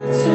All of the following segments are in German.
So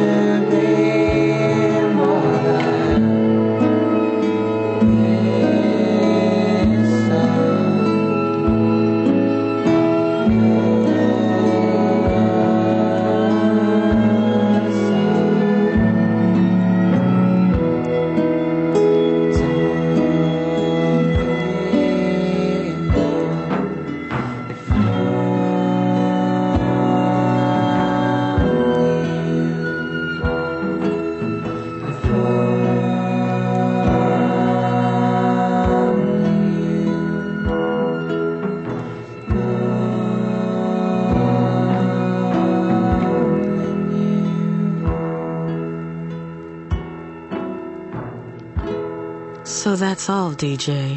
DJ.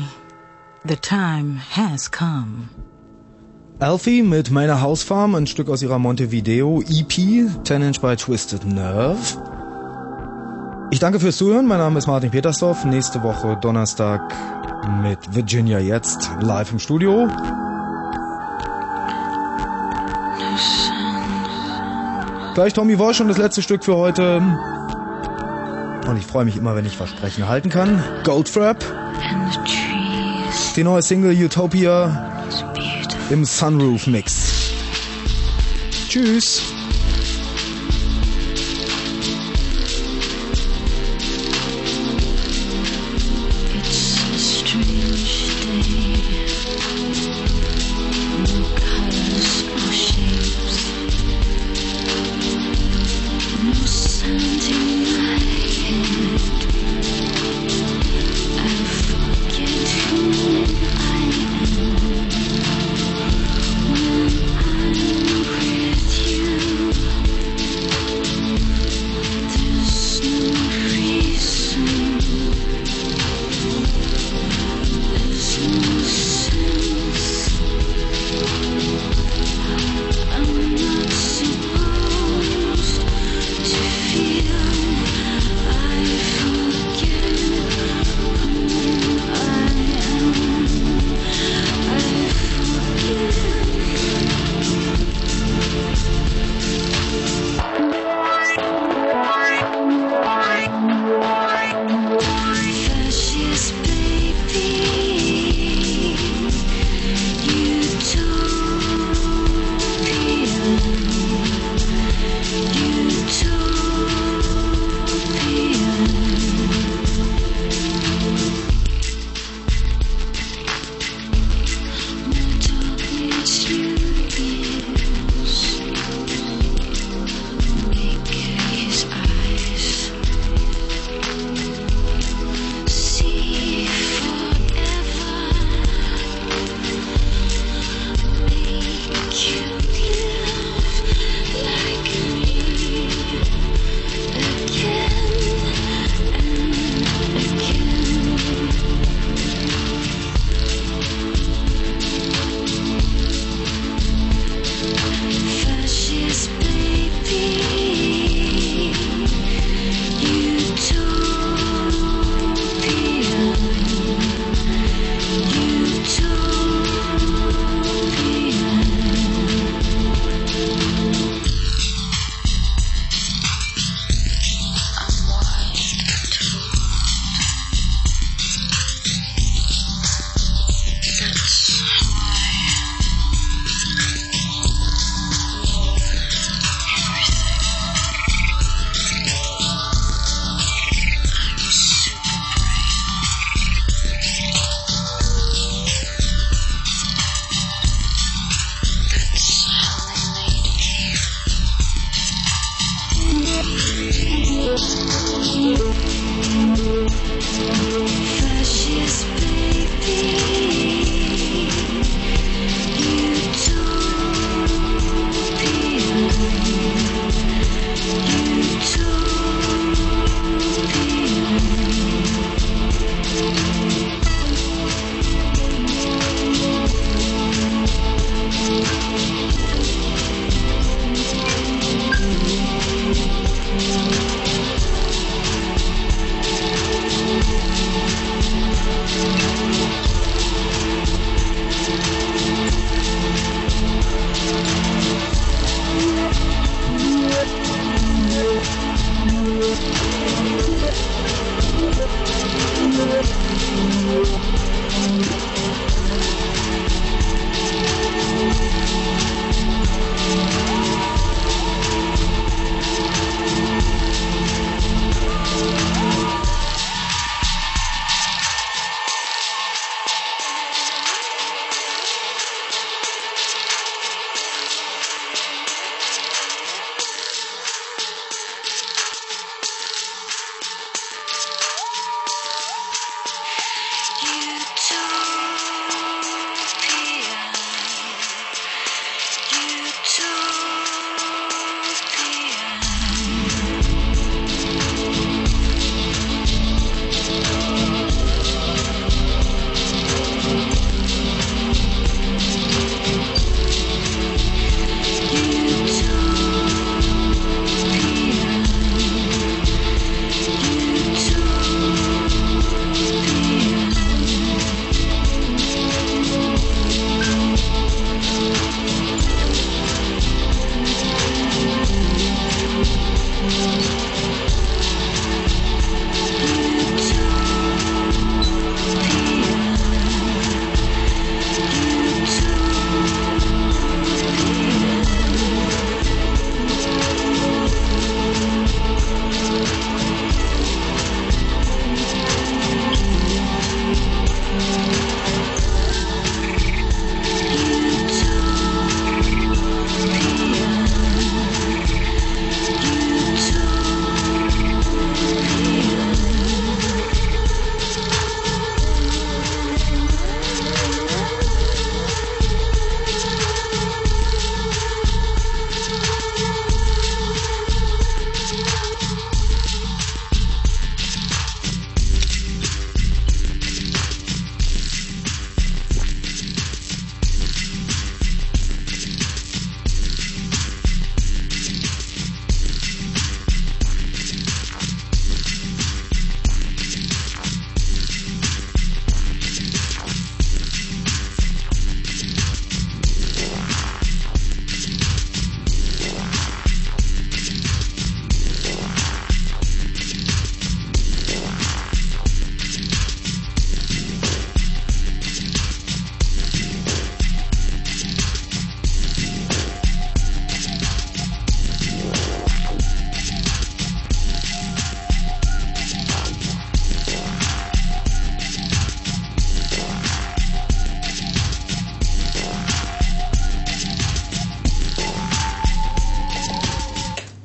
The time has come. Alfie mit meiner Hausfarm, ein Stück aus ihrer Montevideo EP, 10 Inch by Twisted Nerve. Ich danke fürs Zuhören. Mein Name ist Martin Petersdorf. Nächste Woche Donnerstag mit Virginia jetzt live im Studio. Gleich Tommy Walsh und das letzte Stück für heute. Und ich freue mich immer, wenn ich Versprechen halten kann. Goldfrap. Die neue Single Utopia im Sunroof Mix. Tschüss.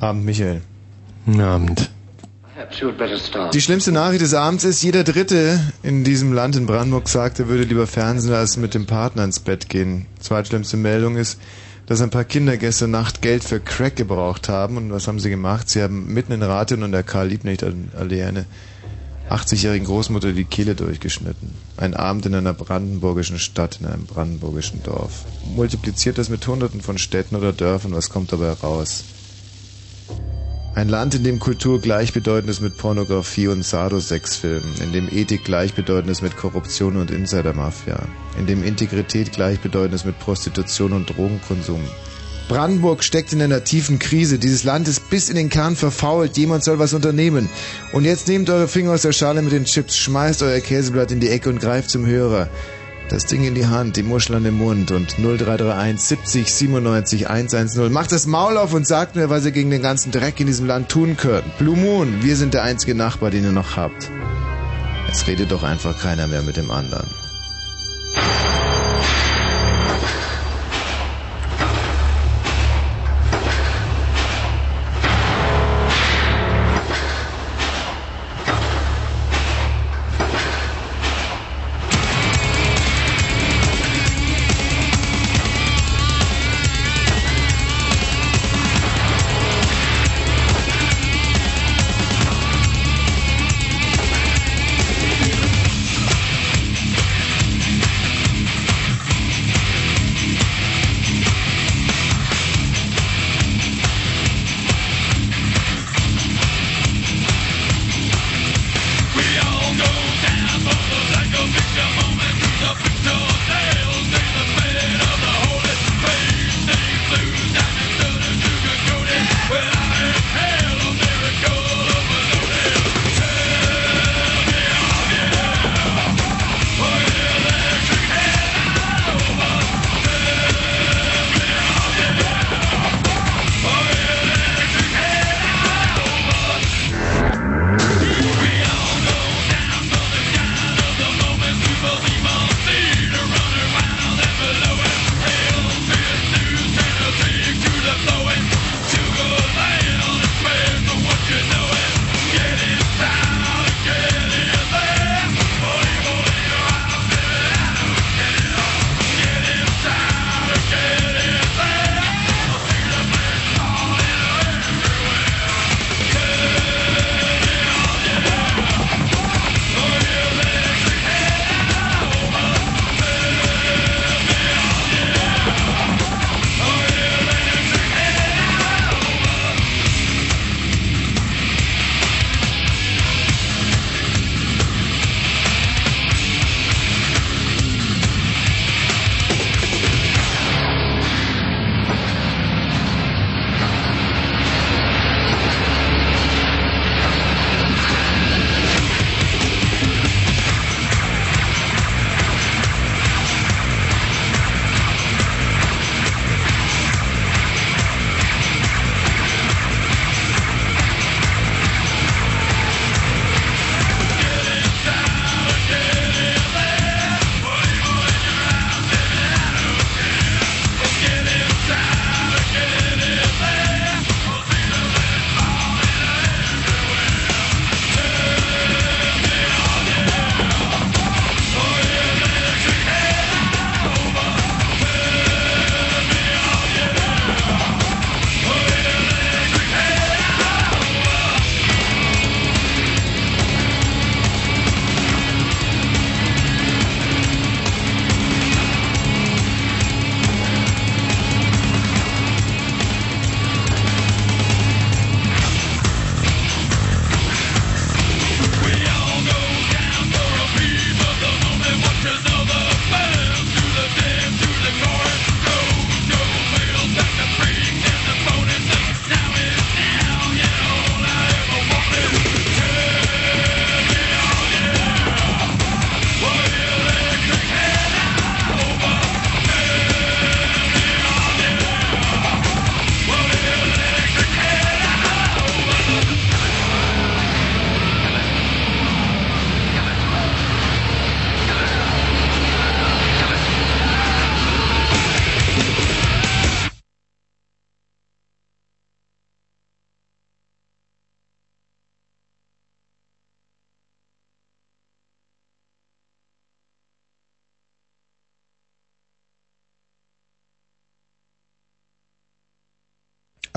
Abend, Michael. Abend. Die schlimmste Nachricht des Abends ist, jeder Dritte in diesem Land in Brandenburg sagt, er würde lieber Fernsehen als mit dem Partner ins Bett gehen. Zweitschlimmste Meldung ist, dass ein paar Kinder gestern Nacht Geld für Crack gebraucht haben. Und was haben sie gemacht? Sie haben mitten in Rathen und der Karl Liebknecht Allee eine 80-jährigen Großmutter die Kehle durchgeschnitten. Ein Abend in einer brandenburgischen Stadt, in einem brandenburgischen Dorf. Multipliziert das mit hunderten von Städten oder Dörfern, was kommt dabei raus? Ein Land, in dem Kultur gleichbedeutend ist mit Pornografie und Sado-Sex-Filmen, in dem Ethik gleichbedeutend ist mit Korruption und Insider-Mafia, in dem Integrität gleichbedeutend ist mit Prostitution und Drogenkonsum. Brandenburg steckt in einer tiefen Krise. Dieses Land ist bis in den Kern verfault. Jemand soll was unternehmen. Und jetzt nehmt eure Finger aus der Schale mit den Chips, schmeißt euer Käseblatt in die Ecke und greift zum Hörer das Ding in die Hand, die Muschel an den Mund und 0331 70 97 110. Macht das Maul auf und sagt mir, was ihr gegen den ganzen Dreck in diesem Land tun könnt. Blue Moon, wir sind der einzige Nachbar, den ihr noch habt. Jetzt redet doch einfach keiner mehr mit dem anderen.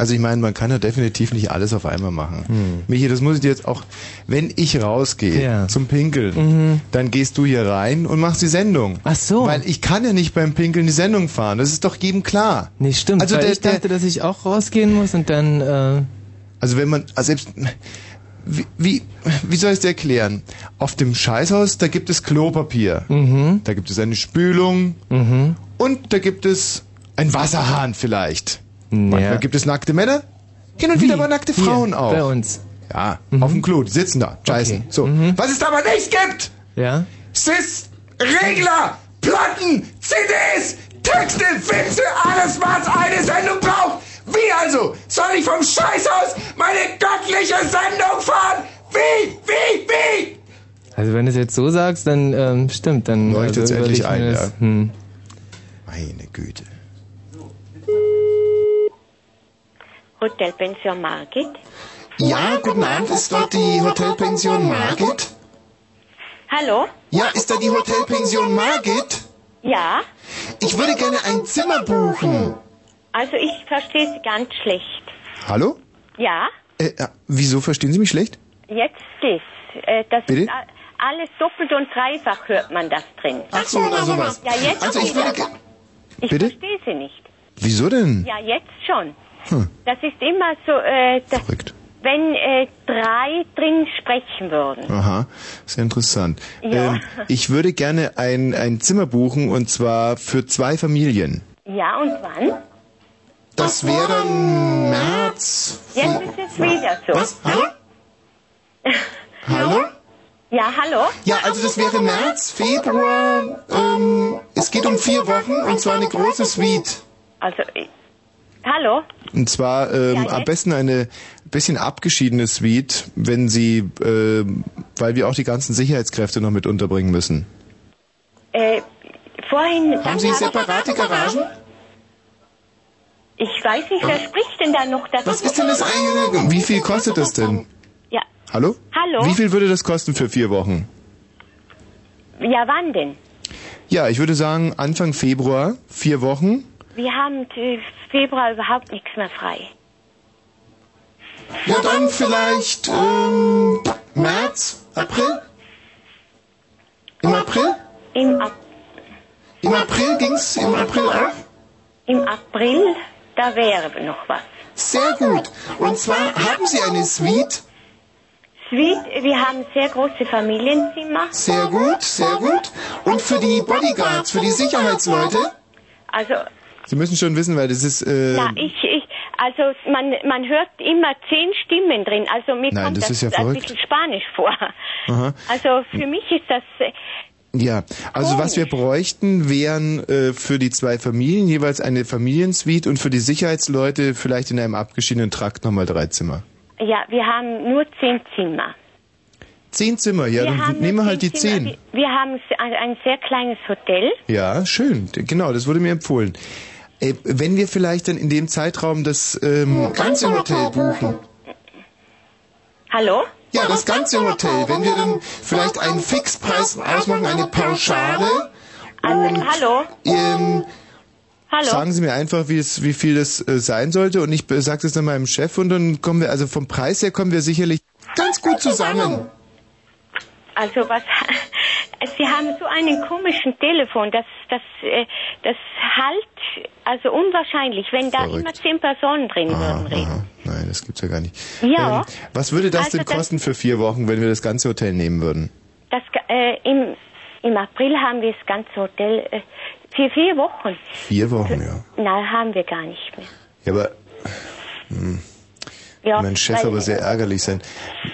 Also ich meine, man kann ja definitiv nicht alles auf einmal machen. Hm. Michi, das muss ich dir jetzt auch, wenn ich rausgehe Ja. zum Pinkeln, Mhm. dann gehst du hier rein und machst die Sendung. Ach so. Weil ich kann ja nicht beim Pinkeln die Sendung fahren. Das ist doch jedem klar. Nee, stimmt. Also der- ich dachte, dass ich auch rausgehen muss und dann. Äh, Also wenn man, also selbst, wie, wie, wie soll ich es dir erklären? Auf dem Scheißhaus, da gibt es Klopapier. Mhm. Da gibt es eine Spülung. Und da gibt es einen Wasserhahn vielleicht. Manchmal gibt es nackte Männer. Hin und wieder aber nackte Hier, Frauen auch. bei uns. Ja, auf dem Klo, die sitzen da, scheißen. Okay. So. Was es aber nicht gibt, ja? ist Regler, Platten, CDs, Texte, Witze, alles was eine Sendung braucht. Wie also? Soll ich vom Scheißhaus meine göttliche Sendung fahren? Wie, wie, wie? Also wenn du es jetzt so sagst, dann ähm, stimmt, dann Leuchtet's also, endlich überleg ich mir ein, das. ja. Hm. Meine Güte. Hotelpension Margit. Ja, guten Abend, ist dort die Hotelpension Margit? Hallo? Ja, ist da die Hotelpension Margit? Ja? Ich würde gerne ein Zimmer buchen. Also ich verstehe Sie ganz schlecht. Hallo? Ja? Äh, äh, wieso verstehen Sie mich schlecht? Jetzt ist. Äh, das Bitte? ist alles doppelt und dreifach hört man das drin. Ach so, na sowas. Ja, jetzt Also ich würde Ich Bitte? verstehe Sie nicht. Wieso denn? Ja, jetzt schon. Hm. Das ist immer so, äh, das, wenn äh, drei drin sprechen würden. Aha, sehr interessant. Ja. Ähm, ich würde gerne ein, ein Zimmer buchen und zwar für zwei Familien. Ja, und wann? Das wäre dann März. Jetzt ist es wieder so. Was? Hallo? Hallo? Ja, hallo? Ja, also das wäre März, Februar. Ähm, es geht um vier Wochen und zwar eine große Suite. Also, hallo? Und zwar ähm, Ja, am besten eine bisschen abgeschiedene Suite, wenn Sie, ähm, weil wir auch die ganzen Sicherheitskräfte noch mit unterbringen müssen. Äh, vorhin... Haben Sie separate Garagen? Ich weiß nicht, wer spricht denn da noch? Das Was ist denn das eigene? Wie viel kostet das denn? Ja, Hallo? Hallo? Wie viel würde das kosten für vier Wochen? ja, wann denn? Ja, ich würde sagen Anfang Februar, vier Wochen. Wir haben Februar überhaupt nichts mehr frei. Ja, dann vielleicht ähm, März, April? Im April? Im, Ap Im April ging's im April auch? Im April, da wäre noch was. Sehr gut. Und zwar haben Sie eine Suite? Suite, wir haben sehr große Familienzimmer. Sehr gut, sehr gut. Und für die Bodyguards, für die Sicherheitsleute? Also, Sie müssen schon wissen, weil das ist... Äh, na, ich, ich, also man, man hört immer zehn Stimmen drin. Also mir Nein, kommt das das, ja ein bisschen Spanisch vor. aha. Also für mich ist das, äh, Ja, also was wir bräuchten, wären äh, für die zwei Familien jeweils eine Familiensuite und für die Sicherheitsleute vielleicht in einem abgeschiedenen Trakt nochmal drei Zimmer. ja, wir haben nur zehn Zimmer. Zehn Zimmer, ja, wir dann nehmen wir halt die Zimmer. zehn. Wir, wir haben ein, ein sehr kleines Hotel. Ja, schön, genau, das wurde mir empfohlen. Äh, wenn wir vielleicht dann in dem Zeitraum das ähm, ganze Hotel buchen. Hallo? Ja, das ganze Hotel. Wenn wir dann vielleicht einen Fixpreis ausmachen, eine Pauschale. Also, hallo? Ähm, Hallo? Sagen Sie mir einfach, wie, es, wie viel das äh, sein sollte und ich sage das dann meinem Chef und dann kommen wir, also vom Preis her kommen wir sicherlich ganz gut zusammen. Also was? Sie haben so einen komischen Telefon, das das äh, das halt also unwahrscheinlich, wenn da Verrückt. immer zehn Personen drin Aha, würden reden. aha. Nein, das gibt's ja gar nicht. Ja. Ähm, was würde das Also denn das- kosten für vier Wochen, wenn wir das ganze Hotel nehmen würden? Das äh, im im April haben wir das ganze Hotel äh, für vier Wochen. Vier Wochen, ja. Nein, haben wir gar nicht mehr. Ja, aber hm, Ja, mein Chef aber sehr ärgerlich sein.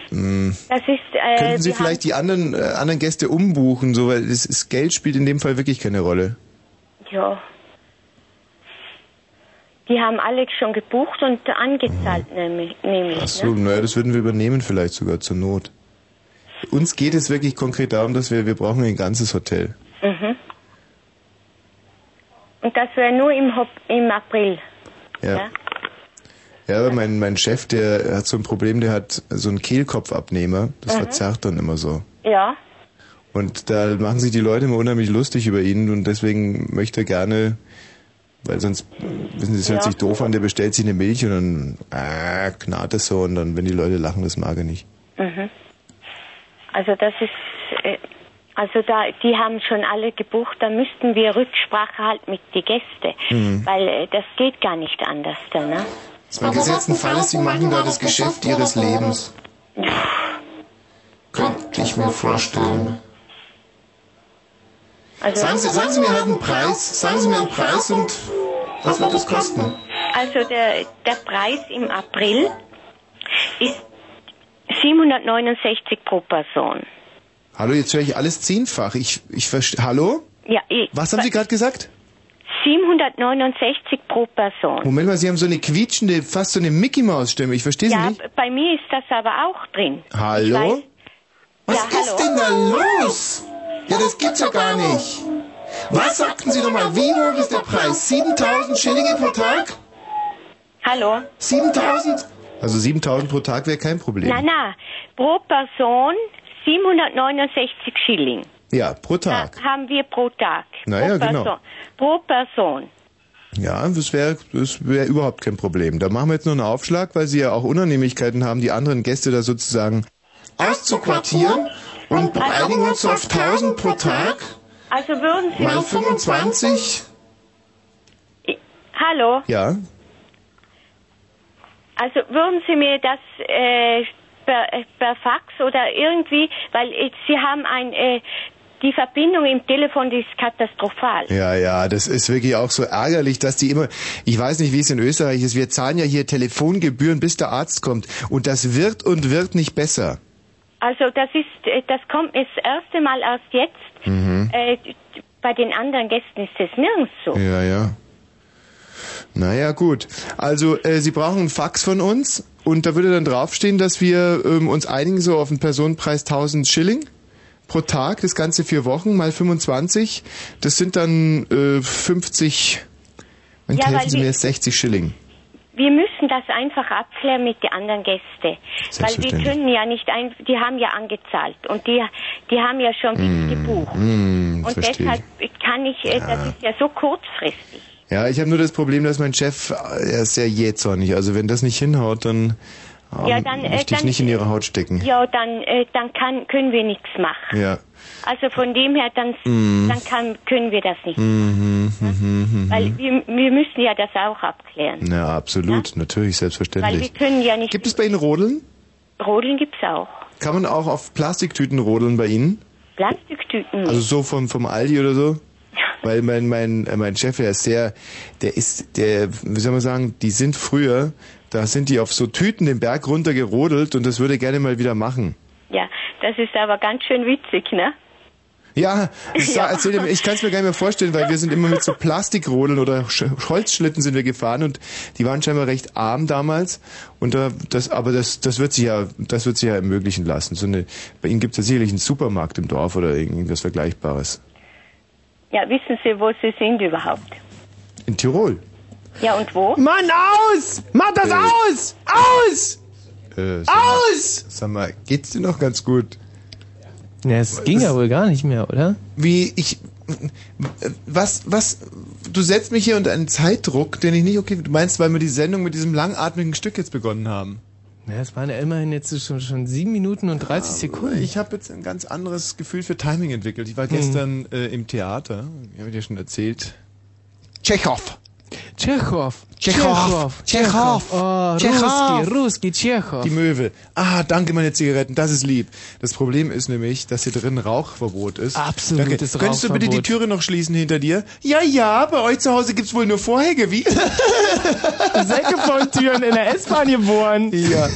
Hm, Das ist äh, könnten Sie vielleicht die anderen äh, anderen Gäste umbuchen, so weil das, das Geld spielt in dem Fall wirklich keine Rolle. ja. Die haben alle schon gebucht und angezahlt, nämlich. nämlich Mhm. Ach so, ne? naja, das würden wir übernehmen vielleicht sogar zur Not. Uns geht es wirklich konkret darum, dass wir wir brauchen ein ganzes Hotel. Mhm. Und das wäre nur im, Hop im April. Ja. Ja? Ja, aber mein, mein Chef, der hat so ein Problem, der hat so einen Kehlkopfabnehmer. Das Mhm. verzerrt dann immer so. Ja. Und da machen sich die Leute immer unheimlich lustig über ihn und deswegen möchte er gerne Weil sonst, wissen Sie, es hört Ja. sich doof an, der bestellt sich eine Milch und dann äh, knarrt es so und dann, wenn die Leute lachen, das mag er nicht. Mhm. Also das ist, äh, also da, die haben schon alle gebucht, da müssten wir Rücksprache halten mit den Gästen, Mhm. weil äh, das geht gar nicht anders dann, ne? Mein gesetzten Fall ist, Sie machen da das Geschäft Ihres Lebens. Könnte ich mir vorstellen. Also, Sagen Sie, sagen Sie mir halt einen Preis, sagen Sie mir einen Preis und was wird das kosten? also der, der Preis im April ist 769 pro Person. Hallo, jetzt höre ich alles zehnfach. Ich, ich verstehe. Hallo? Ja, ich, Was haben Sie gerade gesagt? 769 pro Person. Moment mal, Sie haben so eine quietschende, fast so eine Mickey-Maus-Stimme. Ich verstehe Sie Ja, nicht. bei mir ist das aber auch drin. Hallo? Was ja, ist hallo. denn da los? Ja, das gibt's ja gar nicht. Was sagten Sie nochmal? Wie hoch ist der Preis? 7000 Schillinge pro Tag? Hallo? 7000? Also 7000 pro Tag wäre kein Problem. Na, na, pro Person 769 Schilling. Ja, pro Da Tag. haben wir pro Tag. Na pro genau. Person. Pro Person. Ja, das wäre das wär überhaupt kein Problem. Da machen wir jetzt nur einen Aufschlag, weil Sie ja auch Unannehmlichkeiten haben, die anderen Gäste da sozusagen auszuquartieren und einigen uns auf 1000 pro Tag Also würden Sie mal 25. Hallo? Ja, Also würden Sie mir das äh, per, per Fax oder irgendwie, weil äh, Sie haben ein, äh, die Verbindung im Telefon ist katastrophal. ja, ja, das ist wirklich auch so ärgerlich, dass die immer, ich weiß nicht, wie es in Österreich ist, wir zahlen ja hier Telefongebühren, bis der Arzt kommt und das wird und wird nicht besser. Also das ist, äh, das kommt das erste Mal erst jetzt. Mhm. Äh, bei den anderen Gästen ist es nirgends so. Ja, ja. Naja, gut. Also, äh, Sie brauchen einen Fax von uns und da würde dann draufstehen, dass wir ähm, uns einigen so auf einen Personenpreis 1000 Schilling pro Tag, das Ganze vier Wochen mal 25. Das sind dann äh, 50, und Ja, helfen Sie mir, 60 Schilling. Wir müssen das einfach abklären mit den anderen Gästen. Weil wir können ja nicht ein, die haben ja angezahlt und die, die haben ja schon Mm, gebucht. mm, Und verstehe deshalb kann ich, äh, das ist ja so kurzfristig. Ja, ich habe nur das Problem, dass mein Chef, äh, er ist sehr jähzornig. Also wenn das nicht hinhaut, dann, ähm, Ja, dann, äh, möchte ich dann- nicht in Ihre Haut stecken. Ja, dann, äh, dann kann, können wir nichts machen. Ja. Also von dem her, dann, Mm. dann kann, können wir das nicht. Mhm, mhm, mhm. Weil wir, wir müssen ja das auch abklären. Na, absolut, natürlich, Weil wir selbstverständlich. können ja nicht. Gibt es bei Ihnen Rodeln? Rodeln gibt's auch. Kann man auch auf Plastiktüten rodeln bei Ihnen? Plastiktüten. Also so vom, vom Aldi oder so? Weil mein, mein, äh, mein Chef, der ist sehr, der ist, der, wie soll man sagen, die sind früher, da sind die auf so Tüten den Berg runter gerodelt und das würde er gerne mal wieder machen. ja, das ist aber ganz schön witzig, ne? Ja, Ja. erzähl dir, ich kann es mir gar nicht mehr vorstellen, weil wir sind immer mit so Plastikrodeln oder Sch- Holzschlitten sind wir gefahren und die waren scheinbar recht arm damals und da, das, aber das, das wird sich ja, das wird sich ja ermöglichen lassen. So eine, bei Ihnen gibt es ja sicherlich einen Supermarkt im Dorf oder irgendwas Vergleichbares. Ja, wissen Sie, wo Sie sind überhaupt? In Tirol. Ja, und wo? Mann, aus! Mach das Äh. aus! Aus! Äh, sag mal, Aus! Sag mal, geht's dir noch ganz gut? Ja, es ging ja wohl gar nicht mehr, oder? Wie, ich, was, was, du setzt mich hier unter einen Zeitdruck, den ich nicht okay, du meinst, weil wir die Sendung mit diesem langatmigen Stück jetzt begonnen haben? Ja, es waren ja immerhin jetzt schon, schon sieben Minuten und 30 Sekunden. Ich habe jetzt ein ganz anderes Gefühl für Timing entwickelt. Ich war Hm. gestern äh, im Theater, ich habe dir schon erzählt. Tschechow. Tschechow. Tschechow. Tschechow. Oh, Tschechow. Ruski, Ruski, Tschechow. Die Möwe. Ah, danke meine Zigaretten, das ist lieb. Das Problem ist nämlich, dass hier drin Rauchverbot ist. Absolutes danke. Könntest du bitte die Rauchverbot. Türe noch schließen hinter dir? Ja, ja, bei euch zu Hause gibt's wohl nur Vorhänge, wie? Säcke von Türen in der S-Bahn geboren. ja.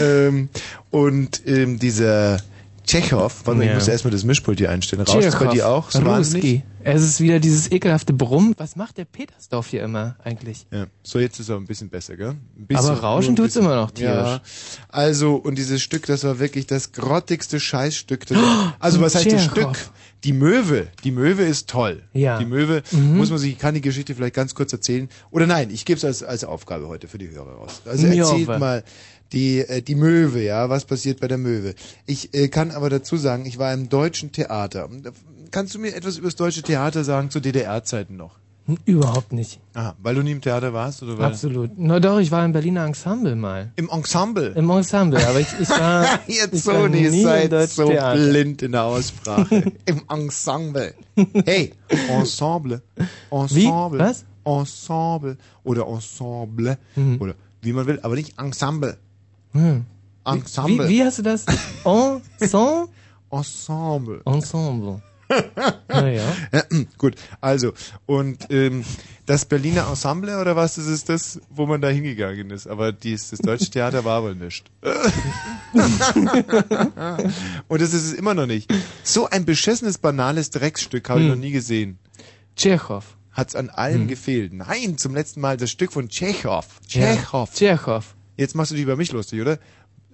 ähm, und ähm, dieser Tschechow, warte mal, ich Ja. muss erstmal das Mischpult hier einstellen. Rauscht es bei dir auch? So? Ruski. Es ist wieder dieses ekelhafte Brummen. Was macht der Petersdorf hier immer eigentlich? Ja. So, jetzt ist es aber ein bisschen besser, gell? Ein bisschen, Aber rauschen tut's immer noch tierisch. Ja. Also, und dieses Stück, das war wirklich das grottigste Scheißstück. Das also, was heißt das. Stück? Die Möwe. Die Möwe ist toll. Ja. Die Möwe, Mhm. muss man sich, ich kann die Geschichte vielleicht ganz kurz erzählen. Oder nein, ich gebe es als, als Aufgabe heute für die Hörer raus. Also erzählt mal die, äh, die Möwe, ja, was passiert bei der Möwe. Ich äh, kann aber dazu sagen, ich war im deutschen Theater. Kannst du mir etwas über das deutsche Theater sagen zu DDR-Zeiten noch? Hm, Überhaupt nicht. Ah, weil du nie im Theater warst? Oder weil Absolut. Na doch, ich war im Berliner Ensemble mal. Im Ensemble? Im Ensemble, aber ich, ich war. Ihr nie im seid so Theater. blind in der Aussprache. Im Ensemble. Hey, Ensemble. Ensemble. Was? Ensemble. Oder Ensemble. Oder wie man will, aber nicht Ensemble. Hm. Ensemble. Wie, wie hast du das? Ensemble? Ensemble. Ensemble. Naja. Gut, also, und ähm, das Berliner Ensemble oder was, das ist das, wo man da hingegangen ist. Aber dies, das Deutsche Theater war wohl nicht. und das ist es immer noch nicht. So ein beschissenes, banales Drecksstück habe ich noch nie gesehen. Tschechow. Hat's an allem Hm. gefehlt. Nein, zum letzten Mal das Stück von Tschechow. Ja. Tschechow. Jetzt machst du dich über mich lustig, oder?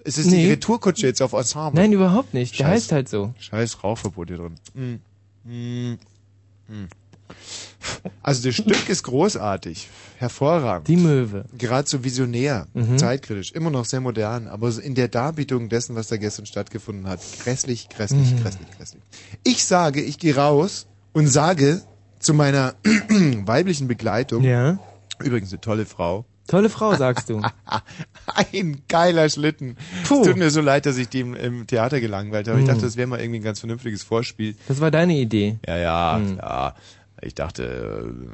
Es ist die Nee. Retourkutsche jetzt auf Ensemble. Nein, überhaupt nicht. Der Scheiß- heißt halt so. Scheiß Rauchverbot hier drin. Mm. Mm. Mm. Also das Stück ist großartig, hervorragend. Die Möwe. Gerade so visionär, Mhm. zeitkritisch, immer noch sehr modern, aber in der Darbietung dessen, was da gestern stattgefunden hat, grässlich, grässlich, Mhm. grässlich, grässlich. Ich sage, ich gehe raus und sage zu meiner weiblichen Begleitung, Ja. übrigens eine tolle Frau, Tolle Frau, sagst du. ein geiler Schlitten. Puh. Es tut mir so leid, dass ich die im, Theater gelangweilt habe. Ich Mhm. dachte, das wäre mal irgendwie ein ganz vernünftiges Vorspiel. Das war deine Idee. Ja, ja, Mhm. klar. Ich dachte,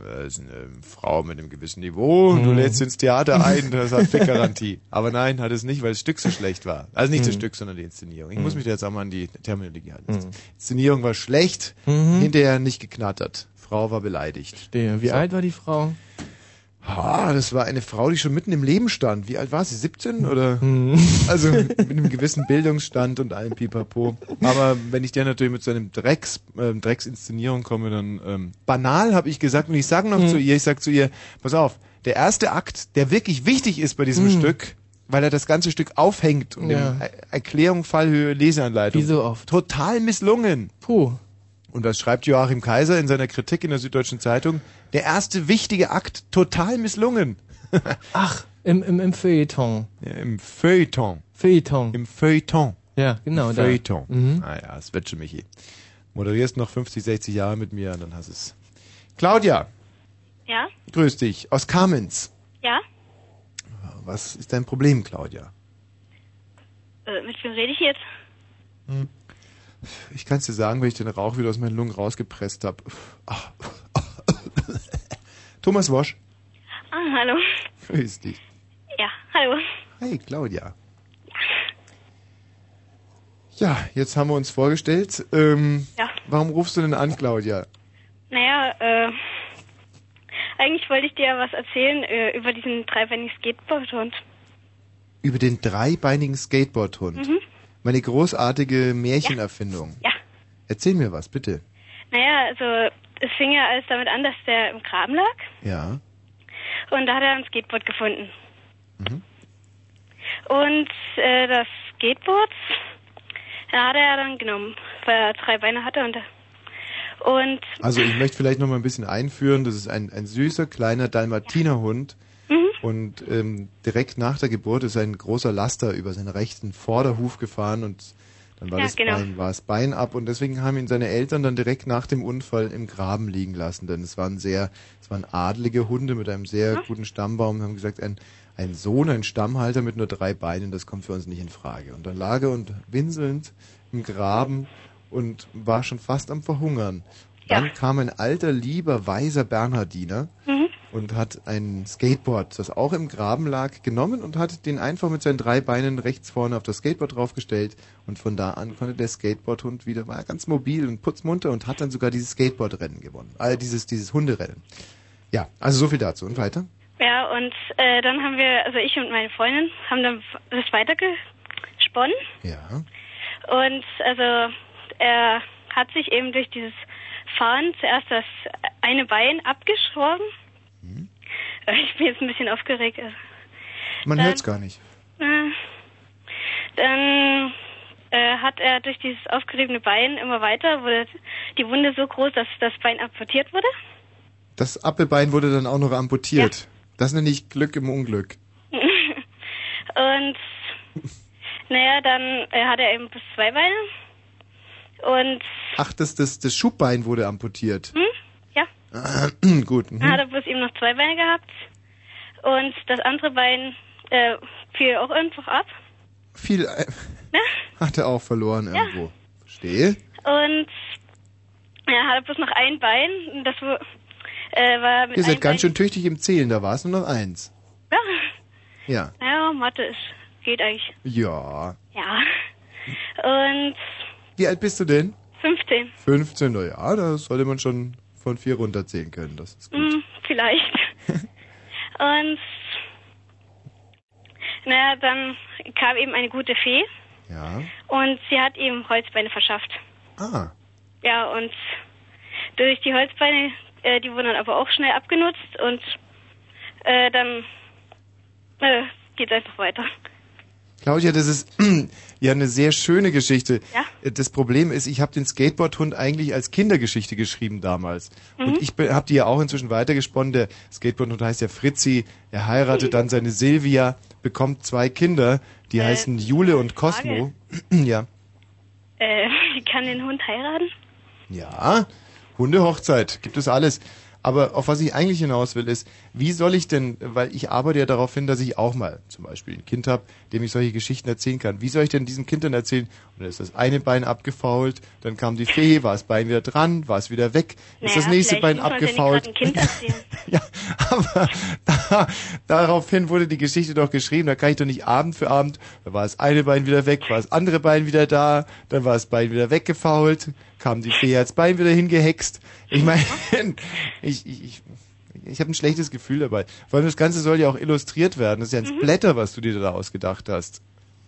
äh, es ist eine Frau mit einem gewissen Niveau, du Mhm. lädst sie ins Theater ein, das hat Fickgarantie. Aber nein, hat es nicht, weil das Stück so schlecht war. Also nicht das Mhm. Stück, sondern die Inszenierung. Ich muss Mhm. mich da jetzt auch mal an die Terminologie halten. Mhm. Inszenierung war schlecht, Mhm. hinterher nicht geknattert. Frau war beleidigt. Stehe. Wie So. alt war die Frau? Ah, das war eine Frau, die schon mitten im Leben stand. Wie alt war sie? 17 oder? Mhm. Also mit einem gewissen Bildungsstand und allem Pipapo. Aber wenn ich der natürlich mit so einem Drecks, ähm, Drecksinszenierung komme, dann ähm, banal habe ich gesagt und ich sage noch Mhm. zu ihr, ich sag zu ihr, pass auf, der erste Akt, der wirklich wichtig ist bei diesem Mhm. Stück, weil er das ganze Stück aufhängt und Ja. Er- Erklärung, Fallhöhe, Leseanleitung. Wie so oft. Total misslungen. Puh. Und das schreibt Joachim Kaiser in seiner Kritik in der Süddeutschen Zeitung. Der erste wichtige Akt total misslungen. Ach, im, im, im Feuilleton. Ja, Im Feuilleton. Feuilleton. Im Feuilleton. Ja, genau. Im da. Feuilleton. Mhm. Ah ja, das wird schon, Michi. Moderierst noch 50, 60 Jahre mit mir und dann hast es. Claudia, Ja? grüß dich. Aus Kamenz. Ja? Was ist dein Problem, Claudia? Äh, mit wem rede ich jetzt? Ich kann es dir sagen, wenn ich den Rauch wieder aus meinen Lungen rausgepresst habe. Thomas Wosch, Ah, hallo. grüß dich. Ja, hallo. Hey, Claudia. Ja, jetzt haben wir uns vorgestellt. Ähm, Ja. Warum rufst du denn an, Claudia? Naja, äh, eigentlich wollte ich dir ja was erzählen äh, über diesen dreibeinigen Skateboardhund. Über den dreibeinigen Skateboardhund. Mhm. Meine großartige Märchenerfindung. Ja. Erzähl mir was, bitte. Naja, also es fing ja alles damit an, dass der im Graben lag Ja. und da hat er ein Skateboard gefunden. Mhm. Und äh, das Skateboard, da hat er dann genommen, weil er drei Beine hatte und und Also ich möchte vielleicht noch mal ein bisschen einführen. Das ist ein, ein süßer, kleiner Dalmatinerhund. Und ähm, direkt nach der Geburt ist ein großer Laster über seinen rechten Vorderhuf gefahren und dann war Ja, das genau. Bein, war das Bein ab und deswegen haben ihn seine Eltern dann direkt nach dem Unfall im Graben liegen lassen, denn es waren sehr, es waren adlige Hunde mit einem sehr Mhm. guten Stammbaum, haben gesagt, ein, ein Sohn, ein Stammhalter mit nur drei Beinen, das kommt für uns nicht in Frage. Und dann lag er und winselnd im Graben und war schon fast am Verhungern. Dann kam ein alter, lieber, weiser Bernhardiner Mhm. Und hat ein Skateboard, das auch im Graben lag, genommen und hat den einfach mit seinen drei Beinen rechts vorne auf das Skateboard draufgestellt und von da an konnte der Skateboardhund wieder, war ganz mobil und putzmunter und hat dann sogar dieses Skateboardrennen gewonnen. All dieses, dieses Hunderennen. Ja, also so viel dazu. Und weiter? ja und äh, dann haben wir, also ich und meine Freundin haben dann das weitergesponnen Ja. und also er hat sich eben durch dieses Fahren zuerst das eine Bein abgeschworen. Äh, Ich bin jetzt ein bisschen aufgeregt. Also, Man Dann- hört's gar nicht. äh, dann äh, hat er durch dieses aufgeriebene Bein immer weiter, wurde die Wunde so groß, dass das Bein amputiert wurde. Das Appelbein wurde dann auch noch amputiert. Das nenne ich Glück im Unglück. Und naja, dann äh, hat er eben bis zwei Beine. Und Ach, das, das, das Schubbein wurde amputiert. hm, ja, Gut. Mhm. Hat er bloß eben noch zwei Beine gehabt. Und das andere Bein äh, fiel auch einfach ab. Viel äh, hat er auch verloren irgendwo. Verstehe. Und ja, hat er bloß noch ein Bein. Und das äh, war mit Ihr seid ganz Bein, schön tüchtig im Zählen, da war es nur noch eins. Ja, Ja. naja, Mathe ist, geht eigentlich. Ja. Ja. Und Wie alt bist du denn? 15. 15, na ja, da sollte man schon von vier runterzählen können. Das ist gut. Hm, vielleicht. Und naja, dann kam eben eine gute Fee Ja. und sie hat ihm Holzbeine verschafft. Ah. Ja, und durch die Holzbeine, äh, die wurden dann aber auch schnell abgenutzt und äh, dann äh, geht es einfach weiter. Claudia, das ist ja eine sehr schöne Geschichte. Ja. Das Problem ist, ich habe den Skateboardhund eigentlich als Kindergeschichte geschrieben damals. Mhm. Und ich habe die ja auch inzwischen weitergesponnen. Der Skateboardhund heißt ja Fritzi. Er heiratet dann seine Silvia, bekommt zwei Kinder, die Äh, heißen Jule und Cosmo. ja. Äh, kann den Hund heiraten? Ja, Hundehochzeit, gibt es alles. Aber auf was ich eigentlich hinaus will, ist, wie soll ich denn, weil ich arbeite ja darauf hin, dass ich auch mal zum Beispiel ein Kind habe, dem ich solche Geschichten erzählen kann. Wie soll ich denn diesem Kind dann erzählen? Und dann ist das eine Bein abgefault, dann kam die Fee, war das Bein wieder dran, war es wieder weg, ist das nächste Bein ja abgefault. erzählen. Aber da, daraufhin wurde die Geschichte doch geschrieben, da kann ich doch nicht Abend für Abend, da war das eine Bein wieder weg, war das andere Bein wieder da, dann war das Bein wieder weggefault, kam die Fee als Bein wieder hingehext. Ich meine, ich, ich, ich, ich habe ein schlechtes Gefühl dabei. Vor allem das Ganze soll ja auch illustriert werden. Das ist ja ein Mhm. Blätter, was du dir da ausgedacht hast.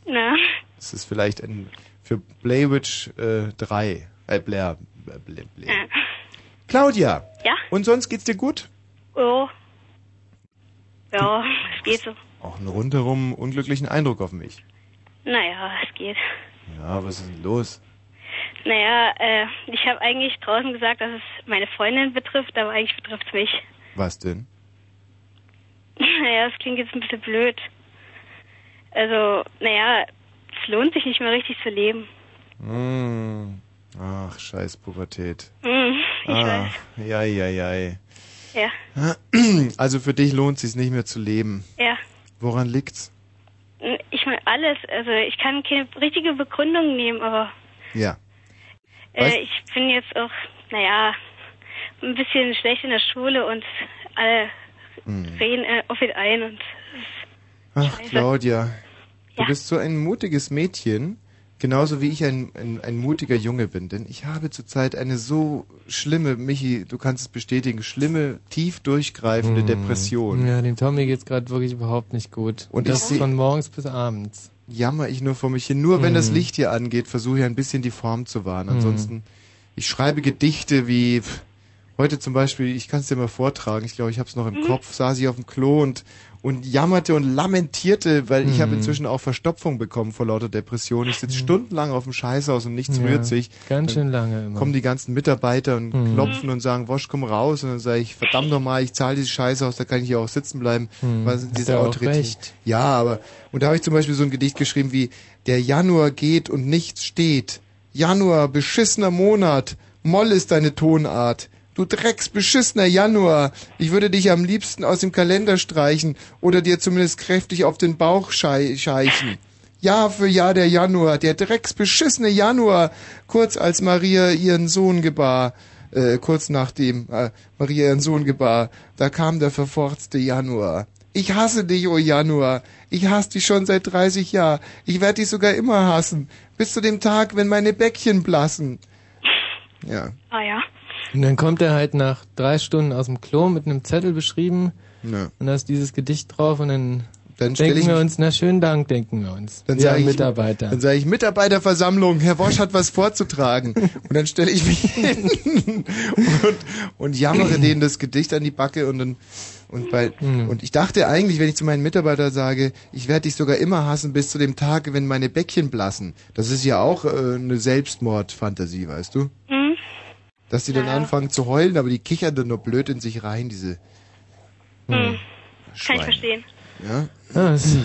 Na, Das ist vielleicht ein für Blaywitch äh, 3. Äh, Blair. Blair, Blair, Blair. äh, Claudia. Ja? Und sonst geht's dir gut? oh. Ja, es geht so. Auch einen rundherum unglücklichen Eindruck auf mich. Naja, es geht. Ja, was ist denn los? Naja, äh, ich habe eigentlich draußen gesagt, dass es meine Freundin betrifft, aber eigentlich betrifft es mich. Was denn? Naja, es klingt jetzt ein bisschen blöd. Also, naja, es lohnt sich nicht mehr richtig zu leben. Hm. Ach, scheiß Pubertät. Hm, ich ah, weiß. ja, ja, ja. Ja, Also für dich lohnt es sich nicht mehr zu leben. ja. Woran liegt's? Ich meine alles. Also ich kann keine richtige Begründung nehmen, aber Ja. Äh, ich bin jetzt auch, naja, ein bisschen schlecht in der Schule und alle Hm. reden äh, auf ihn ein und Ach, Scheiße. Claudia. Du Ja. bist so ein mutiges Mädchen, genauso wie ich ein, ein, ein mutiger Junge bin. Denn ich habe zurzeit eine so schlimme, Michi, du kannst es bestätigen, schlimme, tief durchgreifende Depression. Ja, dem Tommy geht's gerade wirklich überhaupt nicht gut. Und Und ich das seh- von morgens bis abends. Jammer ich nur vor mich hin. Nur wenn das Mhm. Licht hier angeht, versuche ich ein bisschen die Form zu wahren. Mhm. Ansonsten, ich schreibe Gedichte wie heute zum Beispiel, ich kann es dir mal vortragen, ich glaube, ich habe es noch im Kopf, saß ich auf dem Klo und, und jammerte und lamentierte, weil ich habe Mhm. inzwischen auch Verstopfung bekommen vor lauter Depression. Ich sitze stundenlang auf dem Scheißhaus und nichts Ja, rührt sich. Ganz Dann schön lange immer. Kommen die ganzen Mitarbeiter und Mhm. klopfen und sagen, Wosch, komm raus. Und dann sage ich, verdammt nochmal, ich zahle dieses Scheißhaus, da kann ich hier auch sitzen bleiben. Mhm. Was Hast diese ja Autorität. Ja, aber, und da habe ich zum Beispiel so ein Gedicht geschrieben wie, der Januar geht und nichts steht. Januar, beschissener Monat. Moll ist deine Tonart. Du Drecks beschissener Januar. Ich würde dich am liebsten aus dem Kalender streichen oder dir zumindest kräftig auf den Bauch schei scheichen. Jahr für Jahr der Januar, der Drecks beschissene Januar, kurz als Maria ihren Sohn gebar, äh, kurz nachdem äh, Maria ihren Sohn gebar, da kam der verforzte Januar. Ich hasse dich, oh Januar. Ich hasse dich schon seit 30 Jahren. Ich werde dich sogar immer hassen. Bis zu dem Tag, wenn meine Bäckchen blassen. Ja. ah ja. Und dann kommt er halt nach drei Stunden aus dem Klo mit einem Zettel beschrieben ja. und da ist dieses Gedicht drauf und dann, Dann denken ich wir uns, na schönen Dank, denken wir uns. Dann sage ich, Mitarbeiter. dann sage ich Mitarbeiterversammlung. Herr Wosch hat was vorzutragen. Und dann stelle ich mich hin und, und jammere denen das Gedicht an die Backe und dann und bei Mhm. und ich dachte eigentlich, wenn ich zu meinen Mitarbeitern sage, ich werde dich sogar immer hassen bis zu dem Tag, wenn meine Bäckchen blassen. Das ist ja auch äh, eine Selbstmordfantasie, weißt du? Hm? Dass die dann anfangen zu heulen, aber die kichern dann nur blöd in sich rein, diese Hm. Kann Schweine. ich verstehen. Ja. Ja, ist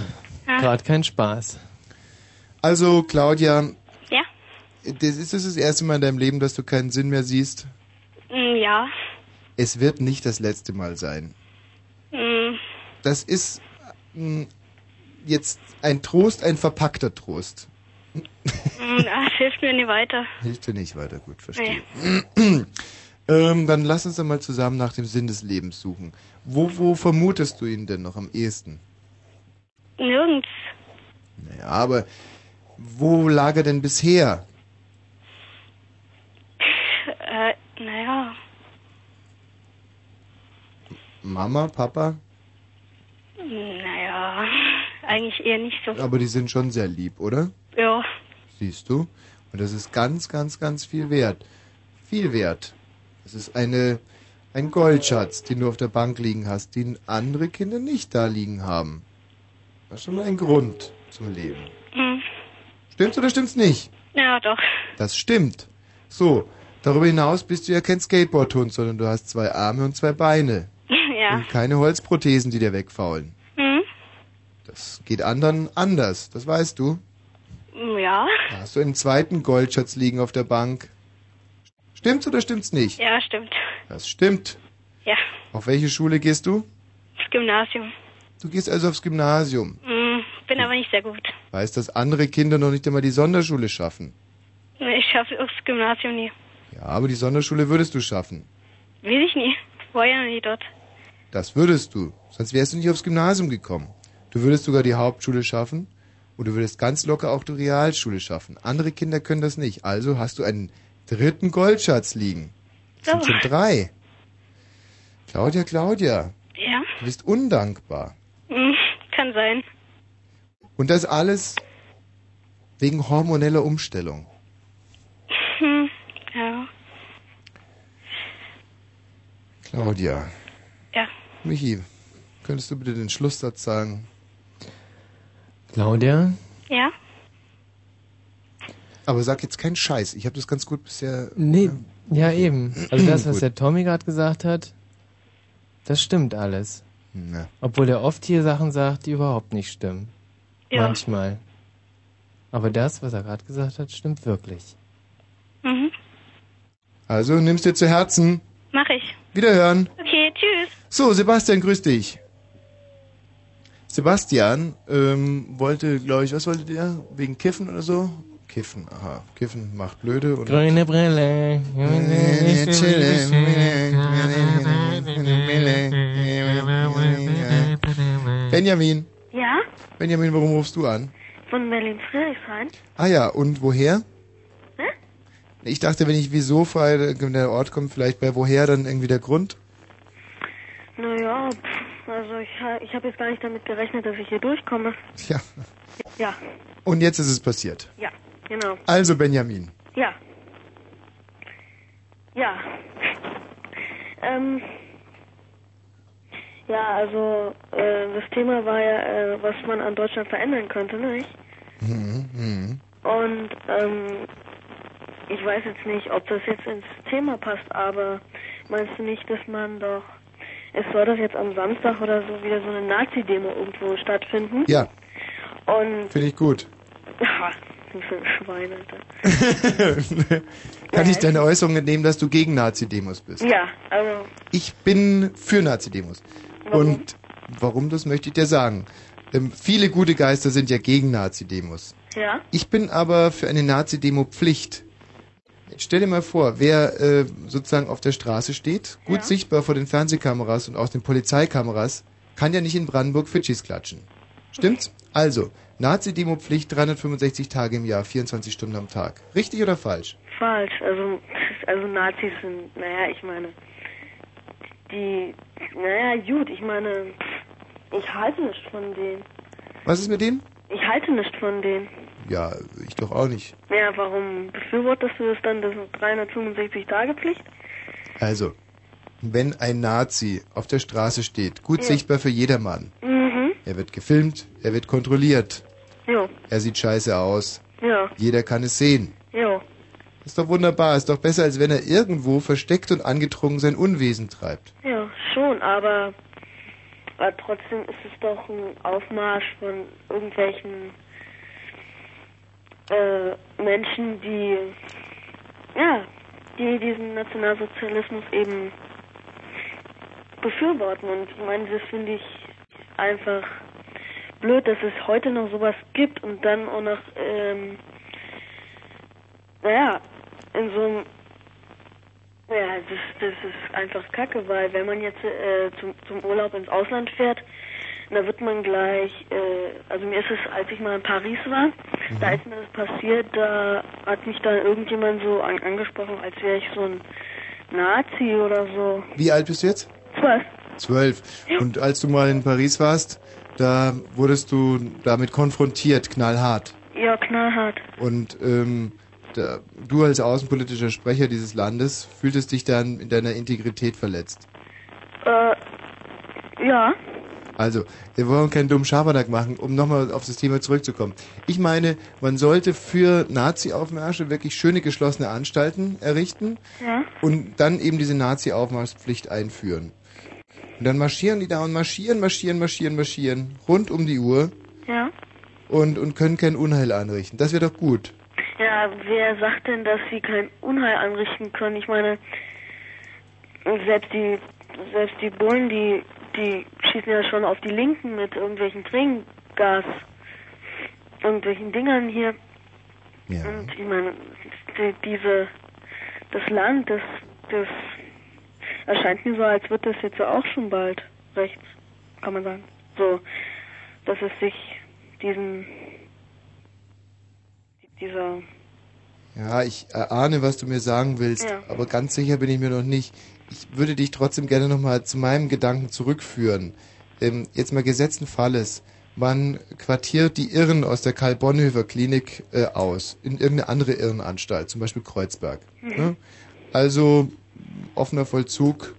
Ja. gerade kein Spaß. Also Claudia, Ja? das ist das das erste Mal in deinem Leben, dass du keinen Sinn mehr siehst? Hm, ja. Es wird nicht das letzte Mal sein. Hm, Das ist mh, jetzt ein Trost, ein verpackter Trost. Hm, es hilft mir nicht weiter. Hilft dir nicht weiter, gut, verstehe. ähm, dann lass uns doch mal zusammen nach dem Sinn des Lebens suchen. Wo, wo vermutest du ihn denn noch am ehesten? Nirgends. Naja, aber wo lag er denn bisher? Äh, naja. Mama, Papa? Naja. Eigentlich eher nicht so. Aber die sind schon sehr lieb, oder? Ja. Siehst du? Und das ist ganz, ganz, ganz viel wert. Viel wert. Das ist eine, ein Goldschatz, den du auf der Bank liegen hast, den andere Kinder nicht da liegen haben. Das ist schon mal ein Grund zum Leben. Hm. Stimmt's oder stimmt's nicht? Ja, doch. Das stimmt. So, darüber hinaus bist du ja kein Skateboardhund, sondern du hast zwei Arme und zwei Beine. ja. Und keine Holzprothesen, die dir wegfaulen. Hm? Das geht anderen anders, das weißt du. Ja. Da hast du einen zweiten Goldschatz liegen auf der Bank. Stimmt's oder stimmt's nicht? Ja, stimmt. Das stimmt. Ja. Auf welche Schule gehst du? Das Gymnasium. Du gehst also aufs Gymnasium. Hm, bin aber nicht sehr gut. Weißt, dass andere Kinder noch nicht einmal die Sonderschule schaffen. Nee, Ich schaffe aufs Gymnasium nie. Ja, aber die Sonderschule würdest du schaffen. Will ich nie. War ja noch nie dort. Das würdest du. Sonst wärst du nicht aufs Gymnasium gekommen. Du würdest sogar die Hauptschule schaffen und du würdest ganz locker auch die Realschule schaffen. Andere Kinder können das nicht. Also hast du einen dritten Goldschatz liegen. Das sind schon drei. Claudia, Claudia, Ja. du bist undankbar. Hm, kann sein. Und das alles wegen hormoneller Umstellung. Hm, ja. Claudia. Ja. Michi, könntest du bitte den Schlusssatz sagen? Claudia? Ja? Aber sag jetzt keinen Scheiß. Ich habe das ganz gut bisher. Nee, ja eben. Also das, was der Tommy gerade gesagt hat, das stimmt alles. Na. Obwohl er oft hier Sachen sagt, die überhaupt nicht stimmen. Ja. Manchmal. Aber das, was er gerade gesagt hat, stimmt wirklich. Mhm. Also nimmst dir zu Herzen. Mach ich. Wiederhören. Okay, tschüss. So, Sebastian, grüß dich. Sebastian ähm, wollte, glaube ich, was wollte der? Wegen Kiffen oder so? Kiffen, aha. Kiffen macht blöde und. Grüne Brille. Benjamin. Ja? Benjamin, warum rufst du an? Von Berlin-Friedrichshain? Ah ja, und woher? Hä? Ich dachte, wenn ich wieso wenn der Ort kommt, vielleicht bei woher dann irgendwie der Grund? Naja, also ich, ich habe jetzt gar nicht damit gerechnet, dass ich hier durchkomme. Ja. Ja, Und jetzt ist es passiert. ja, genau. Also Benjamin. Ja. Ja. Ähm. Ja, also äh, das Thema war ja, äh, was man an Deutschland verändern könnte, nicht? Mhm, mhm. Und ähm, ich weiß jetzt nicht, ob das jetzt ins Thema passt, aber meinst du nicht, dass man doch es soll doch jetzt am Samstag oder so wieder so eine Nazi-Demo irgendwo stattfinden? Ja, Und finde ich gut. ja, was für ein Schwein, Alter. Kann ich deine Äußerung entnehmen, dass du gegen Nazi-Demos bist? Ja, also Ich bin für Nazi-Demos. Und warum, das möchte ich dir sagen. Ähm, viele gute Geister sind ja gegen Nazi-Demos. ja. Ich bin aber für eine Nazi-Demo-Pflicht. Stell dir mal vor, wer äh, sozusagen auf der Straße steht, gut Ja. sichtbar vor den Fernsehkameras und aus den Polizeikameras, kann ja nicht in Brandenburg Fitschis klatschen. Stimmt's? Also, Nazi-Demo-Pflicht 365 Tage im Jahr, 24 Stunden am Tag. Richtig oder falsch? Falsch. Also, also Nazis sind, naja, ich meine, die, naja, gut, ich meine, ich halte nicht von denen. Was ist mit denen? Ich halte nicht von denen. Ja, ich doch auch nicht. Ja, warum befürwortest du das dann, das 365 Tage Pflicht? Also, wenn ein Nazi auf der Straße steht, gut Ja. sichtbar für jedermann, Mhm. er wird gefilmt, er wird kontrolliert, Jo, er sieht scheiße aus, ja, jeder kann es sehen. jo. Ist doch wunderbar, ist doch besser, als wenn er irgendwo versteckt und angetrunken sein Unwesen treibt. Ja, schon, aber, aber trotzdem ist es doch ein Aufmarsch von irgendwelchen äh, Menschen, die ja, die diesen Nationalsozialismus eben befürworten. Und ich meine, das finde ich einfach blöd, dass es heute noch sowas gibt und dann auch noch, ähm, naja, in so einem ja, das, das ist einfach kacke, weil wenn man jetzt äh, zum, zum Urlaub ins Ausland fährt, da wird man gleich, äh, also mir ist es, als ich mal in Paris war, da ist mir das passiert, da hat mich dann irgendjemand so an, angesprochen, als wäre ich so ein Nazi oder so. Wie alt bist du jetzt? Zwölf. Zwölf. Und als du mal in Paris warst, da wurdest du damit konfrontiert, knallhart. Ja, knallhart. Und ähm, da, du als außenpolitischer Sprecher dieses Landes fühltest dich dann in deiner Integrität verletzt. Äh, ja. Also, wir wollen keinen dummen Schabernack machen, um nochmal auf das Thema zurückzukommen. Ich meine, man sollte für Nazi-Aufmärsche wirklich schöne geschlossene Anstalten errichten Ja. und dann eben diese Nazi-Aufmarschpflicht einführen. Und dann marschieren die da und marschieren, marschieren, marschieren, marschieren, rund um die Uhr Ja. und, und können kein Unheil anrichten. Das wäre doch gut. Ja, wer sagt denn, dass sie kein Unheil anrichten können? Ich meine, selbst die, selbst die Bullen, die, die schießen ja schon auf die Linken mit irgendwelchen Tränengas, irgendwelchen Dingern hier. Ja. Und ich meine, die, diese, das Land, das, das erscheint mir so, als wird das jetzt auch schon bald rechts, kann man sagen. So, dass es sich diesen, dieser Ja, ich erahne, was du mir sagen willst, Ja. aber ganz sicher bin ich mir noch nicht. Ich würde dich trotzdem gerne nochmal zu meinem Gedanken zurückführen. Ähm, jetzt mal gesetzten Falles. Man quartiert die Irren aus der Karl-Bonhoeffer Klinik äh, aus, in irgendeine andere Irrenanstalt, zum Beispiel Kreuzberg. Ne? Also offener Vollzug.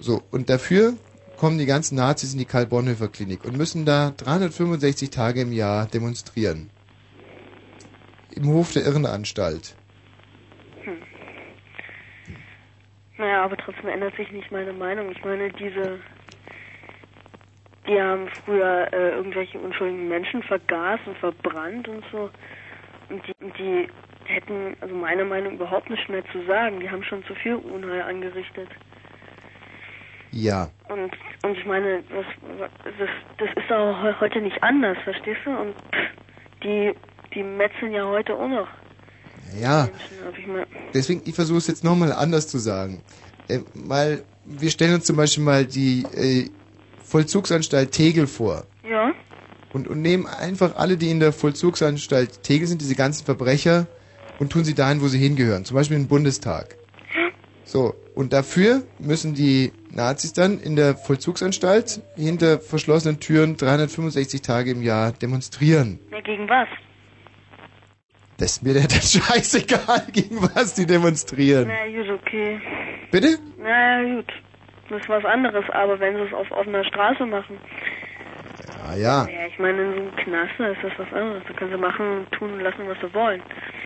So, und dafür kommen die ganzen Nazis in die Karl-Bonhoeffer Klinik und müssen da 365 Tage im Jahr demonstrieren. Im Hof der Irrenanstalt. Naja, aber trotzdem ändert sich nicht meine Meinung. Ich meine, diese, die haben früher äh, irgendwelche unschuldigen Menschen vergast und verbrannt und so. Und die, die hätten, also meiner Meinung überhaupt nicht mehr zu sagen. Die haben schon zu viel Unheil angerichtet. Ja. Und, und ich meine, was, das, das ist auch he- heute nicht anders, verstehst du? Und pff, die, die metzeln ja heute auch noch Ja, deswegen, ich versuche es jetzt nochmal anders zu sagen. Äh, mal, wir stellen uns zum Beispiel mal die äh, Vollzugsanstalt Tegel vor. ja, Und, und nehmen einfach alle, die in der Vollzugsanstalt Tegel sind, diese ganzen Verbrecher, und tun sie dahin, wo sie hingehören. Zum Beispiel im Bundestag. So, und dafür müssen die Nazis dann in der Vollzugsanstalt hinter verschlossenen Türen 365 Tage im Jahr demonstrieren. na, gegen was? Das ist mir der, der scheißegal, gegen was die demonstrieren. Na gut, okay. Bitte? Na ja, gut. Das ist was anderes, aber wenn sie es auf offener Straße machen. Ah ja, Ja, ich meine, in so einem Knast da ist das was anderes. Da können sie machen, tun und lassen, was sie wollen.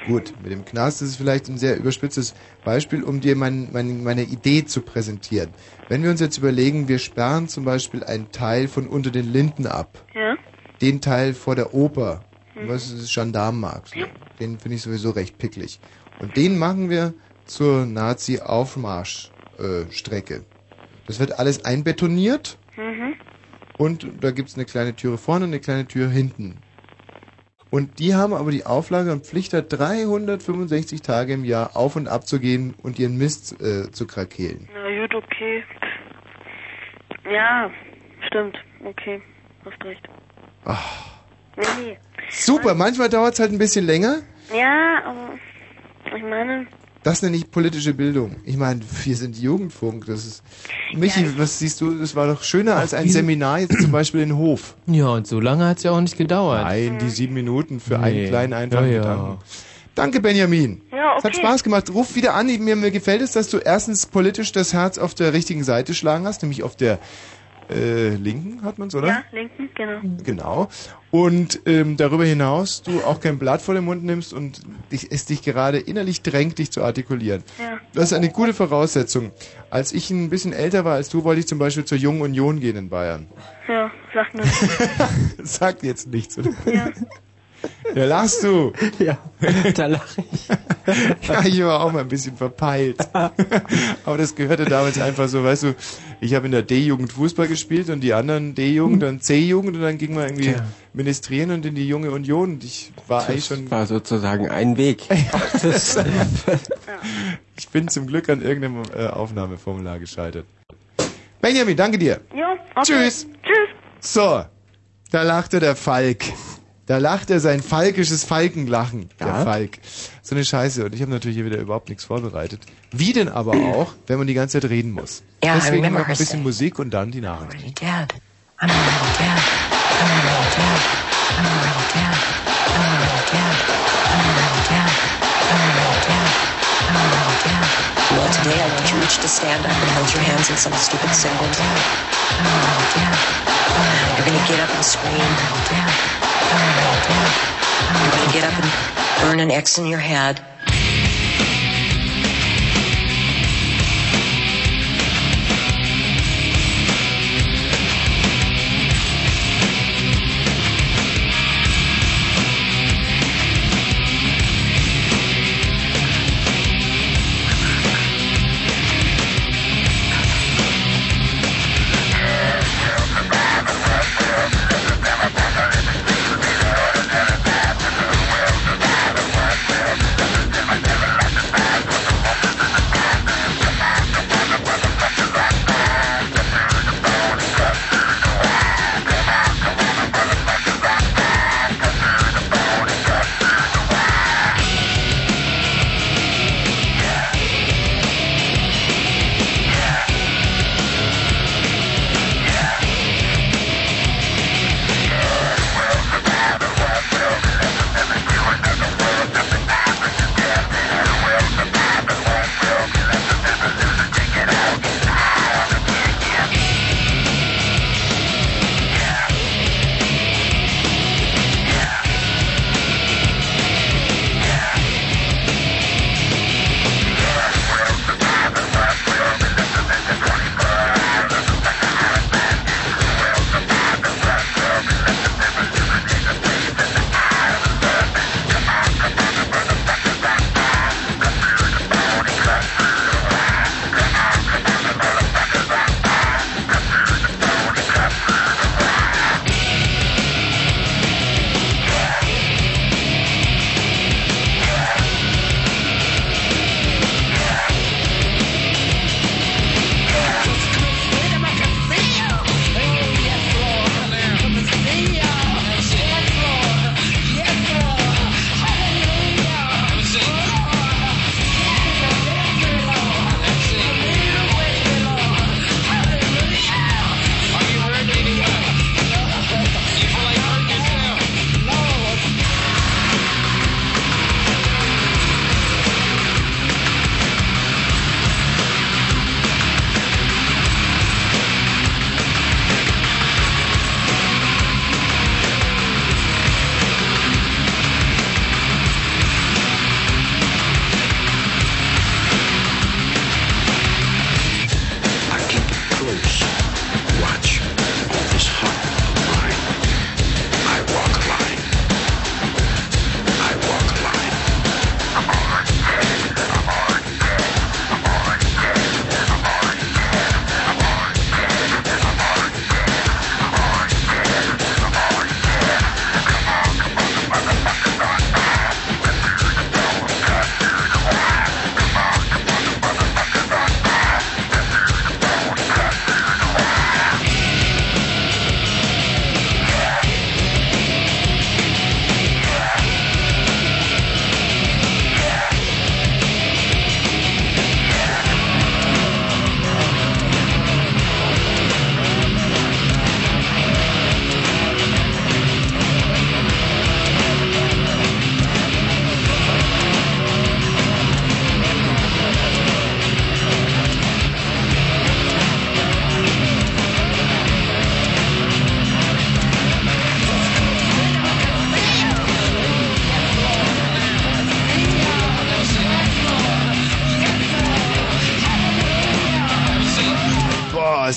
gut. Mit dem Knast ist es vielleicht ein sehr überspitztes Beispiel, um dir mein, mein, meine Idee zu präsentieren. Wenn wir uns jetzt überlegen, wir sperren zum Beispiel einen Teil von unter den Linden ab. Ja? Den Teil vor der Oper, was ist das Gendarmenmarkt. Den finde ich sowieso recht picklig. Und den machen wir zur Nazi-Aufmarschstrecke. Äh, Strecke. das wird alles einbetoniert. Mhm. Und da gibt's eine kleine Türe vorne und eine kleine Tür hinten. Und die haben aber die Auflage und Pflicht, da 365 Tage im Jahr auf und ab zu gehen und ihren Mist äh, zu krakeelen. Na gut, okay. Ja, stimmt. Okay, hast recht. Ach, Nee, super, manchmal dauert's halt ein bisschen länger. Ja, aber ich meine, Das nenne ich politische Bildung. Ich meine, wir sind Jugendfunk. Das ist. Michi, was siehst du? Das war doch schöner als ein Seminar jetzt zum Beispiel in Hof. Ja, und so lange hat's ja auch nicht gedauert. Nein, die sieben Minuten für Nee. einen kleinen einfachen Ja, ja. Gedanken. Danke, Benjamin. Ja, Es hat okay. Spaß gemacht. Ruf wieder an. Mir, mir gefällt es, dass du erstens politisch das Herz auf der richtigen Seite schlagen hast, nämlich auf der äh, linken, hat man's, oder? ja, linken, genau. Genau. Und ähm, darüber hinaus du auch kein Blatt vor den Mund nimmst und dich, es dich gerade innerlich drängt, dich zu artikulieren. Ja. Das ist eine gute Voraussetzung. Als ich ein bisschen älter war als du, wollte ich zum Beispiel zur Jungen Union gehen in Bayern. Ja, sag nur. Sagt jetzt nichts, oder? ja. Ja, lachst du? Ja, da lache ich. Ja, ich war auch mal ein bisschen verpeilt. Aber das gehörte damals einfach so, weißt du, ich habe in der D-Jugend Fußball gespielt und die anderen D-Jugend, dann C-Jugend und dann ging man irgendwie Ja. ministrieren und in die junge Union. Und ich war eigentlich schon, war sozusagen ein Weg. Das, ich bin zum Glück an irgendeinem äh, Aufnahmeformular gescheitert. Benjamin, danke dir. Ja, okay. Tschüss. Tschüss. So, da lachte der Falk. Da lacht er sein falkisches Falkenlachen, der Ja. Falk. So eine Scheiße. Und ich habe natürlich hier wieder überhaupt nichts vorbereitet. Wie denn aber auch, wenn man die ganze Zeit reden muss. I Deswegen noch ein bisschen Musik und dann die Nachrichten. already dead. I'm already dead. I'm already dead. I'm already dead. I'm already dead. I'm already dead. I'm already dead. I'm already dead. Well, today I want you each to stand up and hold your hands in some stupid symbols. I'm dead. You're gonna get up and scream. I'm dead. You're gonna get up and burn an X in your head.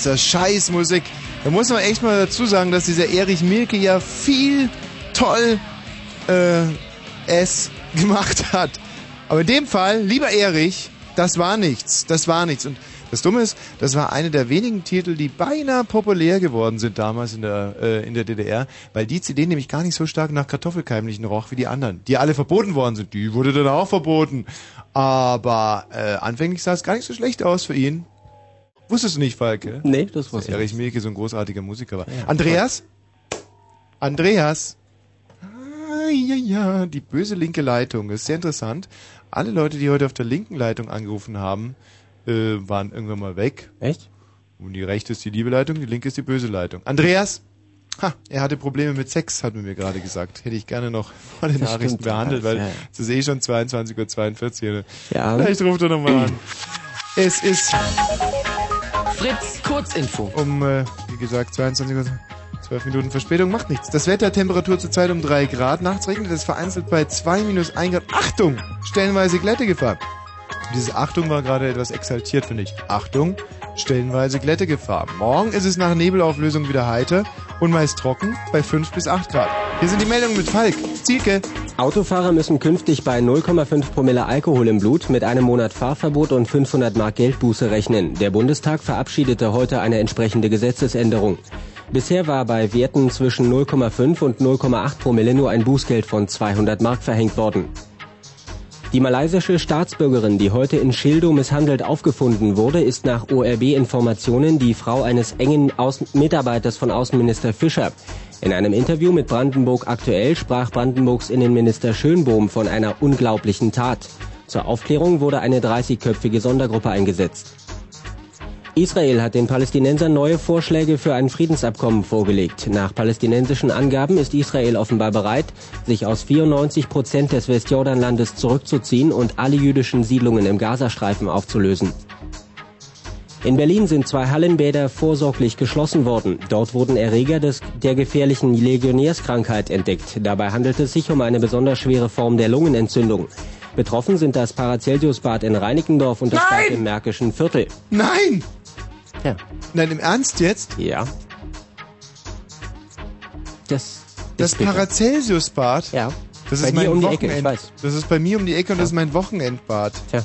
Das Scheißmusik. Da muss man echt mal dazu sagen, dass dieser Erich Mielke ja viel toll äh, es gemacht hat. Aber in dem Fall, lieber Erich, das war nichts. Das war nichts. Und das Dumme ist, das war eine der wenigen Titel, die beinahe populär geworden sind damals in der, äh, in der DDR, weil die CD nämlich gar nicht so stark nach Kartoffelkeimlichen roch wie die anderen, die alle verboten worden sind. Die wurde dann auch verboten. Aber äh, anfänglich sah es gar nicht so schlecht aus für ihn. Wusstest du nicht, Falke? Nee, das wusste ich Erich Milke so ein großartiger Musiker war. Andreas? Andreas? Ah, ja, ja, die böse linke Leitung. Das ist sehr interessant. Alle Leute, die heute auf der linken Leitung angerufen haben, äh, waren irgendwann mal weg. Echt? Und die rechte ist die liebe Leitung, die linke ist die böse Leitung. Andreas? Ha, er hatte Probleme mit Sex, hat man mir gerade gesagt. Hätte ich gerne noch vor den Das Nachrichten stimmt, behandelt, ja, weil ja. es ist eh schon 22.42 Uhr. Ja. Vielleicht ruft er nochmal an. Es ist Fritz, Kurzinfo. um, äh, wie gesagt, 22 Uhr. 12 Minuten Verspätung macht nichts. Das Wetter, Temperatur zurzeit um 3 Grad. Nachts regnet es vereinzelt bei 2 minus 1 Grad. Achtung! Stellenweise Glättegefahr. Diese Achtung war gerade etwas exaltiert, finde ich. Achtung! Stellenweise Glättegefahr. Morgen ist es nach Nebelauflösung wieder heiter und meist trocken bei 5 bis 8 Grad. Hier sind die Meldungen mit Falk. Zielke. Autofahrer müssen künftig bei 0,5 Promille Alkohol im Blut mit einem Monat Fahrverbot und 500 Mark Geldbuße rechnen. Der Bundestag verabschiedete heute eine entsprechende Gesetzesänderung. Bisher war bei Werten zwischen 0,5 und 0,8 Promille nur ein Bußgeld von 200 Mark verhängt worden. Die malaysische Staatsbürgerin, die heute in Schildo misshandelt aufgefunden wurde, ist nach ORB-Informationen die Frau eines engen Außen Mitarbeiters von Außenminister Fischer. In einem Interview mit Brandenburg aktuell sprach Brandenburgs Innenminister Schönbohm von einer unglaublichen Tat. Zur Aufklärung wurde eine 30-köpfige Sondergruppe eingesetzt. Israel hat den Palästinensern neue Vorschläge für ein Friedensabkommen vorgelegt. Nach palästinensischen Angaben ist Israel offenbar bereit, sich aus 94 Prozent des Westjordanlandes zurückzuziehen und alle jüdischen Siedlungen im Gazastreifen aufzulösen. In Berlin sind zwei Hallenbäder vorsorglich geschlossen worden. Dort wurden Erreger des, der gefährlichen Legionärskrankheit entdeckt. Dabei handelt es sich um eine besonders schwere Form der Lungenentzündung. Betroffen sind das Paracelsusbad in Reinickendorf und das Nein! Bad im Märkischen Viertel. Nein! Ja. Nein, im Ernst jetzt? Ja. Das, Das ist bitter. Paracelsus-Bad? Ja. Das Bei ist mein um die Ecke, Wochenend. ich weiß. Das ist bei mir um die Ecke und das ist mein Wochenendbad. Tja.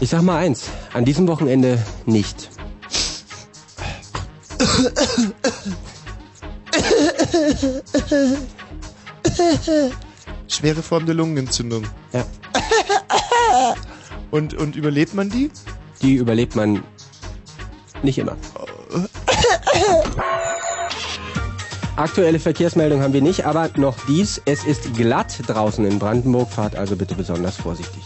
Ich sag mal eins, an diesem Wochenende nicht. Schwere Form der Lungenentzündung. Ja. Und, und überlebt man die? Die überlebt man nicht immer. Aktuelle Verkehrsmeldung haben wir nicht, aber noch dies, es ist glatt draußen in Brandenburg, fahrt also bitte besonders vorsichtig.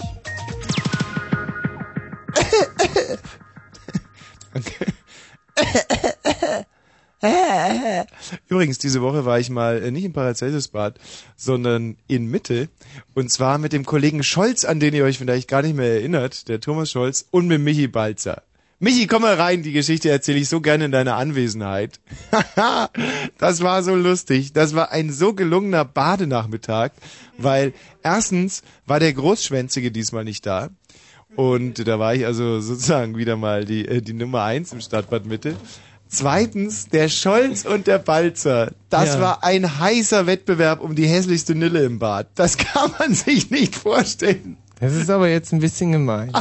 Übrigens, diese Woche war ich mal äh, nicht im Paracelsusbad, sondern in Mitte. Und zwar mit dem Kollegen Scholz, an den ihr euch vielleicht gar nicht mehr erinnert, der Thomas Scholz, und mit Michi Balzer. Michi, komm mal rein, die Geschichte erzähle ich so gerne in deiner Anwesenheit. das war so lustig. Das war ein so gelungener Badenachmittag, weil erstens war der Großschwänzige diesmal nicht da. Und da war ich also sozusagen wieder mal die, äh, die Nummer eins im Stadtbad Mitte. Zweitens, der Scholz und der Balzer. Das Ja. war ein heißer Wettbewerb um die hässlichste Nille im Bad. Das kann man sich nicht vorstellen. Das ist aber jetzt ein bisschen gemein.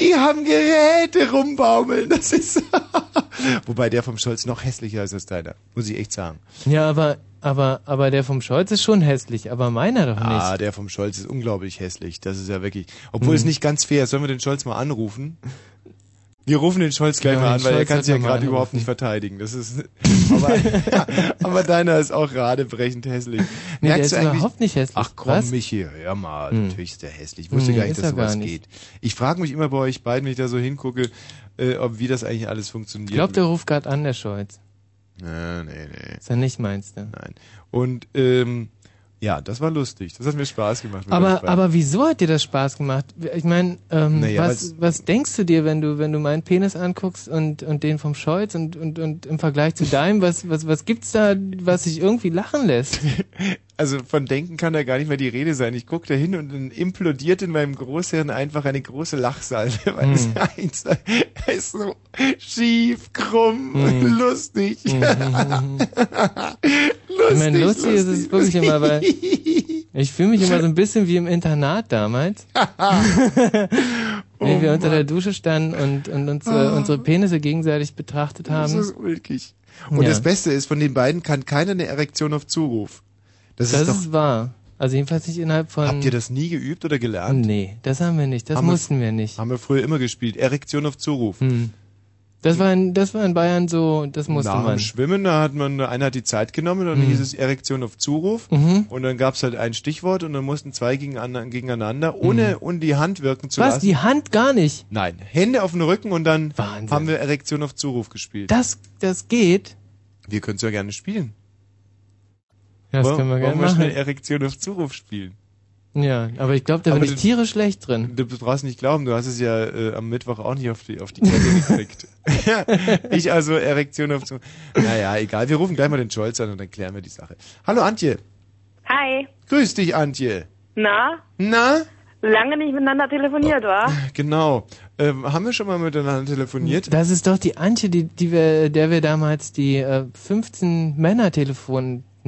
Die haben Geräte rumbaumeln. Das ist. Wobei der vom Scholz noch hässlicher ist als deiner. Muss ich echt sagen. Ja, aber, aber, aber der vom Scholz ist schon hässlich, aber meiner doch nicht. Ah, der vom Scholz ist unglaublich hässlich. Das ist ja wirklich. Obwohl es Hm. nicht ganz fair ist. Sollen wir den Scholz mal anrufen? Wir rufen den Scholz gleich Ja, mal an, weil er Scholz kann sich ja gerade überhaupt nicht verteidigen. Das ist. Aber, aber deiner ist auch radebrechend hässlich. Nee, der Merkst ist du eigentlich- überhaupt nicht hässlich. Ach komm, Was? Michi, hör mal. Hm. Natürlich ist der hässlich. Ich wusste Nee, gar nicht, ist dass er sowas nicht. geht. Ich frage mich immer bei euch beiden, wenn ich da so hingucke, äh, ob wie das eigentlich alles funktioniert. Ich glaube, der ruft gerade an, der Scholz. Nee, nee, nee. Ist er nicht, meinst du? Nein. Und ähm, ja, das war lustig. Das hat mir Spaß gemacht. Aber, aber wieso hat dir das Spaß gemacht? Ich meine, ähm, Naja, was, was denkst du dir, wenn du, wenn du meinen Penis anguckst und, und den vom Scholz und, und, und im Vergleich zu deinem, was, was, was gibt's da, was sich irgendwie lachen lässt? also von Denken kann da gar nicht mehr die Rede sein. Ich gucke da hin und dann implodiert in meinem Großhirn einfach eine große Lachsalve, weil es eins es ist so schief, krumm, Hm. lustig. Mhm. lustig, Ich meine, lustig ist es wirklich immer, weil ich fühle mich immer so ein bisschen wie im Internat damals. Wenn wir unter der Dusche standen und, und uns, Ah. unsere Penisse gegenseitig betrachtet Das haben. ist ulkig. Und Ja. das Beste ist, von den beiden kann keiner eine Erektion auf Zuruf. Das, Das ist ist, wahr. Also jedenfalls nicht innerhalb von... Habt ihr das nie geübt oder gelernt? Nee, das haben wir nicht. Das Haben mussten wir nicht. Haben wir früher immer gespielt. Erektion auf Zuruf. Hm. Das war in, das war in Bayern so, das musste Nach man. dem Schwimmen, da hat man, einer hat die Zeit genommen, dann Mhm. hieß es Erektion auf Zuruf. Mhm. Und dann gab's halt ein Stichwort und dann mussten zwei gegeneinander, ohne, ohne die Hand wirken zu Mhm. Was? lassen. Die Hand gar nicht? Nein, Hände auf den Rücken und dann Wahnsinn. haben wir Erektion auf Zuruf gespielt. Das, das geht? Wir können es ja gerne spielen. Ja, das Wollen- können wir gerne wollen wir schnell machen. Erektion auf Zuruf spielen? Ja, aber ich glaube, da bin ich tierisch schlecht drin. Du brauchst nicht glauben, du hast es ja äh, am Mittwoch auch nicht auf die, auf die Kette gekriegt. ich also Erektion auf Zuruf. Naja, egal, wir rufen gleich mal den Scholz an und dann klären wir die Sache. Hallo Antje. Hi. Grüß dich, Antje. Na? Na? Lange nicht miteinander telefoniert, wa? Genau. Ähm, haben wir schon mal miteinander telefoniert? Das ist doch die Antje, die, die wir, der wir damals die äh, 15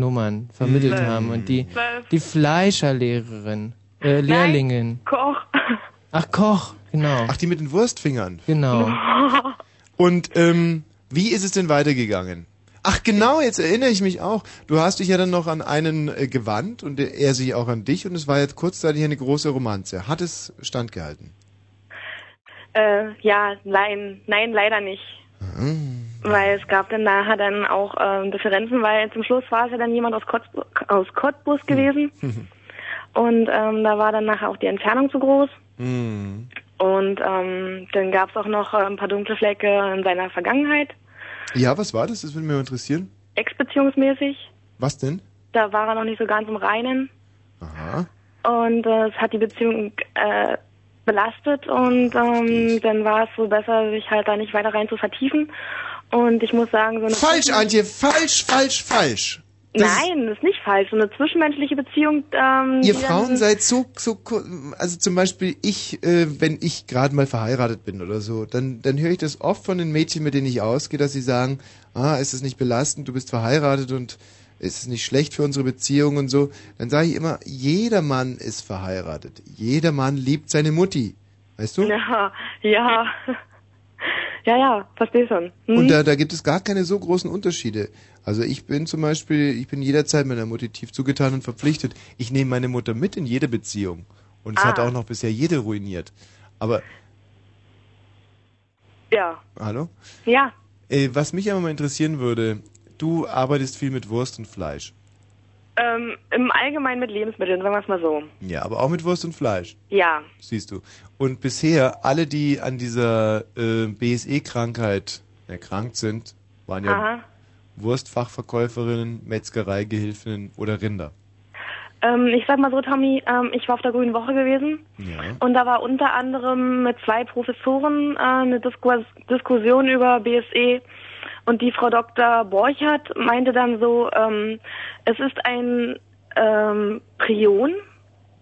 Männer-Telefonnummern vermittelt Zwölf. haben und die, Zwölf. die Fleischerlehrerin, äh, Lehrlingin. Koch. Ach, Koch, genau. Ach, die mit den Wurstfingern. Genau. Und ähm, wie ist es denn weitergegangen? Ach genau, jetzt erinnere ich mich auch. Du hast dich ja dann noch an einen äh, gewandt und er sich auch an dich und es war jetzt kurzzeitig eine große Romanze. Hat es standgehalten? Äh, ja, nein, nein, leider nicht. Weil es gab dann nachher dann auch ähm, Differenzen, weil zum Schluss war es ja dann jemand aus, Cottbus, aus Cottbus gewesen. Und ähm, da war dann nachher auch die Entfernung zu groß. Hm. Und ähm, dann gab es auch noch äh, ein paar dunkle Flecke in seiner Vergangenheit, Ja, was war das? Das würde mich interessieren. ex-beziehungsmäßig. Was denn? Da war er noch nicht so ganz im Reinen. Aha. Und äh, es hat die Beziehung äh, belastet und ähm, dann war es so besser, sich halt da nicht weiter rein zu vertiefen. Und ich muss sagen, so eine Falsch, Antje, falsch, falsch, falsch. Das Nein, das ist nicht falsch. So eine zwischenmenschliche Beziehung. Ähm, Ihr Frauen seid so, so, also zum Beispiel ich, äh, wenn ich gerade mal verheiratet bin oder so, dann, dann höre ich das oft von den Mädchen, mit denen ich ausgehe, dass sie sagen, ah, ist es nicht belastend, du bist verheiratet und ist es nicht schlecht für unsere Beziehung und so. Dann sage ich immer, jeder Mann ist verheiratet. Jeder Mann liebt seine Mutti. Weißt du? Ja, ja. Ja, ja, verstehe schon. Hm? Und da, da gibt es gar keine so großen Unterschiede. Also ich bin zum Beispiel, ich bin jederzeit meiner Mutti tief zugetan und verpflichtet. Ich nehme meine Mutter mit in jede Beziehung. Und es Ah. hat auch noch bisher jede ruiniert. Aber, ja. hallo? Ja. Äh, was mich aber mal interessieren würde, du arbeitest viel mit Wurst und Fleisch. Ähm, Im Allgemeinen mit Lebensmitteln, sagen wir es mal so. Ja, aber auch mit Wurst und Fleisch, Ja. siehst du. Und bisher, alle, die an dieser äh, BSE-Krankheit erkrankt sind, waren ja Aha. Wurstfachverkäuferinnen, Metzgereigehilfinnen oder Rinder. Ähm, ich sag mal so, Tommy, ähm, ich war auf der Grünen Woche gewesen Ja. und da war unter anderem mit zwei Professoren äh, eine Disku Diskussion über BSE und die Frau Dr. Borchert meinte dann so, ähm, es ist ein ähm, Prion,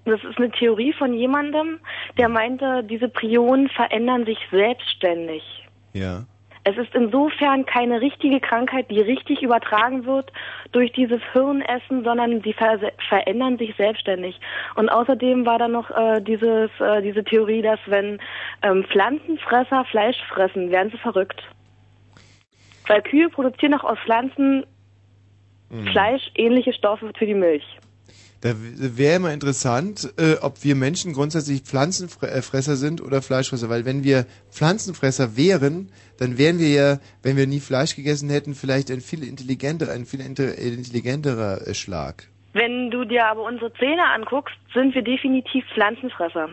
das ist eine Theorie von jemandem, der meinte, diese Prionen verändern sich selbstständig. Ja. Es ist insofern keine richtige Krankheit, die richtig übertragen wird durch dieses Hirnessen, sondern sie ver verändern sich selbstständig. Und außerdem war da noch äh, dieses, äh, diese Theorie, dass wenn ähm, Pflanzenfresser Fleisch fressen, werden sie verrückt. Weil Kühe produzieren auch aus Pflanzen Mhm. Fleisch ähnliche Stoffe für die Milch. Da wäre immer interessant, äh, ob wir Menschen grundsätzlich Pflanzenfresser sind oder Fleischfresser, weil wenn wir Pflanzenfresser wären, dann wären wir ja, wenn wir nie Fleisch gegessen hätten, vielleicht ein viel intelligenter, ein viel intelligenterer äh, Schlag. Wenn du dir aber unsere Zähne anguckst, sind wir definitiv Pflanzenfresser.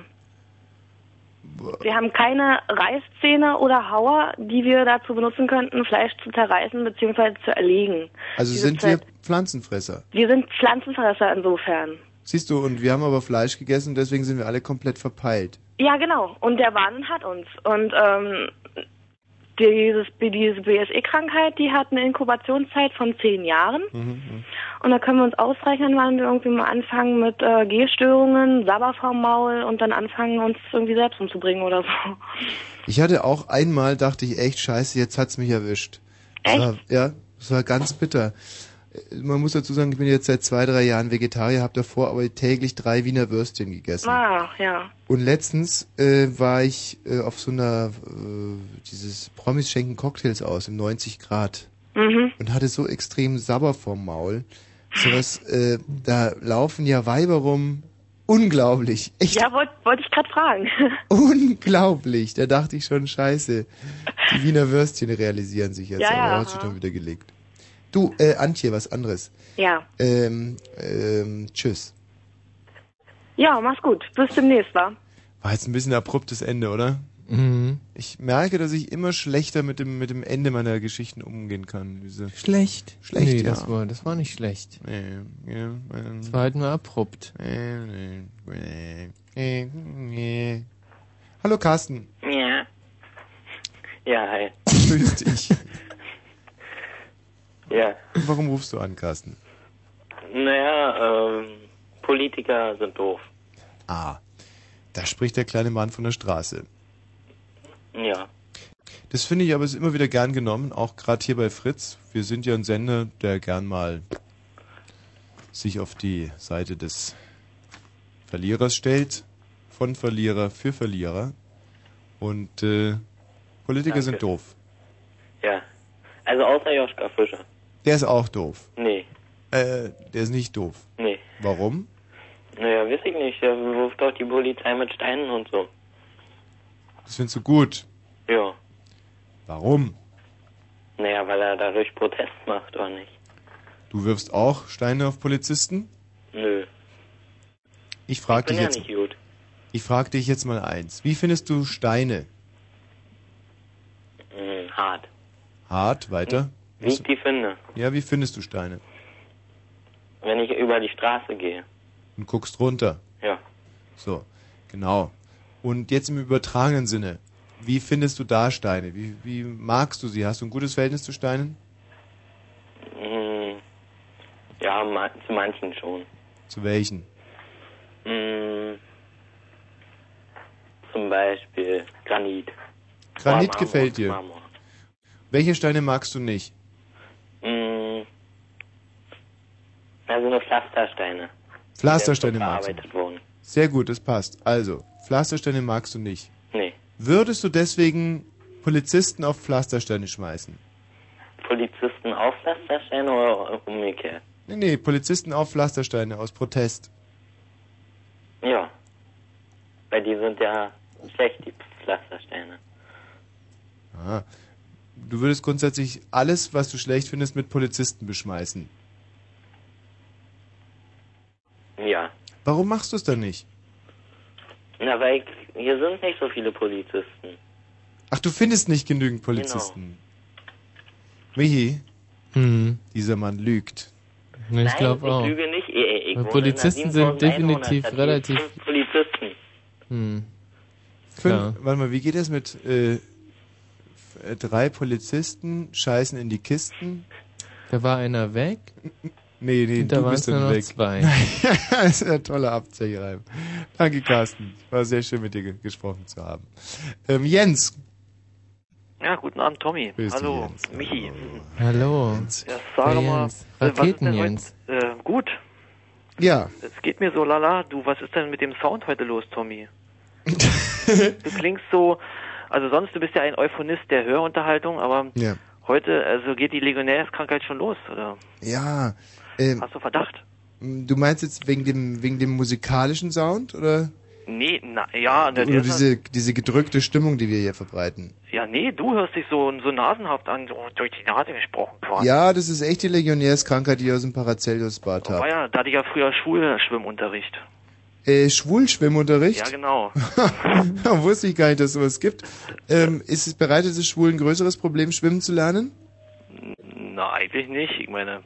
Wir haben keine Reißzähne oder Hauer, die wir dazu benutzen könnten, Fleisch zu zerreißen bzw. zu erlegen. Also Diese sind wir Zeit- Pflanzenfresser. Wir sind Pflanzenfresser insofern. Siehst du, und wir haben aber Fleisch gegessen, deswegen sind wir alle komplett verpeilt. Ja, genau. Und der Wahnsinn hat uns. Und ähm, dieses, diese BSE-Krankheit, die hat eine Inkubationszeit von zehn Jahren. Mhm. Und da können wir uns ausrechnen, wann wir irgendwie mal anfangen mit äh, Gehstörungen, Sabber vorm Maul und dann anfangen, uns irgendwie selbst umzubringen oder so. Ich hatte auch einmal, dachte ich, echt scheiße, jetzt hat's mich erwischt. Das War, ja, das war ganz bitter. Man muss dazu sagen, ich bin jetzt seit zwei, drei Jahren Vegetarier, habe davor aber täglich drei Wiener Würstchen gegessen. Ah, ja. Und letztens äh, war ich äh, auf so einer, äh, dieses Promis schenken Cocktails aus im 90 Grad Mhm. und hatte so extrem Sabber vorm Maul. Sowas, äh, da laufen ja Weiber rum. Unglaublich. Echt Ja, wollte wollt ich gerade fragen. unglaublich. Da dachte ich schon, scheiße. Die Wiener Würstchen realisieren sich jetzt, Ja, aber ja. hat sich schon wieder gelegt. Du, äh, Antje, was anderes. ja. Ähm, ähm, tschüss. Ja, mach's gut. Bis demnächst, wa? War jetzt ein bisschen abruptes Ende, oder? Mhm. Ich merke, dass ich immer schlechter mit dem, mit dem Ende meiner Geschichten umgehen kann. Diese Schlecht? Schlecht, nee, ja. das war, das war nicht schlecht. Nee, ja, ähm, Das war halt nur abrupt. nee, nee, nee, nee, nee. Hallo Carsten. Ja. Ja, hi. Grüß dich. Ja. Warum rufst du an, Carsten? Naja, ähm, Politiker sind doof. Ah, da spricht der kleine Mann von der Straße. Ja. Das finde ich aber ist immer wieder gern genommen, auch gerade hier bei Fritz. Wir sind ja ein Sender, der gern mal sich auf die Seite des Verlierers stellt, von Verlierer für Verlierer. Und äh, Politiker Danke. sind doof. Ja. Also außer Joschka Fischer. Der ist auch doof. Nee. Äh, der ist nicht doof. Nee. Warum? Naja, weiß ich nicht. Der wirft doch die Polizei mit Steinen und so. Das findest du gut. Ja. Warum? Naja, weil er dadurch Protest macht, oder nicht? Du wirfst auch Steine auf Polizisten? Nö. Ich frage Ich bin dich ja jetzt. nicht gut. Ich frage dich jetzt mal eins. Wie findest du Steine? Hm, hart. Hart, weiter? Wie ich die finde. Ja, wie findest du Steine? Wenn ich über die Straße gehe. Und guckst runter. Ja. So, genau. Und jetzt im übertragenen Sinne. Wie findest du da Steine? Wie, wie magst du sie? Hast du ein gutes Verhältnis zu Steinen? Hm, ja, ma zu manchen schon. Zu welchen? Hm, zum Beispiel Granit. Granit Marmor, gefällt dir. Marmor. Welche Steine magst du nicht? Hm, also nur Pflastersteine. Pflastersteine magst du. wurden. Sehr gut, das passt. Also, Pflastersteine magst du nicht. Nee. Würdest du deswegen Polizisten auf Pflastersteine schmeißen? Polizisten auf Pflastersteine oder umgekehrt? Nee, nee, Polizisten auf Pflastersteine aus Protest. Ja. Weil die sind ja schlecht, die Pflastersteine. Ah. Du würdest grundsätzlich alles, was du schlecht findest, mit Polizisten beschmeißen. Ja. Warum machst du es dann nicht? Na, weil ich, hier sind nicht so viele Polizisten. Ach, du findest nicht genügend Polizisten. Michi, Hm. dieser Mann lügt. Ich Nein, glaube ich auch. lüge nicht. Ich, ich Weil wohne Polizisten sind 7000 definitiv relativ- Polizisten. Hm. Fünf, warte mal, wie geht das mit äh, äh, drei Polizisten scheißen in die Kisten? Da war einer weg. Nee, nee, Und da du waren bist dann noch weg. zwei. das ist ein toller Abzeichreim. Danke, Carsten. War sehr schön, mit dir ge gesprochen zu haben. Ähm, Jens. Ja, guten Abend, Tommy. Grüß Hallo, Jens. Michi. Hallo. Ja, sag Hey, mal, Jens. äh, was ist Raketen, denn Jens. Heute, äh, gut. Ja. Es geht mir so lala. Du, was ist denn mit dem Sound heute los, Tommy? du klingst so, also sonst, du bist ja ein Euphonist der Hörunterhaltung, aber Ja. heute, also geht die Legionärskrankheit schon los, oder? Ja. Ähm, Hast du Verdacht? du meinst jetzt wegen dem, wegen dem musikalischen Sound oder, Nee, na, ja, oder diese, diese gedrückte Stimmung, die wir hier verbreiten? ja, nee, du hörst dich so, so nasenhaft an, so durch die Nase gesprochen quasi. Ja, das ist echt die Legionärskrankheit, die ich aus dem Paracelsus-Bad habe. ja, da hatte ich ja früher Schulschwimmunterricht. Äh, Schwulschwimmunterricht? Ja, genau. Wusste ich gar nicht, dass es sowas gibt. Ähm, ist es bereitet es Schwulen ein größeres Problem, schwimmen zu lernen? Na, eigentlich nicht. Ich meine,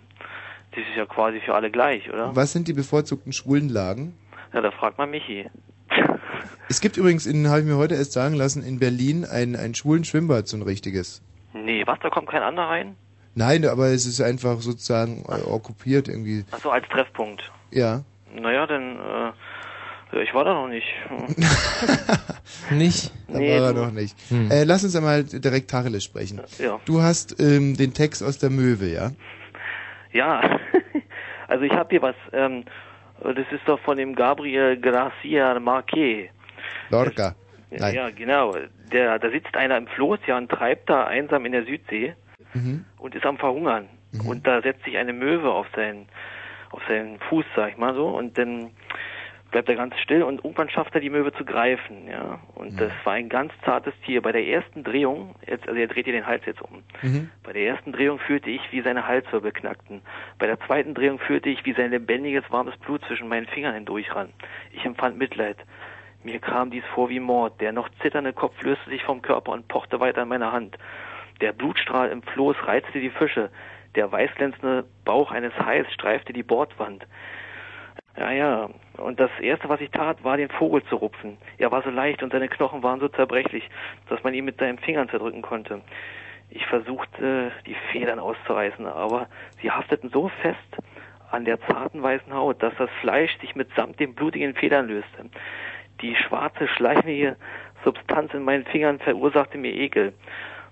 das ist ja quasi für alle gleich, oder? Was sind die bevorzugten Schwulenlagen? Ja, da fragt man Michi. Es gibt übrigens, in habe ich mir heute erst sagen lassen, in Berlin ein, ein schwulen Schwimmbad, so ein richtiges. Nee, was, da kommt kein anderer rein? Nein, aber es ist einfach sozusagen äh, okkupiert irgendwie. Achso, als Treffpunkt. Ja. Naja, dann, äh, ja, ich war da noch nicht. nicht? Da Nee, war er noch nicht. Äh, lass uns einmal direkt Tacheles sprechen. Ja. Du hast ähm, den Text aus der Möwe, ja? Ja, also ich habe hier was, ähm, das ist doch von dem Gabriel Garcia Marquez. Lorca. Ja, Nein. ja, genau. Der, da sitzt einer im Floß, ja, und treibt da einsam in der Südsee Mhm. und ist am Verhungern. Und da setzt sich eine Möwe auf seinen, auf seinen Fuß, sag ich mal so, und dann bleibt er ganz still und irgendwann schafft er die Möwe zu greifen, ja. Und das war ein ganz zartes Tier. Bei der ersten Drehung, jetzt, also er dreht hier den Hals jetzt um. Mhm. Bei der ersten Drehung fühlte ich, wie seine Halswirbel knackten. Bei der zweiten Drehung fühlte ich, wie sein lebendiges, warmes Blut zwischen meinen Fingern hindurchrann. Ich empfand Mitleid. Mir kam dies vor wie Mord. Der noch zitternde Kopf löste sich vom Körper und pochte weiter an meiner Hand. Der Blutstrahl im Floß reizte die Fische. Der weißglänzende Bauch eines Hais streifte die Bordwand. Ja, ja. Und das Erste, was ich tat, war, den Vogel zu rupfen. Er war so leicht und seine Knochen waren so zerbrechlich, dass man ihn mit seinen Fingern zerdrücken konnte. Ich versuchte, die Federn auszureißen, aber sie hafteten so fest an der zarten weißen Haut, dass das Fleisch sich mitsamt den blutigen Federn löste. Die schwarze, schleimige Substanz in meinen Fingern verursachte mir Ekel.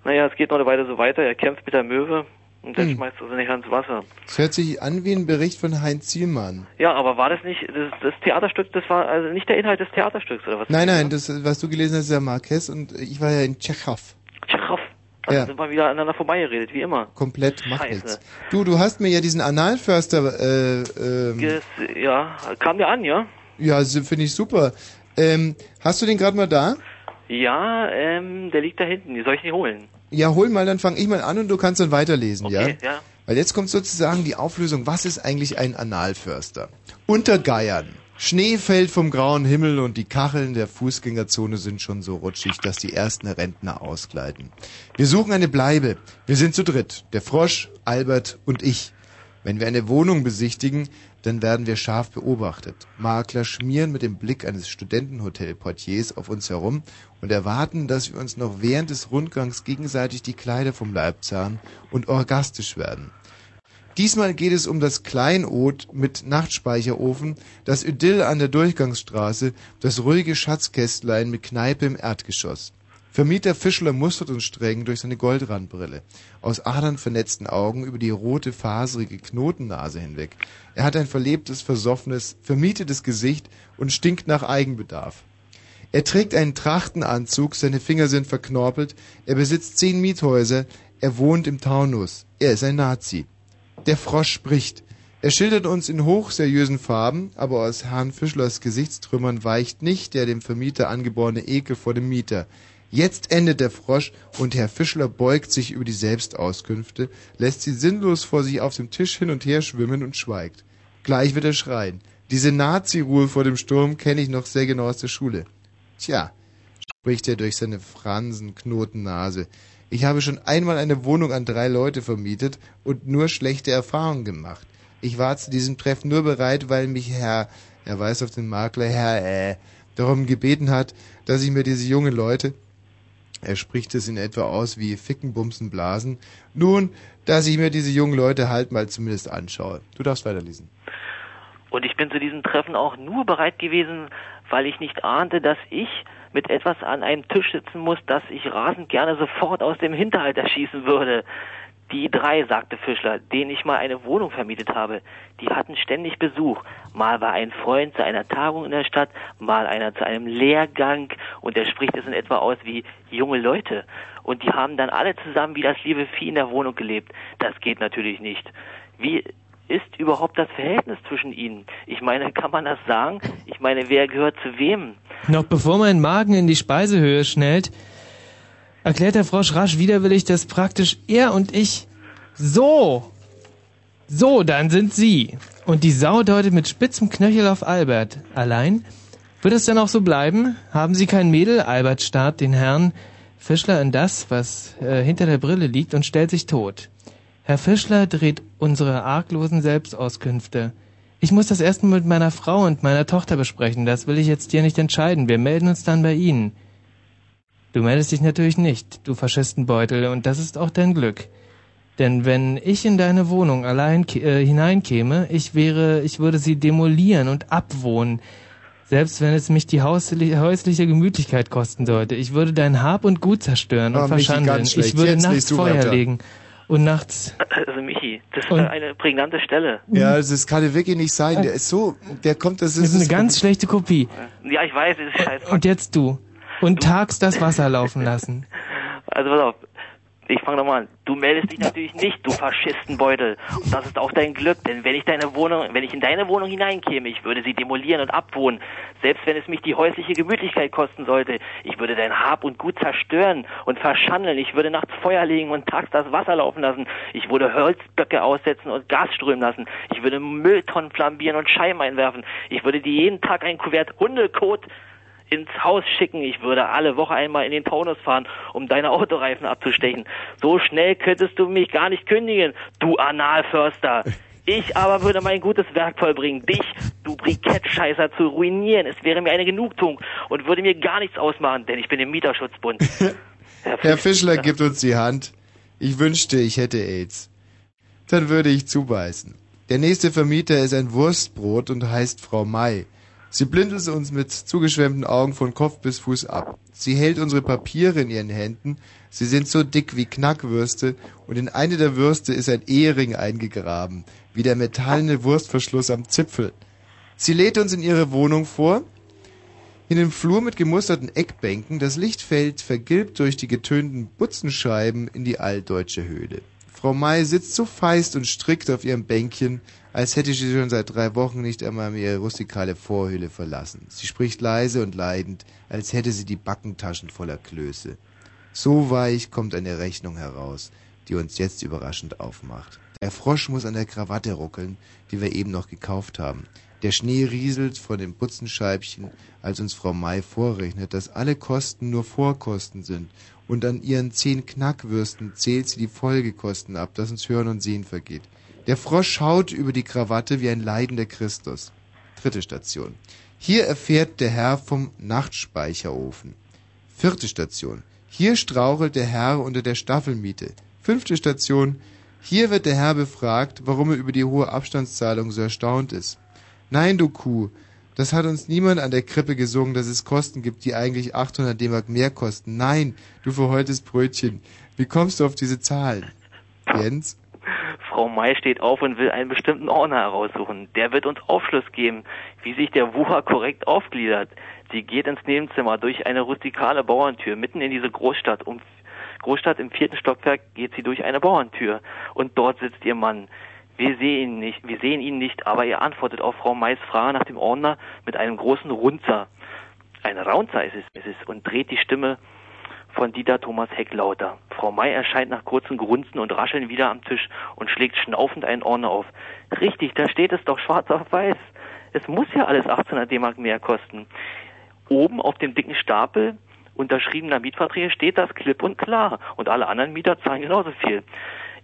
Naja, es geht noch eine Weile so weiter. Er kämpft mit der Möwe und dann Hm. schmeißt er sie nicht ans Wasser. Es hört sich an wie ein Bericht von Heinz Zielmann. Ja, aber war das nicht das, das Theaterstück? Das war also nicht der Inhalt des Theaterstücks oder was? Nein, nein, das, was du gelesen hast, ist ja Marquez und ich war ja in Tschechow. Tschechow. Also Ja. sind wir wieder aneinander vorbeigeredet, wie immer. Komplett macht nichts. Du, du hast mir ja diesen Analförster, äh, ähm, Ges- ja, kam der an, ja? ja, so finde ich super. Ähm, hast du den gerade mal da? Ja, ähm, der liegt da hinten. Die soll ich nicht holen. Ja, hol mal, dann fange ich mal an und du kannst dann weiterlesen, ja? Okay, ja. Weil jetzt kommt sozusagen die Auflösung. Was ist eigentlich ein Analförster? Unter Geiern. Schnee fällt vom grauen Himmel und die Kacheln der Fußgängerzone sind schon so rutschig, dass die ersten Rentner ausgleiten. Wir suchen eine Bleibe. Wir sind zu dritt. Der Frosch, Albert und ich. Wenn wir eine Wohnung besichtigen, dann werden wir scharf beobachtet. Makler schmieren mit dem Blick eines Studentenhotelportiers auf uns herum und erwarten, dass wir uns noch während des Rundgangs gegenseitig die Kleider vom Leib zerren und orgastisch werden. Diesmal geht es um das Kleinod mit Nachtspeicherofen, das Idyll an der Durchgangsstraße, das ruhige Schatzkästlein mit Kneipe im Erdgeschoss. Vermieter Fischler mustert uns streng durch seine Goldrandbrille, aus Adern vernetzten Augen über die rote, faserige Knotennase hinweg. Er hat ein verlebtes, versoffenes, vermietetes Gesicht und stinkt nach Eigenbedarf. Er trägt einen Trachtenanzug, seine Finger sind verknorpelt, er besitzt zehn Miethäuser, er wohnt im Taunus, er ist ein Nazi. Der Frosch spricht. Er schildert uns in hochseriösen Farben, aber aus Herrn Fischlers Gesichtstrümmern weicht nicht der dem Vermieter angeborene Ekel vor dem Mieter. Jetzt endet der Frosch und Herr Fischler beugt sich über die Selbstauskünfte, lässt sie sinnlos vor sich auf dem Tisch hin und her schwimmen und schweigt. Gleich wird er schreien. Diese Nazi-Ruhe vor dem Sturm kenne ich noch sehr genau aus der Schule. Tja, spricht er durch seine Fransenknotennase. Ich habe schon einmal eine Wohnung an drei Leute vermietet und nur schlechte Erfahrungen gemacht. Ich war zu diesem Treffen nur bereit, weil mich Herr, er weist auf den Makler, Herr, äh, darum gebeten hat, dass ich mir diese jungen Leute, er spricht es in etwa aus wie Ficken, Bumsen, Blasen, nun, dass ich mir diese jungen Leute halt mal zumindest anschaue. Du darfst weiterlesen. Und ich bin zu diesem Treffen auch nur bereit gewesen, weil ich nicht ahnte, dass ich mit etwas an einem Tisch sitzen muss, das ich rasend gerne sofort aus dem Hinterhalt erschießen würde. Die drei, sagte Fischler, denen ich mal eine Wohnung vermietet habe, die hatten ständig Besuch. Mal war ein Freund zu einer Tagung in der Stadt, mal einer zu einem Lehrgang und er spricht es in etwa aus wie junge Leute. Und die haben dann alle zusammen wie das liebe Vieh in der Wohnung gelebt. Das geht natürlich nicht. Wie ist überhaupt das Verhältnis zwischen ihnen? Ich meine, kann man das sagen? Ich meine, wer gehört zu wem? Noch bevor mein Magen in die Speisehöhe schnellt, erklärt der Frosch rasch widerwillig, dass praktisch er und ich so, so, dann sind sie. Und die Sau deutet mit spitzem Knöchel auf Albert. Allein? Wird es denn auch so bleiben? Haben Sie kein Mädel? Albert starrt den Herrn Fischler in das, was äh, hinter der Brille liegt und stellt sich tot. Herr Fischler dreht unsere arglosen Selbstauskünfte. Ich muss das erst mal mit meiner Frau und meiner Tochter besprechen. Das will ich jetzt dir nicht entscheiden. Wir melden uns dann bei Ihnen. Du meldest dich natürlich nicht, du Faschistenbeutel, und das ist auch dein Glück. Denn wenn ich in deine Wohnung allein äh, hineinkäme, ich wäre, ich würde sie demolieren und abwohnen. Selbst wenn es mich die häusliche Gemütlichkeit kosten sollte. Ich würde dein Hab und Gut zerstören und Oh, verschandeln. Ich würde Jetzt nachts Feuer weiter. legen. Und nachts Also Michi, das ist Und- eine prägnante Stelle. Ja, das kann ja wirklich nicht sein. Der ist so, der kommt, das Das ist ist eine ganz schlechte Kopie. Ja, ich weiß, es ist scheiße. Und jetzt du. Und tags das Wasser laufen lassen. Also pass auf, ich fange nochmal an. Du meldest dich natürlich nicht, du Faschistenbeutel. Und das ist auch dein Glück, denn wenn ich deine Wohnung, wenn ich in deine Wohnung hineinkäme, ich würde sie demolieren und abwohnen. Selbst wenn es mich die häusliche Gemütlichkeit kosten sollte. Ich würde dein Hab und Gut zerstören und verschandeln. Ich würde nachts Feuer legen und tags das Wasser laufen lassen. Ich würde Holzböcke aussetzen und Gas strömen lassen. Ich würde Mülltonnen flambieren und Scheiben einwerfen. Ich würde dir jeden Tag ein Kuvert Hundekot ins Haus schicken. Ich würde alle Woche einmal in den Taunus fahren, um deine Autoreifen abzustechen. So schnell könntest du mich gar nicht kündigen, du Analförster. Ich aber würde mein gutes Werk vollbringen, dich, du Brikettscheißer, zu ruinieren. Es wäre mir eine Genugtuung und würde mir gar nichts ausmachen, denn ich bin im Mieterschutzbund. Herr Fischler gibt uns die Hand. Ich wünschte, ich hätte AIDS. Dann würde ich zubeißen. Der nächste Vermieter ist ein Wurstbrot und heißt Frau May. Sie blindet uns mit zugeschwemmten Augen von Kopf bis Fuß ab. Sie hält unsere Papiere in ihren Händen. Sie sind so dick wie Knackwürste und in eine der Würste ist ein Ehering eingegraben, wie der metallene Wurstverschluss am Zipfel. Sie lädt uns in ihre Wohnung vor, in dem Flur mit gemusterten Eckbänken, das Licht fällt vergilbt durch die getönten Butzenscheiben in die altdeutsche Höhle. Frau May sitzt so feist und strikt auf ihrem Bänkchen, als hätte sie schon seit drei Wochen nicht einmal ihre rustikale Vorhöhle verlassen. Sie spricht leise und leidend, als hätte sie die Backentaschen voller Klöße. So weich kommt eine Rechnung heraus, die uns jetzt überraschend aufmacht. Der Frosch muss an der Krawatte ruckeln, die wir eben noch gekauft haben. Der Schnee rieselt von den Butzenscheibchen, als uns Frau May vorrechnet, dass alle Kosten nur Vorkosten sind, und an ihren zehn Knackwürsten zählt sie die Folgekosten ab, dass uns Hören und Sehen vergeht. Der Frosch schaut über die Krawatte wie ein leidender Christus. Dritte Station. Hier erfährt der Herr vom Nachtspeicherofen. Vierte Station. Hier strauchelt der Herr unter der Staffelmiete. Fünfte Station. Hier wird der Herr befragt, warum er über die hohe Abstandszahlung so erstaunt ist. Nein, du Kuh, das hat uns niemand an der Krippe gesungen, dass es Kosten gibt, die eigentlich 800 D-Mark mehr kosten. Nein, du verheultes Brötchen. Wie kommst du auf diese Zahlen? Jens? Frau May steht auf und will einen bestimmten Ordner heraussuchen. Der wird uns Aufschluss geben, wie sich der Wucher korrekt aufgliedert. Sie geht ins Nebenzimmer durch eine rustikale Bauerntür mitten in diese Großstadt. Um Großstadt im vierten Stockwerk geht sie durch eine Bauerntür und dort sitzt ihr Mann. Wir sehen ihn nicht, wir sehen ihn nicht, aber er antwortet auf Frau Mays Frage nach dem Ordner mit einem großen Runzer. Ein Raunzer ist es, ist es und dreht die Stimme von Dieter Thomas Heck lauter. Frau May erscheint nach kurzem Grunzen und Rascheln wieder am Tisch und schlägt schnaufend einen Ordner auf. Richtig, da steht es doch schwarz auf weiß. Es muss ja alles 1800 D-Mark mehr kosten. Oben auf dem dicken Stapel unterschriebener Mietverträge steht das klipp und klar und alle anderen Mieter zahlen genauso viel.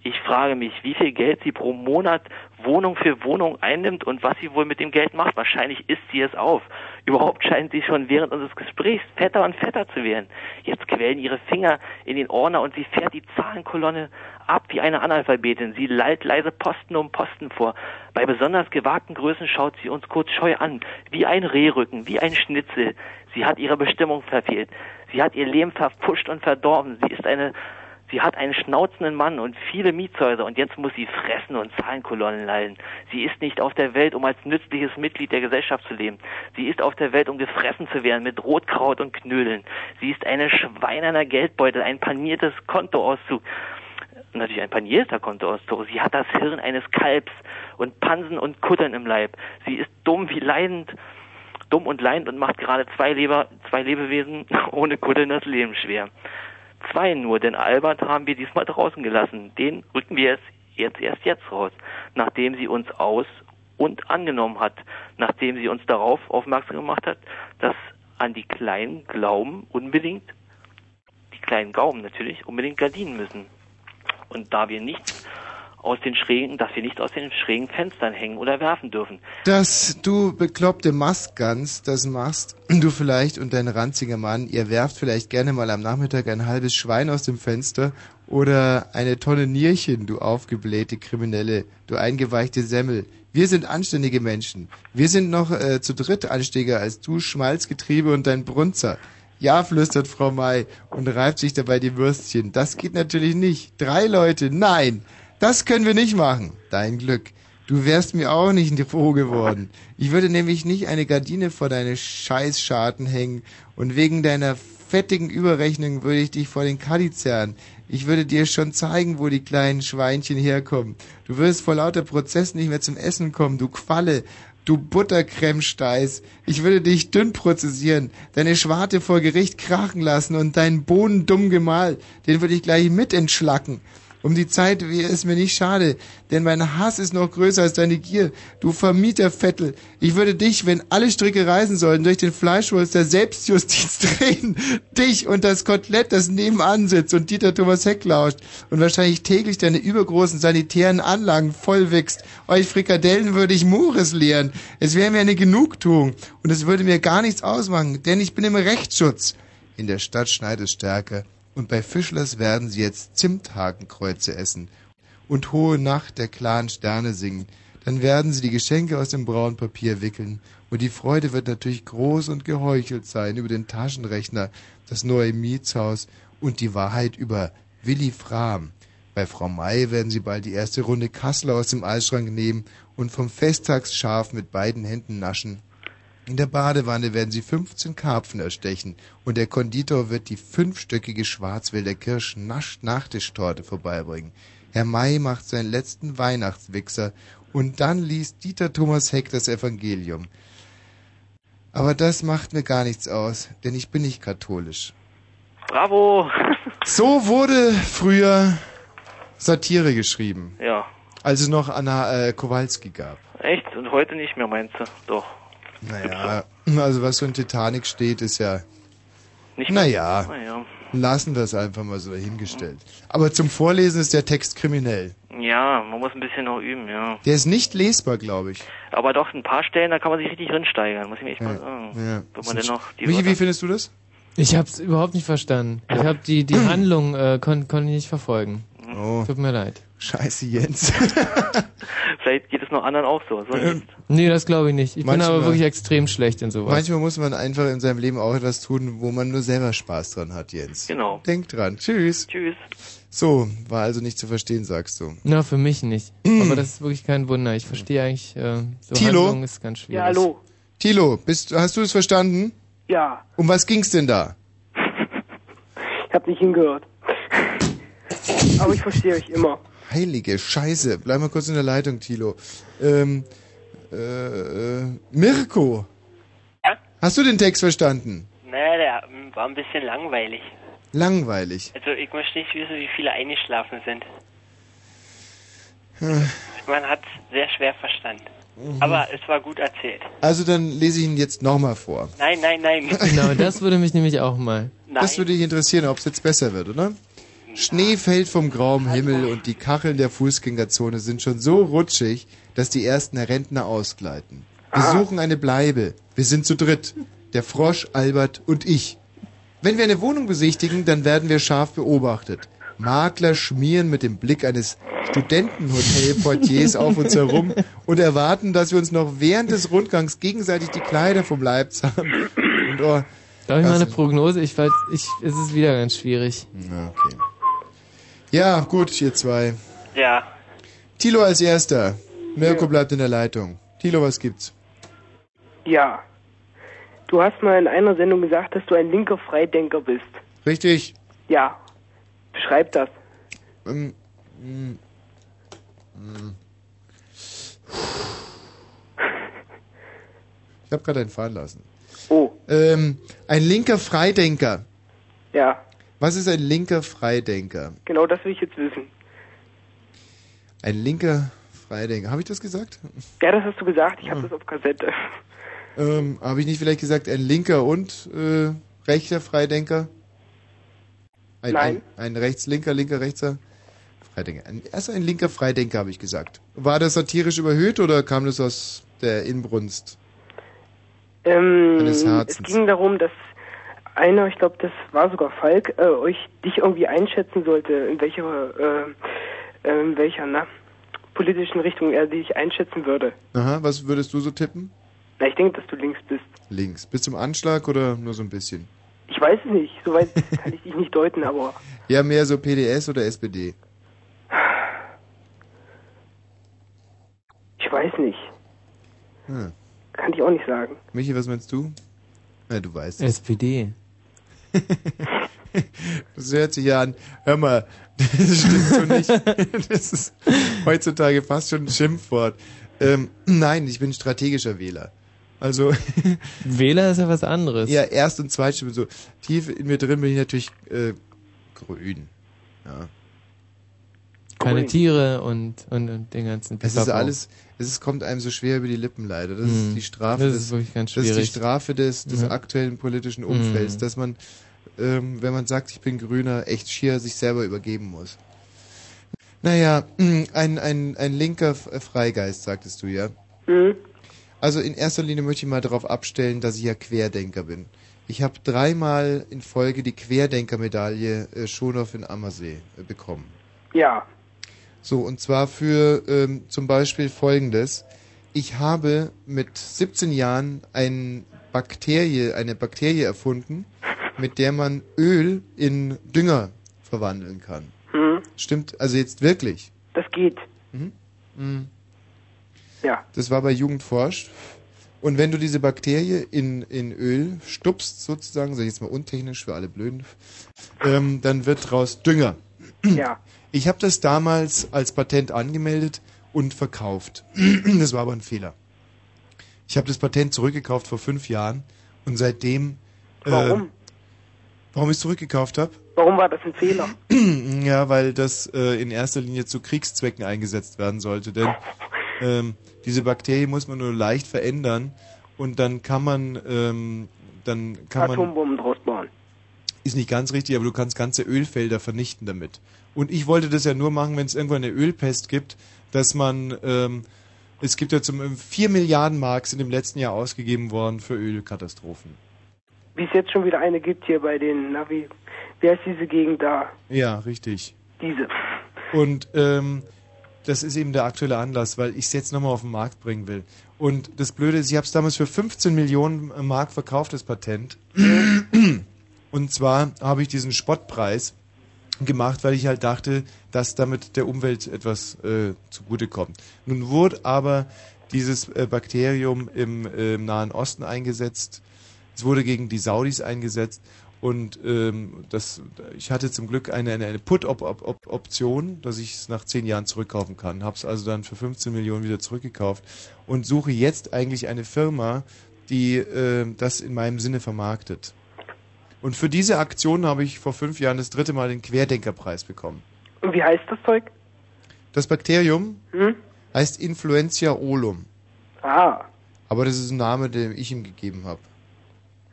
Ich frage mich, wie viel Geld sie pro Monat Wohnung für Wohnung einnimmt und was sie wohl mit dem Geld macht. Wahrscheinlich isst sie es auf. Überhaupt scheint sie schon während unseres Gesprächs fetter und fetter zu werden. Jetzt quellen ihre Finger in den Ordner und sie fährt die Zahlenkolonne ab wie eine Analphabetin. Sie lallt leise Posten um Posten vor. Bei besonders gewagten Größen schaut sie uns kurz scheu an, wie ein Rehrücken, wie ein Schnitzel. Sie hat ihre Bestimmung verfehlt. Sie hat ihr Leben verpfuscht und verdorben. Sie ist eine Sie hat einen schnauzenden Mann und viele Mietshäuser und jetzt muss sie fressen und Zahlenkolonnen lallen. Sie ist nicht auf der Welt, um als nützliches Mitglied der Gesellschaft zu leben. Sie ist auf der Welt, um gefressen zu werden mit Rotkraut und Knödeln. Sie ist eine schweinerner Geldbeutel, ein paniertes Kontoauszug. Natürlich ein panierter Kontoauszug. Sie hat das Hirn eines Kalbs und Pansen und Kutteln im Leib. Sie ist dumm wie leidend, dumm und leidend und macht gerade zwei, Leber, zwei Lebewesen ohne Kutteln das Leben schwer. Zwei nur, denn Albert haben wir diesmal draußen gelassen. Den rücken wir jetzt, jetzt erst jetzt raus, nachdem sie uns aus und angenommen hat, nachdem sie uns darauf aufmerksam gemacht hat, dass an die kleinen Glauben unbedingt, die kleinen Gauben natürlich, unbedingt Gardinen müssen. Und da wir nicht aus den schrägen, dass wir nicht aus den schrägen Fenstern hängen oder werfen dürfen. Dass du bekloppte Mastgans das machst, du vielleicht und dein ranziger Mann, ihr werft vielleicht gerne mal am Nachmittag ein halbes Schwein aus dem Fenster oder eine Tonne Nierchen, du aufgeblähte Kriminelle, du eingeweichte Semmel. Wir sind anständige Menschen. Wir sind noch äh, zu dritt anständiger als du, Schmalzgetriebe und dein Brunzer. Ja, flüstert Frau May und reibt sich dabei die Würstchen. Das geht natürlich nicht. Drei Leute, nein. Das können wir nicht machen. Dein Glück. Du wärst mir auch nicht froh geworden. Ich würde nämlich nicht eine Gardine vor deine Scheißscharten hängen und wegen deiner fettigen Überrechnung würde ich dich vor den Kaddi zerren. Ich würde dir schon zeigen, wo die kleinen Schweinchen herkommen. Du wirst vor lauter Prozess nicht mehr zum Essen kommen, du Qualle. Du Buttercreme-Steiß, ich würde dich dünn prozessieren, deine Schwarte vor Gericht krachen lassen und deinen Bohnen dumm Gemahl, den würde ich gleich mit entschlacken. Um die Zeit wäre es mir nicht schade, denn mein Hass ist noch größer als deine Gier. Du Vermietervettel, ich würde dich, wenn alle Stricke reisen sollten, durch den Fleischwurst der Selbstjustiz drehen. Dich und das Kotelett, das nebenan sitzt und Dieter Thomas Heck lauscht und wahrscheinlich täglich deine übergroßen sanitären Anlagen vollwächst. Euch Frikadellen würde ich Mures lehren. Es wäre mir eine Genugtuung und es würde mir gar nichts ausmachen, denn ich bin im Rechtsschutz. In der Stadt schneit es stärker und bei Fischlers werden sie jetzt Zimthakenkreuze essen und hohe Nacht der klaren Sterne singen. Dann werden sie die Geschenke aus dem braunen Papier wickeln und die Freude wird natürlich groß und geheuchelt sein über den Taschenrechner, das neue Mietshaus und die Wahrheit über Willi Frahm. Bei Frau May werden sie bald die erste Runde Kassler aus dem Eisschrank nehmen und vom Festtagsschaf mit beiden Händen naschen. In der Badewanne werden sie 15 Karpfen erstechen und der Konditor wird die fünfstöckige Schwarzwälder Kirsch nascht Nachtischtorte vorbeibringen. Herr May macht seinen letzten Weihnachtswichser und dann liest Dieter Thomas Heck das Evangelium. Aber das macht mir gar nichts aus, denn ich bin nicht katholisch. Bravo! So wurde früher Satire geschrieben, Ja. als es noch Anna äh, Kowalski gab. Echt? Und heute nicht mehr, meinst du? Doch. Naja, also was so in Titanic steht, ist ja... Nicht mehr? naja, Naja. lassen wir es einfach mal so dahingestellt. Aber zum Vorlesen ist der Text kriminell. Ja, man muss ein bisschen noch üben, ja. Der ist nicht lesbar, glaube ich. Aber doch, ein paar Stellen, da kann man sich richtig reinsteigern, muss ich mir echt mal sagen. Ja. Wenn man denn noch die Michi, wie findest du das? Ich hab's überhaupt nicht verstanden. Ich hab die, die Handlung äh, kon konnte ich nicht verfolgen. Oh. Tut mir leid. Scheiße, Jens. Vielleicht geht es noch anderen auch so. so Ähm, Nee, das glaube ich nicht. Ich bin Manchmal- aber wirklich extrem schlecht in sowas. Manchmal muss man einfach in seinem Leben auch etwas tun, wo man nur selber Spaß dran hat, Jens. Genau. Denk dran. Tschüss. Tschüss. So, war also nicht zu verstehen, sagst du. Na, für mich nicht. Aber das ist wirklich kein Wunder. Ich verstehe eigentlich, äh, so Tilo? Handlung ist ganz schwierig. Ja, hallo. Tilo, bist, hast du es verstanden? Ja, Um was ging's denn da? ich hab nicht hingehört. Aber ich verstehe euch immer. Heilige Scheiße. Bleib mal kurz in der Leitung, Tilo. Ähm, äh, äh, Mirko. Hast du den Text verstanden? Naja, der ähm, war ein bisschen langweilig. Langweilig. Also ich möchte nicht wissen, wie viele eingeschlafen sind. Äh, Man hat sehr schwer verstanden. Mhm. Aber es war gut erzählt. Also dann lese ich ihn jetzt nochmal vor. Nein, nein, nein. Genau, das würde mich nämlich auch mal. Das würde dich interessieren, ob es jetzt besser wird, oder? Schnee fällt vom grauen Himmel und die Kacheln der Fußgängerzone sind schon so rutschig, dass die ersten Rentner ausgleiten. Wir suchen eine Bleibe. Wir sind zu dritt. Der Frosch, Albert und ich. Wenn wir eine Wohnung besichtigen, dann werden wir scharf beobachtet. Makler schmieren mit dem Blick eines Studentenhotelportiers auf uns herum und erwarten, dass wir uns noch während des Rundgangs gegenseitig die Kleider vom Leib zahlen. Und oh, Darf ich mal eine Prognose? Ich weiß, ich, es ist wieder ganz schwierig. Okay. Ja, gut, ihr zwei. Ja. Tilo als erster. Mirko bleibt in der Leitung. Tilo, was gibt's? Ja. Du hast mal in einer Sendung gesagt, dass du ein linker Freidenker bist. Richtig. Ja. Beschreib das. Ähm, mm, mm. Ich habe gerade einen fahren lassen. Oh. Ähm, ein linker Freidenker. Ja, Was ist ein linker Freidenker? genau das will ich jetzt wissen. Ein linker Freidenker. Habe ich das gesagt? Ja, das hast du gesagt. Ich habe Hm. das auf Kassette. Ähm, Habe ich nicht vielleicht gesagt, ein linker und äh, rechter Freidenker? Ein, Nein. Ein, ein rechtslinker, linker, rechter Freidenker. Ein, erst ein linker Freidenker, habe ich gesagt. War das satirisch überhöht oder kam das aus der Inbrunst? Ähm, es ging darum, dass einer, ich glaube, das war sogar Falk, äh, euch dich irgendwie einschätzen sollte, in welcher, äh, äh, in welcher, na, politischen Richtung er dich einschätzen würde. Aha, was würdest du so tippen? Na, ich denke, dass du links bist. Links. Bis zum Anschlag oder nur so ein bisschen? Ich weiß es nicht, soweit kann ich dich nicht deuten, aber Ja, mehr so PDS oder SPD? ich weiß nicht. Hm. Kann ich auch nicht sagen. Michi, was meinst du? Ja, du weißt es. SPD. Das hört sich ja an. Hör mal, das stimmt so nicht. Das ist heutzutage fast schon ein Schimpfwort. Ähm, nein, ich bin strategischer Wähler. Also. Wähler ist ja was anderes. Ja, Erst- und Zweitstimme. So tief in mir drin bin ich natürlich äh, grün. Ja. Keine Tiere und, und, und den ganzen Es ist Pipapo. alles, es ist, kommt einem so schwer über die Lippen leider. Das Mhm. ist die Strafe Das des, ist wirklich ganz das ist die schwierig. Strafe des, des Ja. aktuellen politischen Umfelds, Mhm. dass man, ähm, wenn man sagt, ich bin Grüner, echt schier sich selber übergeben muss. Naja, mh, ein, ein, ein linker F- Freigeist, sagtest du ja. Mhm. Also in erster Linie möchte ich mal darauf abstellen, dass ich ja Querdenker bin. Ich habe dreimal in Folge die Querdenkermedaille äh, Schonhoff in Ammersee äh, bekommen. Ja. So, und zwar für ähm, zum Beispiel folgendes. Ich habe mit 17 Jahren ein Bakterie, eine Bakterie erfunden, mit der man Öl in Dünger verwandeln kann. Mhm. Stimmt, also jetzt wirklich. Das geht. Mhm. Mhm. Ja. Das war bei Jugendforsch. Und wenn du diese Bakterie in, in Öl stupst, sozusagen, sag ich jetzt mal untechnisch für alle Blöden, ähm, dann wird draus Dünger. Ja. Ich habe das damals als Patent angemeldet und verkauft. das war aber ein Fehler. Ich habe das Patent zurückgekauft vor fünf Jahren und seitdem. Äh, Warum? warum ich es zurückgekauft habe? Warum war das ein Fehler? ja, weil das äh, in erster Linie zu Kriegszwecken eingesetzt werden sollte. Denn ähm, diese Bakterie muss man nur leicht verändern und dann kann man, ähm, dann kann man, Atombomben draus bauen. ist nicht ganz richtig, aber du kannst ganze Ölfelder vernichten damit. Und ich wollte das ja nur machen, wenn es irgendwann eine Ölpest gibt, dass man, ähm, es gibt ja zum 4 Milliarden Mark sind im letzten Jahr ausgegeben worden für Ölkatastrophen. Wie es jetzt schon wieder eine gibt hier bei den, na wie, wie heißt diese Gegend da? Ja, richtig. Diese. Und ähm, das ist eben der aktuelle Anlass, weil ich es jetzt nochmal auf den Markt bringen will. Und das Blöde ist, ich habe es damals für 15 Millionen Mark verkauft, das Patent. Und zwar habe ich diesen Spottpreis gemacht, weil ich halt dachte, dass damit der Umwelt etwas äh, zugutekommt. Nun wurde aber dieses äh, Bakterium im, äh, Nahen Osten eingesetzt. Es wurde gegen die Saudis eingesetzt und ähm, das, ich hatte zum Glück eine, eine, eine Put-Option, dass ich es nach zehn Jahren zurückkaufen kann. Habe es also dann für 15 Millionen wieder zurückgekauft und suche jetzt eigentlich eine Firma, die äh, das in meinem Sinne vermarktet. Und für diese Aktion habe ich vor fünf Jahren das dritte Mal den Querdenkerpreis bekommen. Und wie heißt das Zeug? Das Bakterium Hm? heißt Influenza olum. Ah, Aber das ist ein Name, den ich ihm gegeben habe.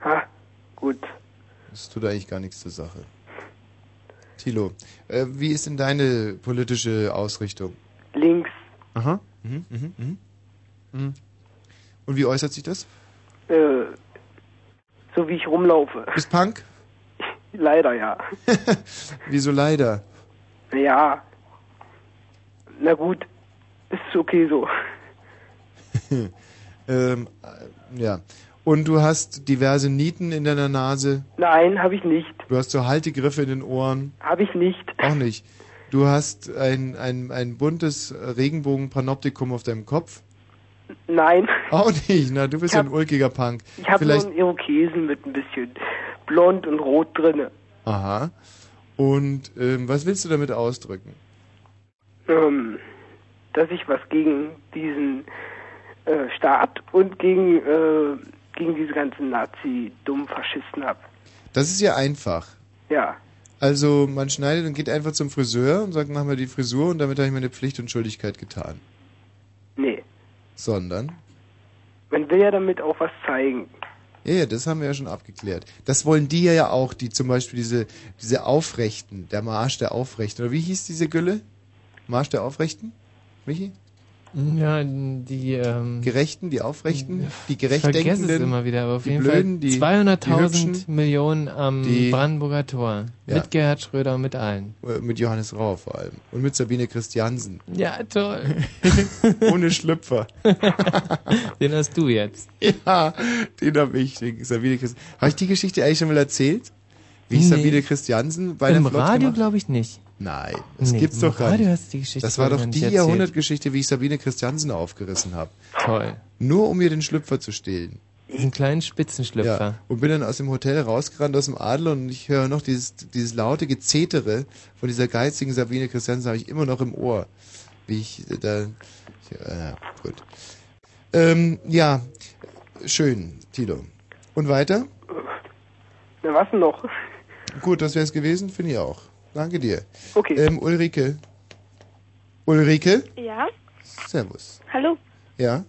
ha, gut. Das tut eigentlich gar nichts zur Sache. Thilo, äh, wie ist denn deine politische Ausrichtung? Links, Aha. Mhm, mhm, mhm. Mhm. Und wie äußert sich das? äh, so wie ich rumlaufe. Bist Punk? Leider ja. Wieso leider? Ja. Na gut, ist okay so. ähm, äh, ja. Und du hast diverse Nieten in deiner Nase. Nein, habe ich nicht. Du hast so Haltegriffe in den Ohren. Habe ich nicht. Auch nicht. Du hast ein, ein, ein buntes Regenbogen-Panoptikum auf deinem Kopf. Nein. Auch nicht. Na, du bist ja ein ulkiger Punk. Ich habe nur Vielleicht. einen Irokesen mit ein bisschen blond und rot drinne. Aha. Und ähm, was willst du damit ausdrücken? Ähm, dass ich was gegen diesen äh, Staat und gegen, äh, gegen diese ganzen Nazi-Dumm-Faschisten habe. Das ist ja einfach. Ja. Also man schneidet und geht einfach zum Friseur und sagt, mach mal die Frisur und damit habe ich meine Pflicht und Schuldigkeit getan. Sondern? Man will ja damit auch was zeigen. Ja, ja, das haben wir ja schon abgeklärt. Das wollen die ja auch, die zum Beispiel diese, diese Aufrechten, der Marsch der Aufrechten, oder wie hieß diese Gülle? Marsch der Aufrechten? Michi? Ja, die ähm, Gerechten, die Aufrechten, die Gerechtdenkenden, es immer wieder, aber auf die jeden Blöden, Fall die, die 200.000 Hübschen, Millionen am die- Brandenburger Tor. Ja. Mit Gerhard Schröder und mit allen. äh, mit Johannes Rau vor allem. Und mit Sabine Christiansen. Ja, toll. Ohne Schlüpfer. Den hast du jetzt. Ja, den hab ich, den Sabine Christiansen. Habe ich die Geschichte eigentlich schon mal erzählt? Wie ich Nee. Sabine Christiansen bei Im der Flott Radio glaube ich nicht. Nein, das Nee, gibt's doch gar Radio nicht. hast die Geschichte das war doch die. Jahrhundertgeschichte, wie ich Sabine Christiansen aufgerissen habe. Toll. Nur um ihr den Schlüpfer zu stehlen. Diesen kleinen Spitzenschlüpfer. Ja, und bin dann aus dem Hotel rausgerannt aus dem Adler und ich höre noch dieses, dieses laute Gezetere von dieser geizigen Sabine Christiansen habe ich immer noch im Ohr. Wie ich da, ich, äh, gut. Ähm, ja, schön, Tilo. Und weiter? Na, was denn noch? Gut, das wäre es gewesen, finde ich auch. Danke dir. Okay. Ähm, Ulrike. Ulrike? Ja, Servus. hallo. Ja?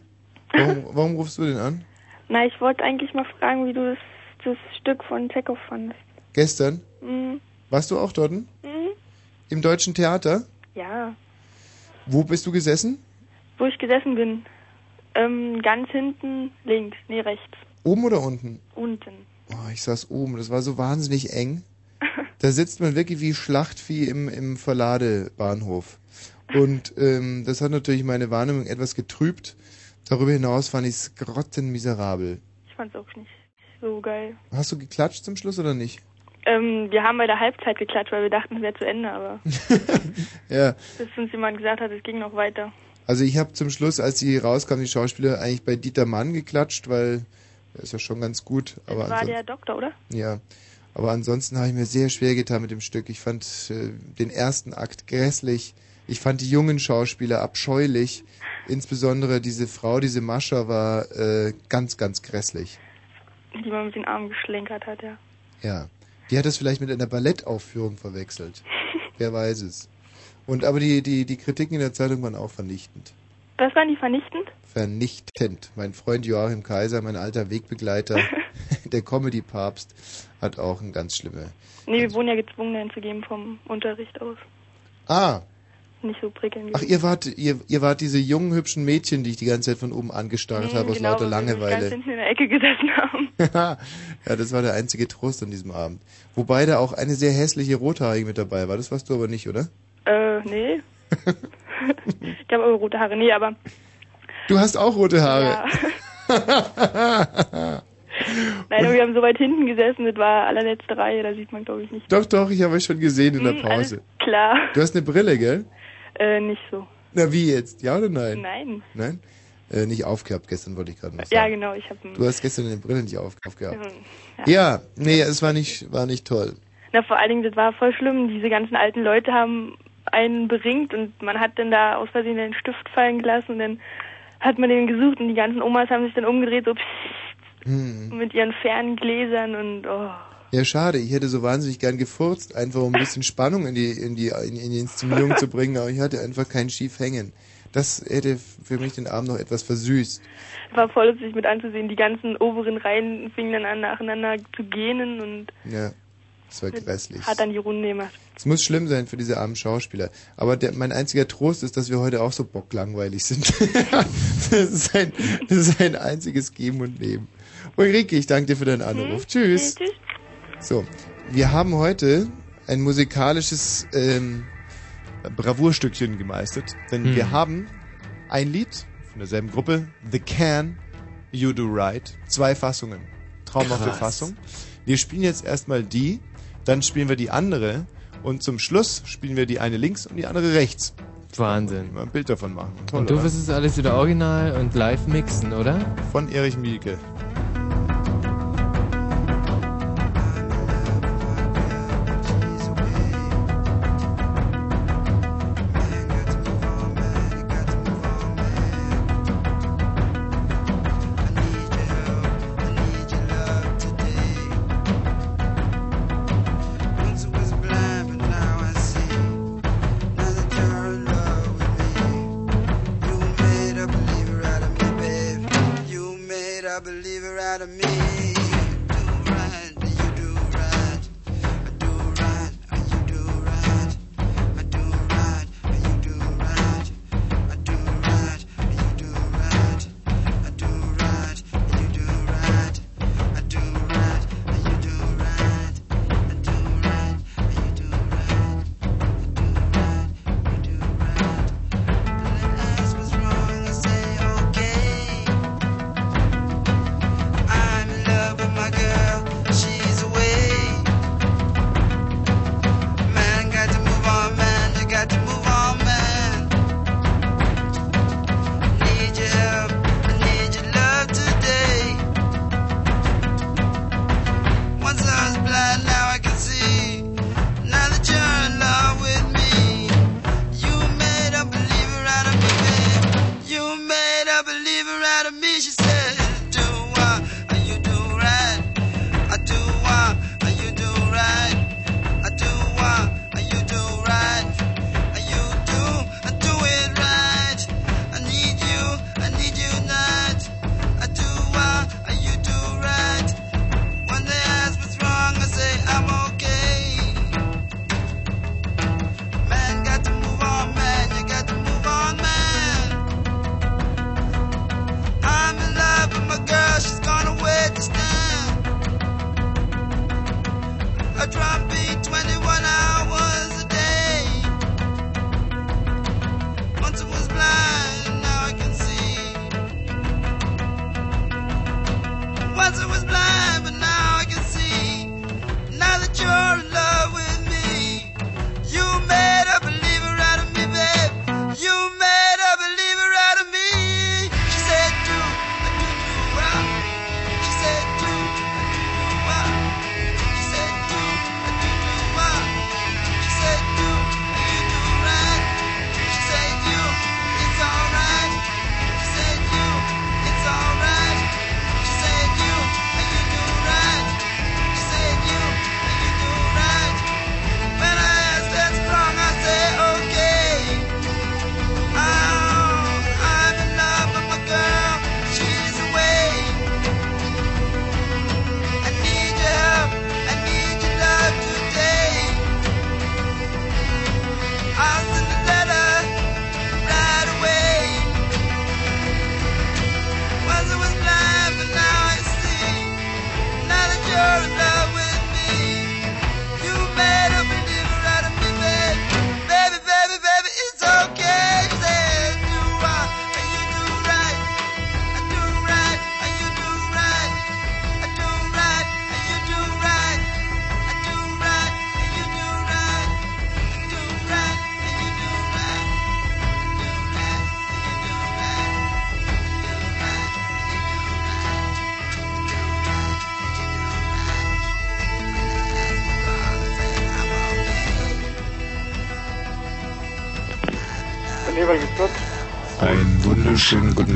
Warum, warum rufst du denn an? Na, ich wollte eigentlich mal fragen, wie du das, das Stück von Chekhov fandest. Gestern? Mhm. Warst du auch dort? Mhm. Im Deutschen Theater? Ja, Wo bist du gesessen? wo ich gesessen bin. Ähm, ganz hinten links, nee, rechts, Oben oder unten? unten. Oh, ich saß oben, das war so wahnsinnig eng. Da sitzt man wirklich wie Schlachtvieh im, im Verladebahnhof. Und ähm, das hat natürlich meine Wahrnehmung etwas getrübt. Darüber hinaus fand ich es grottenmiserabel. Ich fand's auch nicht so geil. Hast du geklatscht zum Schluss oder nicht? Ähm, wir haben bei der Halbzeit geklatscht, weil wir dachten, es wäre zu Ende, aber Ja, bis uns jemand gesagt hat, es ging noch weiter. also ich habe zum Schluss, als sie rauskamen, die Schauspieler, eigentlich bei Dieter Mann geklatscht, weil er ist ja schon ganz gut. Aber Das war der Doktor, oder? Ja, aber ansonsten habe ich mir sehr schwer getan mit dem Stück. Ich fand äh, den ersten Akt grässlich. Ich fand die jungen Schauspieler abscheulich. Insbesondere diese Frau, diese Mascha, war äh, ganz, ganz grässlich. Die man mit den Armen geschlenkert hat, ja. Ja. Die hat das vielleicht mit einer Ballettaufführung verwechselt. Wer weiß es. Und aber die, die, die Kritiken in der Zeitung waren auch vernichtend. Was waren die vernichtend? Vernichtend. Mein Freund Joachim Kaiser, mein alter Wegbegleiter, der Comedy-Papst, hat auch ein ganz schlimme. Nee, wir wurden ja gezwungen, dahin zu geben vom Unterricht aus. Ah, Nicht so prickelnd. Ach, ihr wart, ihr, ihr wart diese jungen, hübschen Mädchen, die ich die ganze Zeit von oben angestarrt Mhm, habe, aus genau, lauter weil wir Ganz Langeweile. hinten in der Ecke gesessen haben. ja, das war der einzige Trost an diesem Abend. Wobei da auch eine sehr hässliche Rothaarige mit dabei war. Das warst du aber nicht, oder? Äh, nee. ich habe auch rote Haare. Nee, aber Du hast auch rote Haare. Nein, aber wir haben so weit hinten gesessen, das war allerletzte Reihe, da sieht man glaube ich nicht. Doch, doch, ich habe euch schon gesehen in der Hm, alles Pause. Klar. Du hast eine Brille, gell? Äh, nicht so. Na, wie jetzt? Ja oder nein? Nein. Nein? Äh, nicht aufgehabt gestern, wollte ich gerade noch sagen. Ja, genau, ich habe Du hast gestern eine Brille nicht auf, aufgehabt. Ja. Ja, nee, es war nicht, war nicht toll. Na, vor allen Dingen, das war voll schlimm. Diese ganzen alten Leute haben einen beringt und man hat dann da aus Versehen den Stift fallen gelassen und dann hat man den gesucht und die ganzen Omas haben sich dann umgedreht, so pssst, Hm. mit ihren Ferngläsern und oh. Ja, schade. Ich hätte so wahnsinnig gern gefurzt, einfach um ein bisschen Spannung in die, in die, in, in die Inszenierung zu bringen, aber ich hatte einfach kein Schief hängen. Das hätte für mich den Abend noch etwas versüßt. War voll lustig mit anzusehen. Die ganzen oberen Reihen fingen dann an, nacheinander zu gähnen und Ja, das war grässlich. hat dann die Runde gemacht. Es muss schlimm sein für diese armen Schauspieler. Aber der, mein einziger Trost ist, dass wir heute auch so bocklangweilig sind. das, ist ein, das ist ein einziges Geben und Nehmen. Ulrike, ich danke dir für deinen Anruf. Tschüss. Tschüss. So, wir haben heute ein musikalisches ähm, Bravourstückchen gemeistert, denn Hm. wir haben ein Lied von derselben Gruppe, The Can, You Do Right, zwei Fassungen, traumhafte Krass. Fassung. Wir spielen jetzt erstmal die, dann spielen wir die andere und zum Schluss spielen wir die eine links und die andere rechts. Wahnsinn. Mal ein Bild davon machen. Toll, Und du oder? wirst es alles wieder original und live mixen, oder? Von Erich Mielke.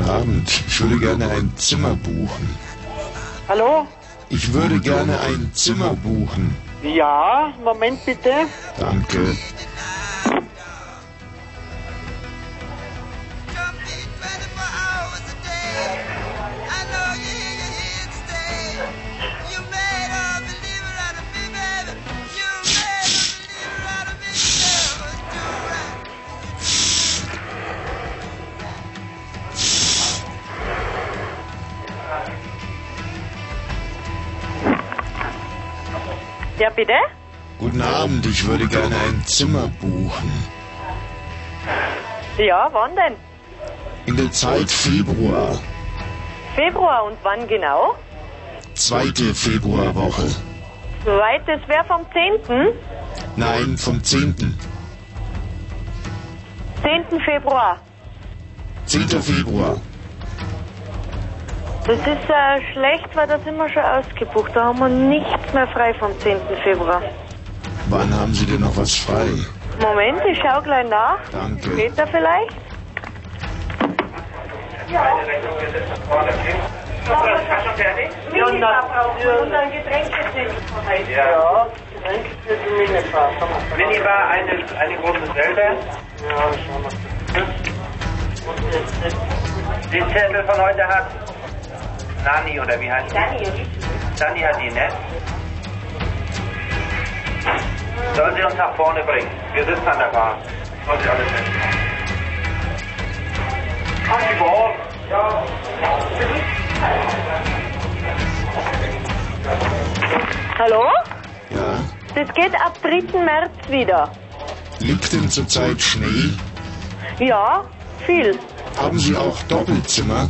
Abend. Ich würde gerne ein Zimmer buchen. Hallo? Ich würde gerne ein Zimmer buchen. Ja, Moment bitte. Danke. Ja, bitte? Guten Abend, ich würde gerne ein Zimmer buchen. Ja, wann denn? In der Zeit Februar, Februar und wann genau? zweite Februarwoche. Soweit, das wäre vom 10. Nein, vom 10. 10. Februar. 10. Februar. Das ist äh, schlecht, weil da sind wir schon ausgebucht. Da haben wir nichts mehr frei vom 10. Februar. Wann haben Sie denn noch was frei? Moment, ich schau gleich nach. Danke. Später vielleicht? Ja. Ja, und dann, und dann Getränke sind. Ja, die Minibar. Minibar, eine, eine große Selbe. Ja, schauen wir. Den Zettel von heute hat Nani oder wie heißt die? Dani. Dani hat die, ne? Soll sie uns nach vorne bringen? Wir sitzen an der Bar. Soll sie alles hin. Ach, die Bar. Ja. Hallo? Ja. Das geht ab 3. März wieder. Liegt denn zurzeit Schnee? Ja, viel. Haben Sie auch Doppelzimmer?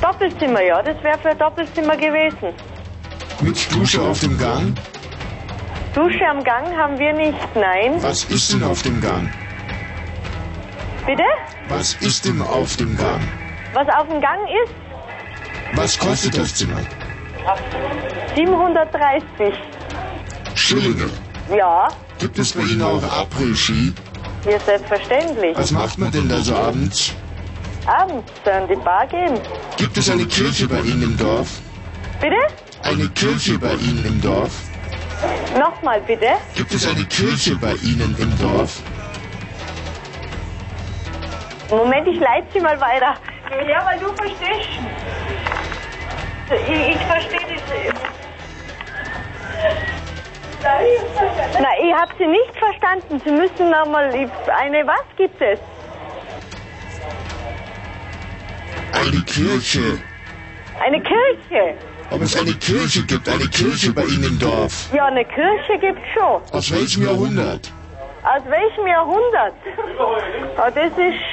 Doppelzimmer, ja, das wäre für ein Doppelzimmer gewesen. Mit Dusche auf dem Gang? Dusche am Gang haben wir nicht, nein. Was ist denn auf dem Gang? Bitte? Was ist denn auf dem Gang? Was auf dem Gang ist? Was kostet das Zimmer? 730. Schillinge. Ja, Gibt es bei Ihnen auch Après-Ski? ja, selbstverständlich. Was macht man denn da so abends? Abends dann die Bar gehen. Gibt es eine Kirche bei Ihnen im Dorf? Bitte? Eine Kirche bei Ihnen im Dorf? Nochmal bitte. Gibt es eine Kirche bei Ihnen im Dorf? Moment, ich leite Sie mal weiter. Ja, weil du verstehst. Ich, ich verstehe das. Na, ich habe Sie nicht verstanden. Sie müssen nochmal. Eine was gibt es? Eine Kirche. Eine Kirche. ob es eine Kirche gibt, eine Kirche bei Ihnen im Dorf. Ja, eine Kirche gibt's schon. Aus welchem Jahrhundert? Aus welchem Jahrhundert? Ah, das ist.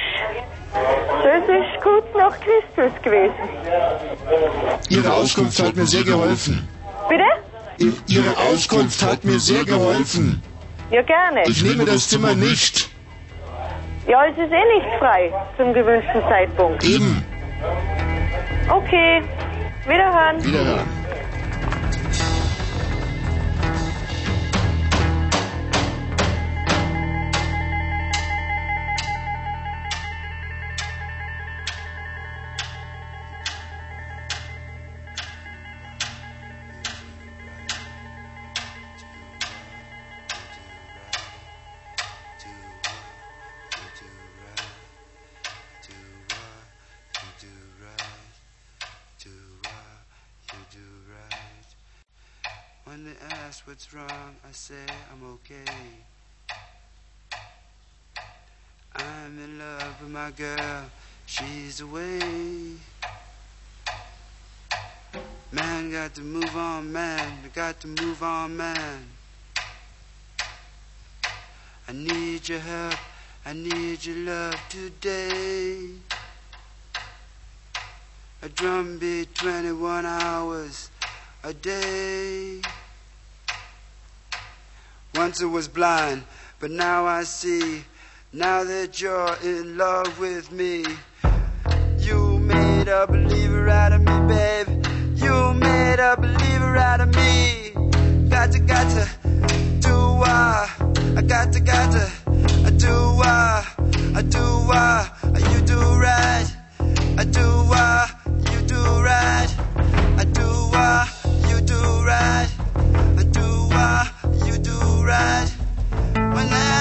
Das ist kurz nach Christus gewesen. Ihre Auskunft hat mir sehr geholfen. Bitte? I- Ihre Auskunft hat mir sehr geholfen. Ja, gerne. Ich nehme das Zimmer nicht. Ja, es ist eh nicht frei zum gewünschten Zeitpunkt. Eben. Okay. Wiederhören. Wiederhören. What's wrong, I say I'm okay. I'm in love with my girl, she's away. Man, got to move on, man, got to move on, man. I need your help, I need your love today. A drum beat 21 hours a day. Once I was blind, but now I see. Now that you're in love with me, you made a believer out of me, babe. You made a believer out of me. Got to, got to do why. I got to, got to I do why. I do why. You do right. I do why. You do right. I do why. Right. When I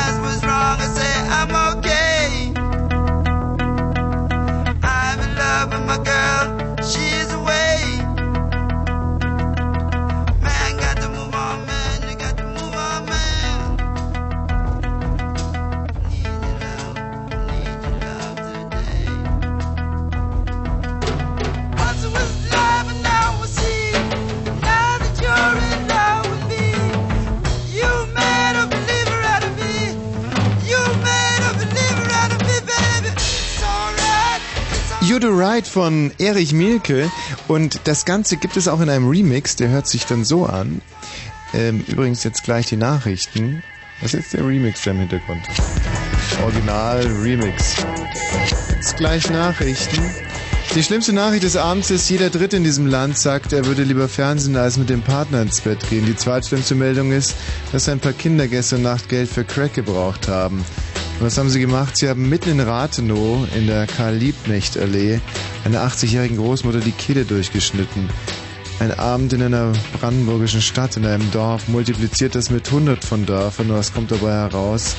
You Do Right von Erich Mielke und das Ganze gibt es auch in einem Remix, der hört sich dann so an. Ähm, übrigens jetzt gleich die Nachrichten. Was ist jetzt der Remix da im Hintergrund? Original Remix. Jetzt gleich Nachrichten. Die schlimmste Nachricht des Abends ist, jeder Dritte in diesem Land sagt, er würde lieber Fernsehen als mit dem Partner ins Bett gehen. Die zweitschlimmste Meldung ist, dass ein paar Kinder gestern Nacht Geld für Crack gebraucht haben. Was haben sie gemacht? Sie haben mitten in Rathenow in der Karl-Liebknecht-Allee einer 80-jährigen Großmutter die Kehle durchgeschnitten. Ein Abend in einer brandenburgischen Stadt, in einem Dorf, multipliziert das mit 100 von Dörfern. Was kommt dabei heraus?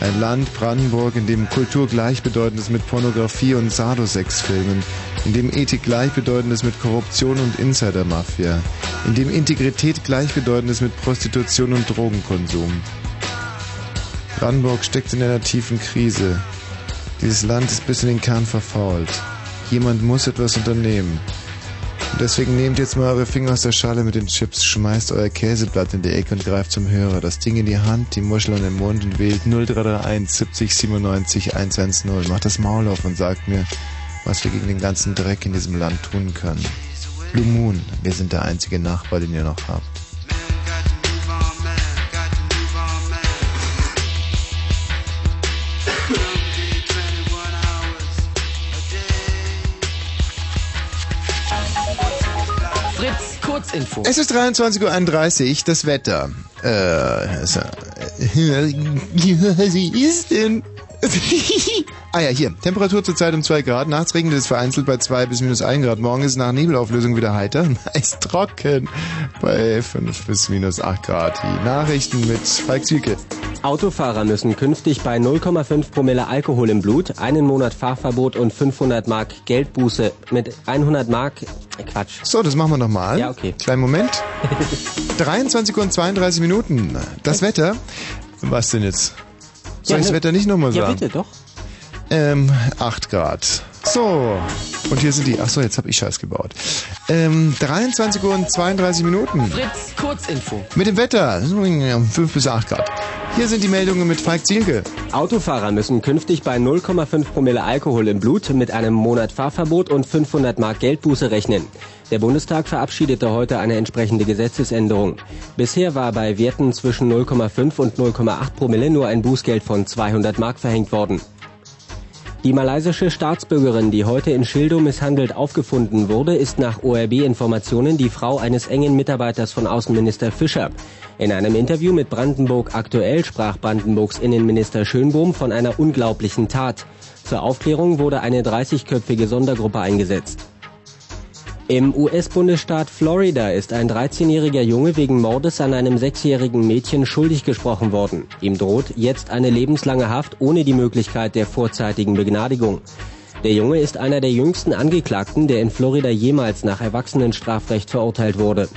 Ein Land, Brandenburg, in dem Kultur gleichbedeutend ist mit Pornografie und Sadosex-Filmen, in dem Ethik gleichbedeutend ist mit Korruption und Insider-Mafia, in dem Integrität gleichbedeutend ist mit Prostitution und Drogenkonsum. Brandenburg steckt in einer tiefen Krise. Dieses Land ist bis in den Kern verfault. Jemand muss etwas unternehmen. Und deswegen nehmt jetzt mal eure Finger aus der Schale mit den Chips, schmeißt euer Käseblatt in die Ecke und greift zum Hörer. Das Ding in die Hand, die Muschel an den Mund und wählt 0331 70 97 110. Macht das Maul auf und sagt mir, was wir gegen den ganzen Dreck in diesem Land tun können. Blue Moon, wir sind der einzige Nachbar, den ihr noch habt. Kurzinfo. Es ist 23.31 Uhr, das Wetter. Äh, so, äh, was ist denn? ah ja, hier. Temperatur zurzeit um 2 Grad. Nachts regnet es vereinzelt bei 2 bis minus 1 Grad. Morgen ist nach Nebelauflösung wieder heiter. Meist trocken bei 5 bis minus 8 Grad. Die Nachrichten mit Falk Zielke. Autofahrer müssen künftig bei 0,5 Promille Alkohol im Blut einen Monat Fahrverbot und 500 Mark Geldbuße mit 100 Mark Quatsch. So, das machen wir nochmal. Ja, okay. Kleinen Moment. 23 Uhr und 32 Minuten. Das Wetter. Was denn jetzt? Soll Ja, ich das ne- Wetter nicht nochmal Ja, sagen? bitte, doch. Ähm, 8 Grad. So. Und hier sind die. Ach so, jetzt habe ich Scheiß gebaut. Ähm, 23 Uhr und 32 Minuten. Fritz, Kurzinfo. Mit dem Wetter, 5 bis 8 Grad. Hier sind die Meldungen mit Falk Zielke. Autofahrer müssen künftig bei 0,5 Promille Alkohol im Blut mit einem Monat Fahrverbot und 500 Mark Geldbuße rechnen. Der Bundestag verabschiedete heute eine entsprechende Gesetzesänderung. Bisher war bei Werten zwischen 0,5 und 0,8 Promille nur ein Bußgeld von 200 Mark verhängt worden. Die malaysische Staatsbürgerin, die heute in Schildow misshandelt aufgefunden wurde, ist nach ORB-Informationen die Frau eines engen Mitarbeiters von Außenminister Fischer. In einem Interview mit Brandenburg aktuell sprach Brandenburgs Innenminister Schönbohm von einer unglaublichen Tat. Zur Aufklärung wurde eine 30-köpfige Sondergruppe eingesetzt. Im US-Bundesstaat Florida ist ein 13-jähriger Junge wegen Mordes an einem sechsjährigen Mädchen schuldig gesprochen worden. Ihm droht jetzt eine lebenslange Haft ohne die Möglichkeit der vorzeitigen Begnadigung. Der Junge ist einer der jüngsten Angeklagten, der in Florida jemals nach Erwachsenenstrafrecht verurteilt wurde.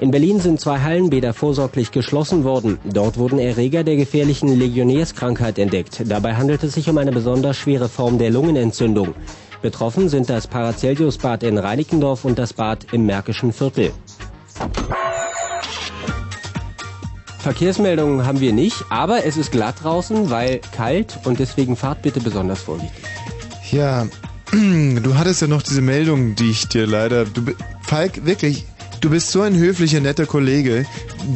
In Berlin sind zwei Hallenbäder vorsorglich geschlossen worden. Dort wurden Erreger der gefährlichen Legionärskrankheit entdeckt. Dabei handelt es sich um eine besonders schwere Form der Lungenentzündung. Betroffen sind das Paracelsius-Bad in Reinickendorf und das Bad im Märkischen Viertel. Verkehrsmeldungen haben wir nicht, aber es ist glatt draußen, weil kalt und deswegen fahrt bitte besonders vorsichtig. Ja, du hattest ja noch diese Meldung, die ich dir leider... Du, Falk, wirklich, du bist so ein höflicher, netter Kollege.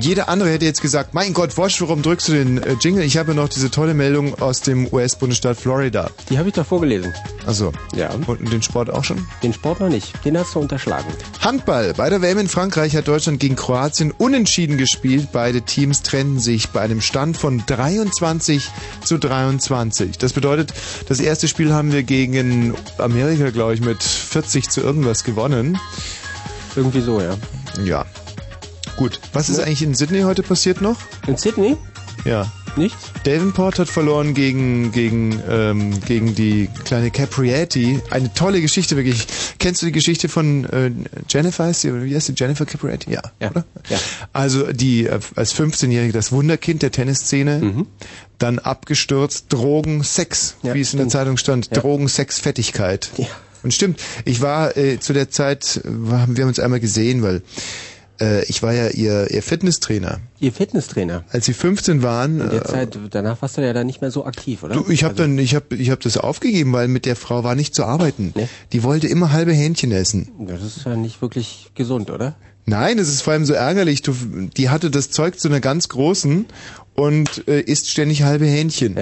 Jeder andere hätte jetzt gesagt, mein Gott, Wosch, warum drückst du den äh, Jingle? Ich habe noch diese tolle Meldung aus dem US-Bundesstaat Florida. Die habe ich doch vorgelesen. Also, Ja. und den Sport auch schon? Den Sport noch nicht. Den hast du unterschlagen. Handball. Bei der WM in Frankreich hat Deutschland gegen Kroatien unentschieden gespielt. Beide Teams trennten sich bei einem Stand von 23 zu 23. Das bedeutet, das erste Spiel haben wir gegen Amerika, glaube ich, mit 40 zu irgendwas gewonnen. Irgendwie so, ja. Ja. Gut. Was ist eigentlich in Sydney heute passiert noch? In Sydney? Ja. Nichts? Davenport hat verloren gegen, gegen, ähm, gegen die kleine Capriati. Eine tolle Geschichte, wirklich. Kennst du die Geschichte von äh, Jennifer? Sie, oder wie heißt sie? Jennifer Capriati? Ja, oder? Ja. Also die äh, als 15-Jährige das Wunderkind der Tennisszene, dann abgestürzt, Drogen, Sex, Ja, wie es in der. Zeitung stand. Ja. Drogen, Sex, Fettigkeit. Ja. Und stimmt, ich war äh, zu der Zeit, äh, haben wir uns einmal gesehen, weil äh, ich war ja ihr, ihr Fitnesstrainer. Ihr Fitnesstrainer. Als sie 15 waren, In der äh, Zeit, danach warst du ja dann nicht mehr so aktiv, oder? Du, ich habe dann, ich habe, ich habe das aufgegeben, weil mit der Frau war nicht zu arbeiten. Die wollte immer halbe Hähnchen essen. Das ist ja nicht wirklich gesund, oder? Nein, es ist vor allem so ärgerlich. Du, die hatte das Zeug zu einer ganz großen und äh, isst ständig halbe Hähnchen.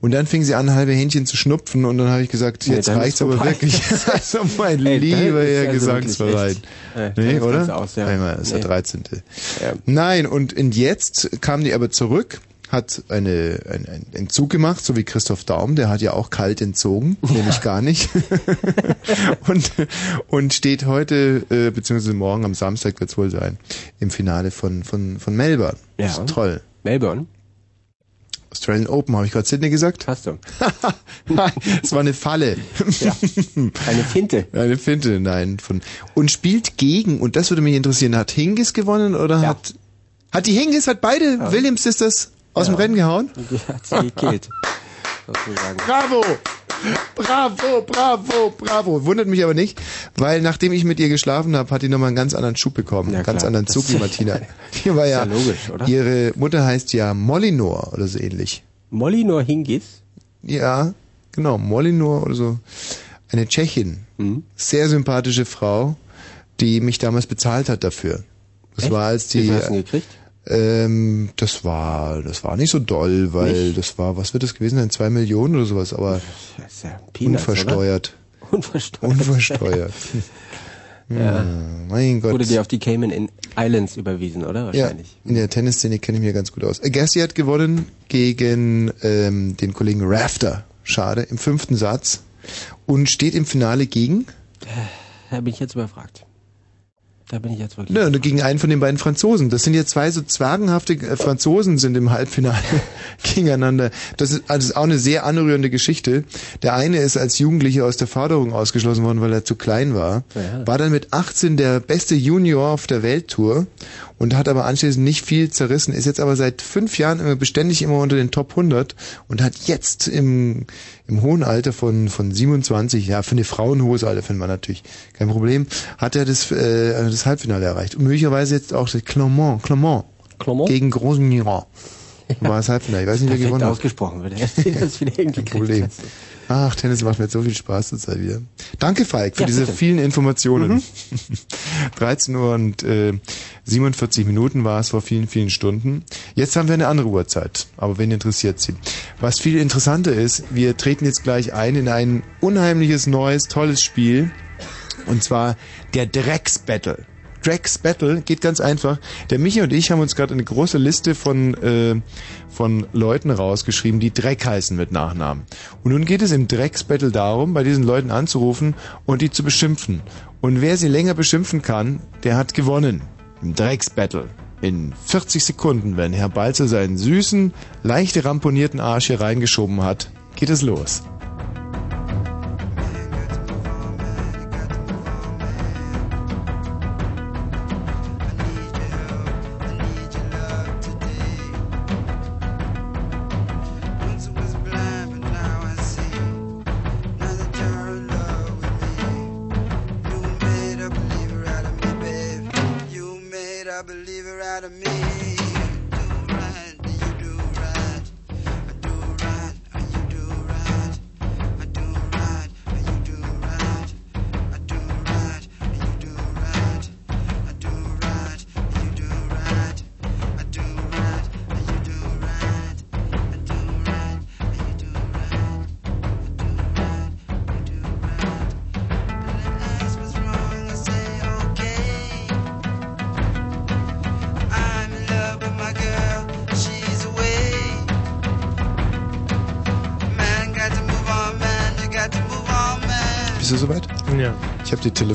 Und dann fing sie an, halbe Hähnchen zu schnupfen und dann habe ich gesagt, Nee, jetzt dann reicht's aber wirklich. also mein Ey, lieber Herr also echt- Äh, nee, oder? aus, ja. Einmal, ist Nee. der 13. Nein, und, und jetzt kam die aber zurück, hat eine, ein, ein Entzug gemacht, so wie Christoph Daum, der hat ja auch kalt entzogen, nämlich gar nicht. und, und steht heute, äh, beziehungsweise morgen am Samstag wird's wohl sein, im Finale von, von, von Melbourne. Ja. Das ist toll. Melbourne? Australian Open, habe ich gerade Sydney gesagt? Hast du. Es war eine Falle. Ja. Eine Finte. Eine Finte, nein. Von, und spielt gegen, und das würde mich interessieren, hat Hingis gewonnen oder hat, hat die Hingis, hat beide Williams Sisters aus dem Rennen gehauen? Die hat sie gekillt. Sozusagen. Bravo! Bravo, bravo, bravo. Wundert mich aber nicht, weil nachdem ich mit ihr geschlafen habe, hat die nochmal einen ganz anderen Schub bekommen. einen ganz klar. anderen Zug wie ist- Martina. Die war ja, ja logisch, oder? ihre Mutter heißt ja Molinor oder so ähnlich. Molinor Hingis? Ja, genau, Molinor oder so. Eine Tschechin. Mhm. Sehr sympathische Frau, die mich damals bezahlt hat dafür. Das Echt? war als Wie die. viel hast du denn gekriegt? Ähm, das war, das war nicht so doll, weil Nicht? das war, was wird das gewesen sein? Zwei Millionen oder sowas, aber ja Peanuts, unversteuert. Oder? Unversteuert. Unversteuert. Ja. Hm, mein Gott. Wurde dir auf die Cayman Islands überwiesen, oder? Wahrscheinlich. Ja, in der Tennisszene kenne ich mich ganz gut aus. Agassi hat gewonnen gegen ähm, den Kollegen Rafter. Schade, im fünften Satz. Und steht im Finale gegen? Da bin ich jetzt überfragt. Da bin ich jetzt wirklich. Nö, gegen einen von den beiden Franzosen. Das sind ja zwei so zwergenhafte äh, Franzosen sind im Halbfinale gegeneinander. Das ist, also ist auch eine sehr anrührende Geschichte. Der eine ist als Jugendlicher aus der Förderung ausgeschlossen worden, weil er zu klein war. Ja. War dann mit 18 der beste Junior auf der Welttour und hat aber anschließend nicht viel zerrissen. Ist jetzt aber seit fünf Jahren immer beständig immer unter den Top 100 und hat jetzt im, im hohen Alter von, von 27, ja, für eine Frau ein hohes Alter findet man natürlich kein Problem, hat er das, äh, das Halbfinale erreicht. Und möglicherweise jetzt auch das Clermont, Clermont, Clermont? gegen Grosjean war das Halbfinale. Ich weiß nicht, wer gewonnen hat. ausgesprochen wird. Das wieder. Problem. Ach, Tennis macht mir jetzt so viel Spaß zurzeit wieder. Danke, Falk, für Ja, diese vielen Informationen. 13 Uhr und äh, 47 Minuten war es vor vielen, vielen Stunden. Jetzt haben wir eine andere Uhrzeit, aber wen interessiert sie? Was viel interessanter ist, wir treten jetzt gleich ein in ein unheimliches, neues, tolles Spiel. Und zwar der Drecks-Battle. Drecks Battle geht ganz einfach. Der Michi und ich haben uns gerade eine große Liste von, äh, von Leuten rausgeschrieben, die Dreck heißen mit Nachnamen. Und nun geht es im Drecks Battle darum, bei diesen Leuten anzurufen und die zu beschimpfen. Und wer sie länger beschimpfen kann, der hat gewonnen. Im Drecks Battle. In 40 Sekunden, wenn Herr Balzer seinen süßen, leicht ramponierten Arsch hier reingeschoben hat, geht es los.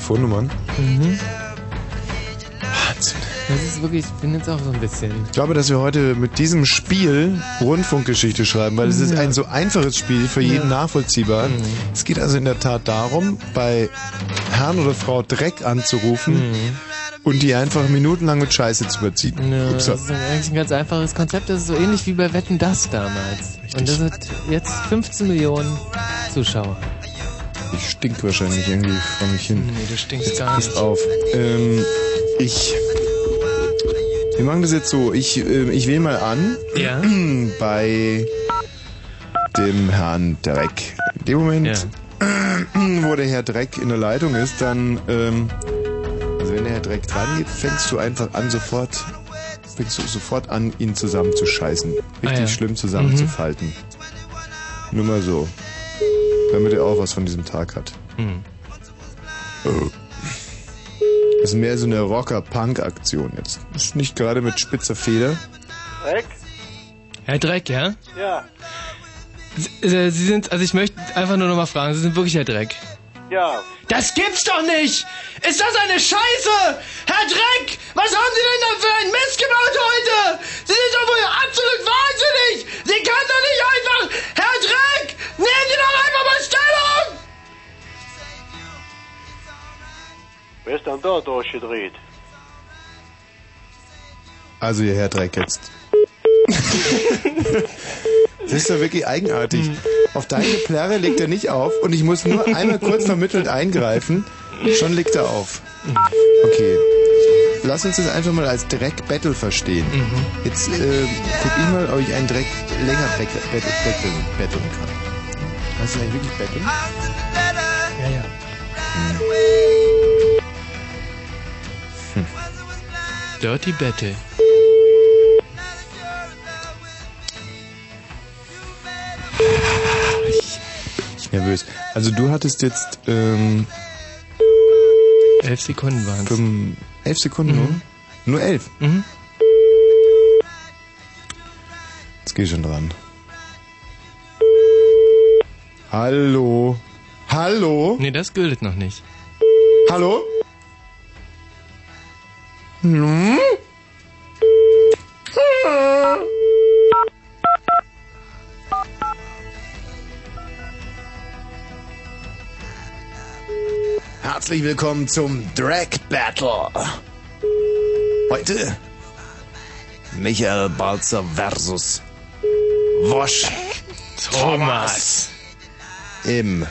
Telefonnummern. Mhm. Wahnsinn. Das ist wirklich, ich bin jetzt auch so ein bisschen. Ich glaube, dass wir heute mit diesem Spiel Rundfunkgeschichte schreiben, weil es ist Ja. ein so einfaches Spiel, für jeden Ja. nachvollziehbar. Mhm. Es geht also in der Tat darum, bei Herrn oder Frau Dreck anzurufen und die einfach minutenlang mit Scheiße zu überziehen. Mhm. Ja, Upsa. das ist eigentlich ein ganz einfaches Konzept. Das ist so ähnlich wie bei Wetten das damals. Und das hat jetzt 15 Millionen Zuschauer. Ich stink wahrscheinlich irgendwie vor mich hin. Nee, du stinkst gar Pass nicht. auf. Ähm, ich. Wir machen das jetzt so. Ich, äh, ich wähle mal an. Ja. Bei dem Herrn Dreck. In dem Moment, wo der Herr Dreck in der Leitung ist, dann, ähm, also wenn der Herr Dreck dran geht, fängst du einfach an, sofort, fängst du sofort an, ihn zusammenzuscheißen. Richtig Ah, ja. schlimm zusammenzufalten. Nur mal so. Damit er auch was von diesem Tag hat. Hm. Oh. Das ist mehr so eine Rocker-Punk-Aktion jetzt. Ist nicht gerade mit spitzer Feder. Dreck? Herr Dreck, ja? Ja. Sie, äh, Sie sind, also ich möchte einfach nur noch mal fragen, Sie sind wirklich Herr Dreck? Ja. Das gibt's doch nicht! Ist das eine Scheiße? Herr Dreck! Was haben Sie denn da für einen Mist gebaut heute? Sie sind doch wohl absolut wahnsinnig! Sie können doch nicht einfach... Herr Dreck! Nehmen Sie doch Wer ist denn da durchgedreht? Also ihr Herr Dreck jetzt. das ist doch wirklich eigenartig. Auf deine Plärre legt er nicht auf und ich muss nur einmal kurz vermittelt eingreifen, schon legt er auf. Okay. Lass uns das einfach mal als Dreck-Battle verstehen. Jetzt äh, guck ich mal, ob ich einen Dreck länger betteln, betteln, betteln kann. Kannst du eigentlich wirklich betteln? Ja, ja. Hm. Dirty Battle. Nervös. Also du hattest jetzt ähm, elf Sekunden waren es. Elf Sekunden nur? Nur elf? Mhm. Jetzt geh schon dran. Hallo? Hallo? Nee, das gilt noch nicht. Hallo? Hm? Herzlich willkommen zum Drag Battle. Heute Michael Balzer versus Wosch Thomas. im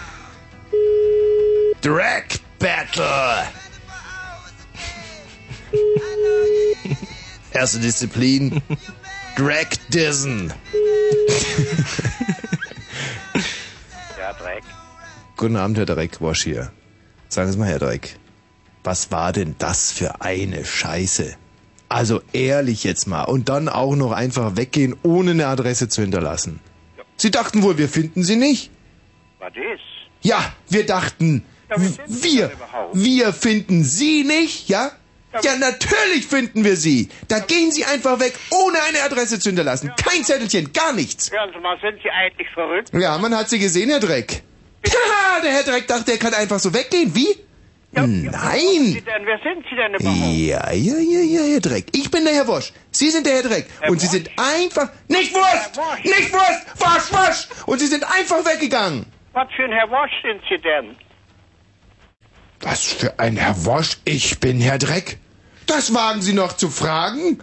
Drag Battle. Erste Disziplin. Drag Dissen. Ja, Dreck. Guten Abend, Herr Dreckwasch hier. Sagen Sie mal, Herr Dreck, was war denn das für eine Scheiße? Also ehrlich jetzt mal. Und dann auch noch einfach weggehen, ohne eine Adresse zu hinterlassen. Sie dachten wohl, wir finden sie nicht? Was ist? Ja, wir dachten, wir, wir finden sie nicht, ja? Ja, natürlich finden wir sie. Da gehen sie einfach weg, ohne eine Adresse zu hinterlassen. Kein Zettelchen, gar nichts. Hören Sie mal, sind Sie eigentlich verrückt? Ja, man hat sie gesehen, Herr Dreck. Haha, der Herr Dreck dachte, er kann einfach so weggehen. Wie? Sie Nein. denn, wer sind Sie denn überhaupt? Ja, ja, ja, ja, Herr Dreck. Ich bin der Herr Wosch. Sie sind der Herr Dreck. Und Sie sind einfach... Nicht Wurst! Nicht Wurst! Wasch, wasch! Und Sie sind einfach weggegangen. Was für ein Herr Wosch sind Sie denn? Was für ein Herr Wosch? Ich bin Herr Dreck. Das wagen Sie noch zu fragen?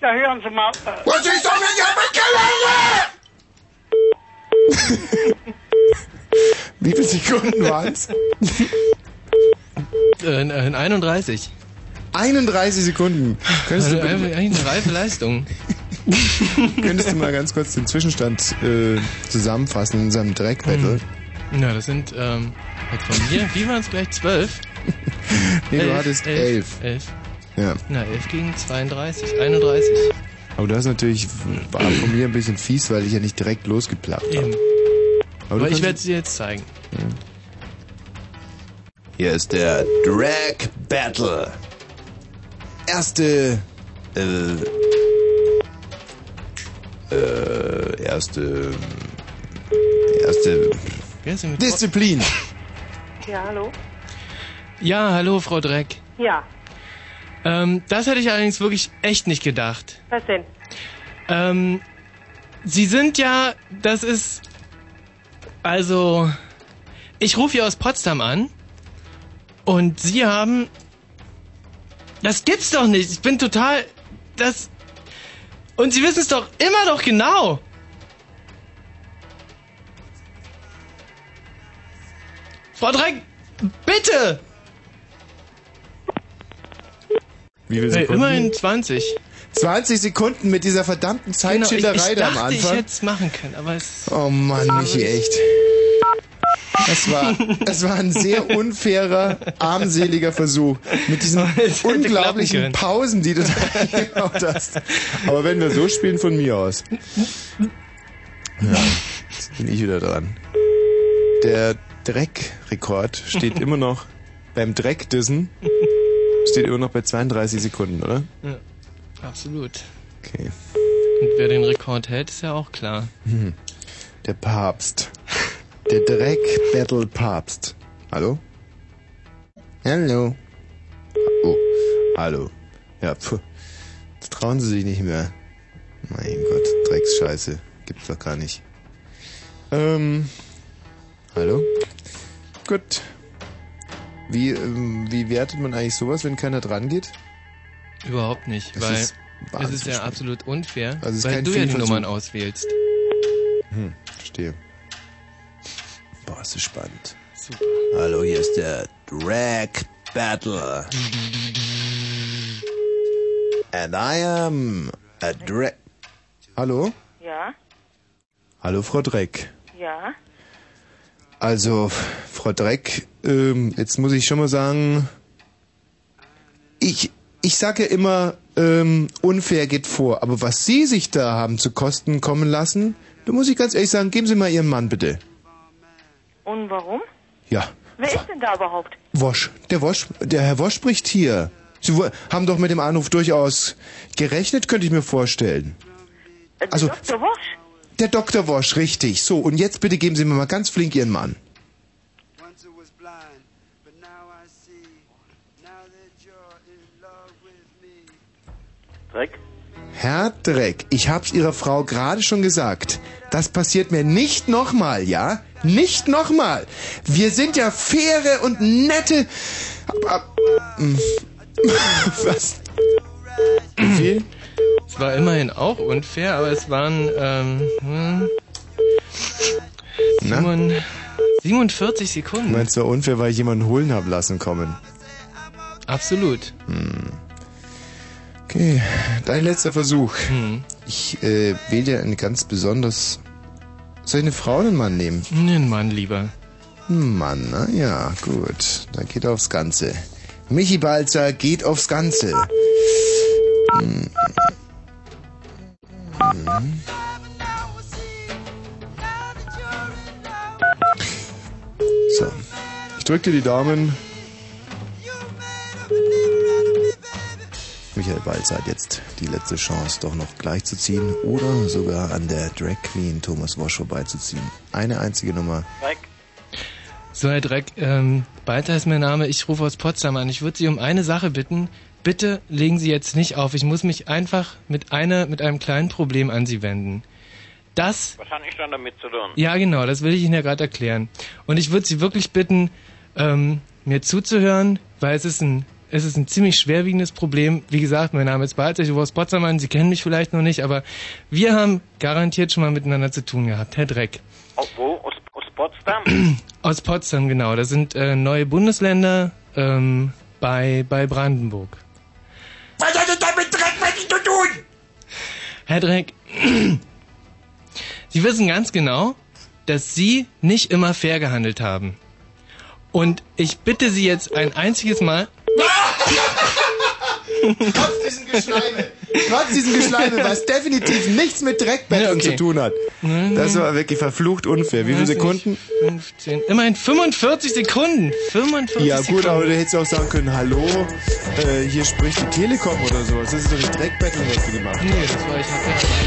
Ja, hören Sie mal. äh, Was ist doch nicht mitgelange? Wie viele Sekunden waren es? Äh, äh, 31. 31 Sekunden. Könntest du, Also, eigentlich eine reife Leistung. könntest du mal ganz kurz den Zwischenstand äh, zusammenfassen in unserem Dreck-Battle? Na, das sind, ähm, jetzt von mir, wie waren es gleich? 12? Nee, du hattest elf. 11. Ja. Na, 11 gegen 32, 31. Aber du hast natürlich, war von mir ein bisschen fies, weil ich ja nicht direkt losgeplappt habe. Eben. Aber, Aber, du ich werde sie jetzt zeigen. Hier ist der Drag Battle. Erste, äh, äh, erste, erste Wer ist denn mit Disziplin. Ja, hallo? Ja, hallo, Frau Dreck. Ja, Ähm, das hätte ich allerdings wirklich echt nicht gedacht. was denn? Ähm, Sie sind ja, das ist, also, ich rufe hier aus Potsdam an und Sie haben, das gibt's doch nicht. Ich bin total, das, und Sie wissen es doch immer doch genau. Frau Dreck, bitte! Wie viele Hey, Sekunden? immerhin 20. 20 Sekunden mit dieser verdammten Zeitschilderei genau, ich, da ich am dachte, ich Anfang. hätte es machen können, aber es... Oh Mann, Michi, echt. Das war, das war ein sehr unfairer, armseliger Versuch. Mit diesen unglaublichen. Pausen, die du da gebaut hast. Aber wenn wir so spielen, von mir aus. Ja, jetzt bin ich wieder dran. Der Dreckrekord steht immer noch beim Dreckdissen. Steht immer noch bei 32 Sekunden, oder? Ja, absolut. Okay. Und wer den Rekord hält, ist ja auch klar. Hm. Der Papst. Der Dreck-Battle-Papst. Hallo? Hallo? Oh, hallo. Ja, pfuh. Jetzt trauen sie sich nicht mehr. Mein Gott, Drecksscheiße. Gibt's doch gar nicht. Ähm, hallo? Gut. Wie, ähm, wie wertet man eigentlich sowas, wenn keiner dran geht? Überhaupt nicht, Das weil ist es ist ja absolut unfair, Also es ist weil kein du ja die. Nummern auswählst. Hm, verstehe. Boah, ist das spannend. Super. Hallo, hier ist der Drag Battler. And I am a Drag... Hallo? Ja, Hallo, Frau Dreck. ja. Also, Frau Dreck, ähm, jetzt muss ich schon mal sagen, ich, ich sage ja immer, ähm, unfair geht vor. Aber was Sie sich da haben zu Kosten kommen lassen, da muss ich ganz ehrlich sagen, geben Sie mal Ihren Mann bitte. Und warum? Ja, Wer ist denn da überhaupt? Wosch. Der Wosch, der Herr Wosch spricht hier. Sie haben doch mit dem Anruf durchaus gerechnet, könnte ich mir vorstellen. Äh, Also- Dr. Wosch? Der Dr. Wosch, richtig. So, und jetzt bitte geben Sie mir mal ganz flink Ihren Mann. Dreck? Herr Dreck, ich hab's Ihrer Frau gerade schon gesagt. Das passiert mir nicht nochmal, ja? Nicht nochmal. Wir sind ja faire und nette... Aber, was? Wie viel? Es war immerhin auch unfair, aber es waren ähm, hm, Na? 7, 47 Sekunden. Du meinst, war unfair, weil ich jemanden holen hab lassen kommen. Absolut. Hm. Okay, dein letzter Versuch. Hm. Ich äh, wähle dir einen ganz besonders... Soll ich eine Frau oder einen Mann nehmen? Einen Mann lieber. Ein Mann, na ja, gut. Da geht er aufs Ganze. Michi Balzer geht aufs Ganze. Hm. So. Ich drück dir die Daumen. Michael Balzer hat jetzt die letzte Chance, doch noch gleich zu ziehen oder sogar an der Drag Queen Thomas Wosch vorbeizuziehen. Eine einzige Nummer. So, Herr Dreck, ähm, Balter ist mein Name, ich rufe aus Potsdam an. Ich würde Sie um eine Sache bitten. Bitte legen Sie jetzt nicht auf. Ich muss mich einfach mit einer, mit einem kleinen Problem an Sie wenden. Das, Was habe ich dann damit zu tun? ja genau, das will ich Ihnen ja gerade erklären. Und ich würde Sie wirklich bitten, ähm, mir zuzuhören, weil es ist ein, es ist ein ziemlich schwerwiegendes Problem. Wie gesagt, mein Name ist rufe aus Potsdam an. Sie kennen mich vielleicht noch nicht, aber wir haben garantiert schon mal miteinander zu tun gehabt. Herr Dreck. Oh, wo? Aus, aus Potsdam? Aus Potsdam, genau. Das sind äh, neue Bundesländer ähm, bei, bei Brandenburg. Was hat das damit dreckmäßig zu tun? Herr Dreck, Sie wissen ganz genau, dass Sie nicht immer fair gehandelt haben. Und ich bitte Sie jetzt ein einziges Mal. Trotz diesem Geschleime. Trotz diesem Geschleime, was definitiv nichts mit Dreckbetten Ja, okay. zu tun hat. Das war wirklich verflucht unfair. Wie viele Sekunden? 15. Immerhin 45 Sekunden. 45 Ja Sekunden. gut, aber du hättest auch sagen können, hallo, äh, hier spricht die Telekom oder so. Das ist doch nicht Dreckbetteln, was du gemacht hast. Nee, das war ich hatte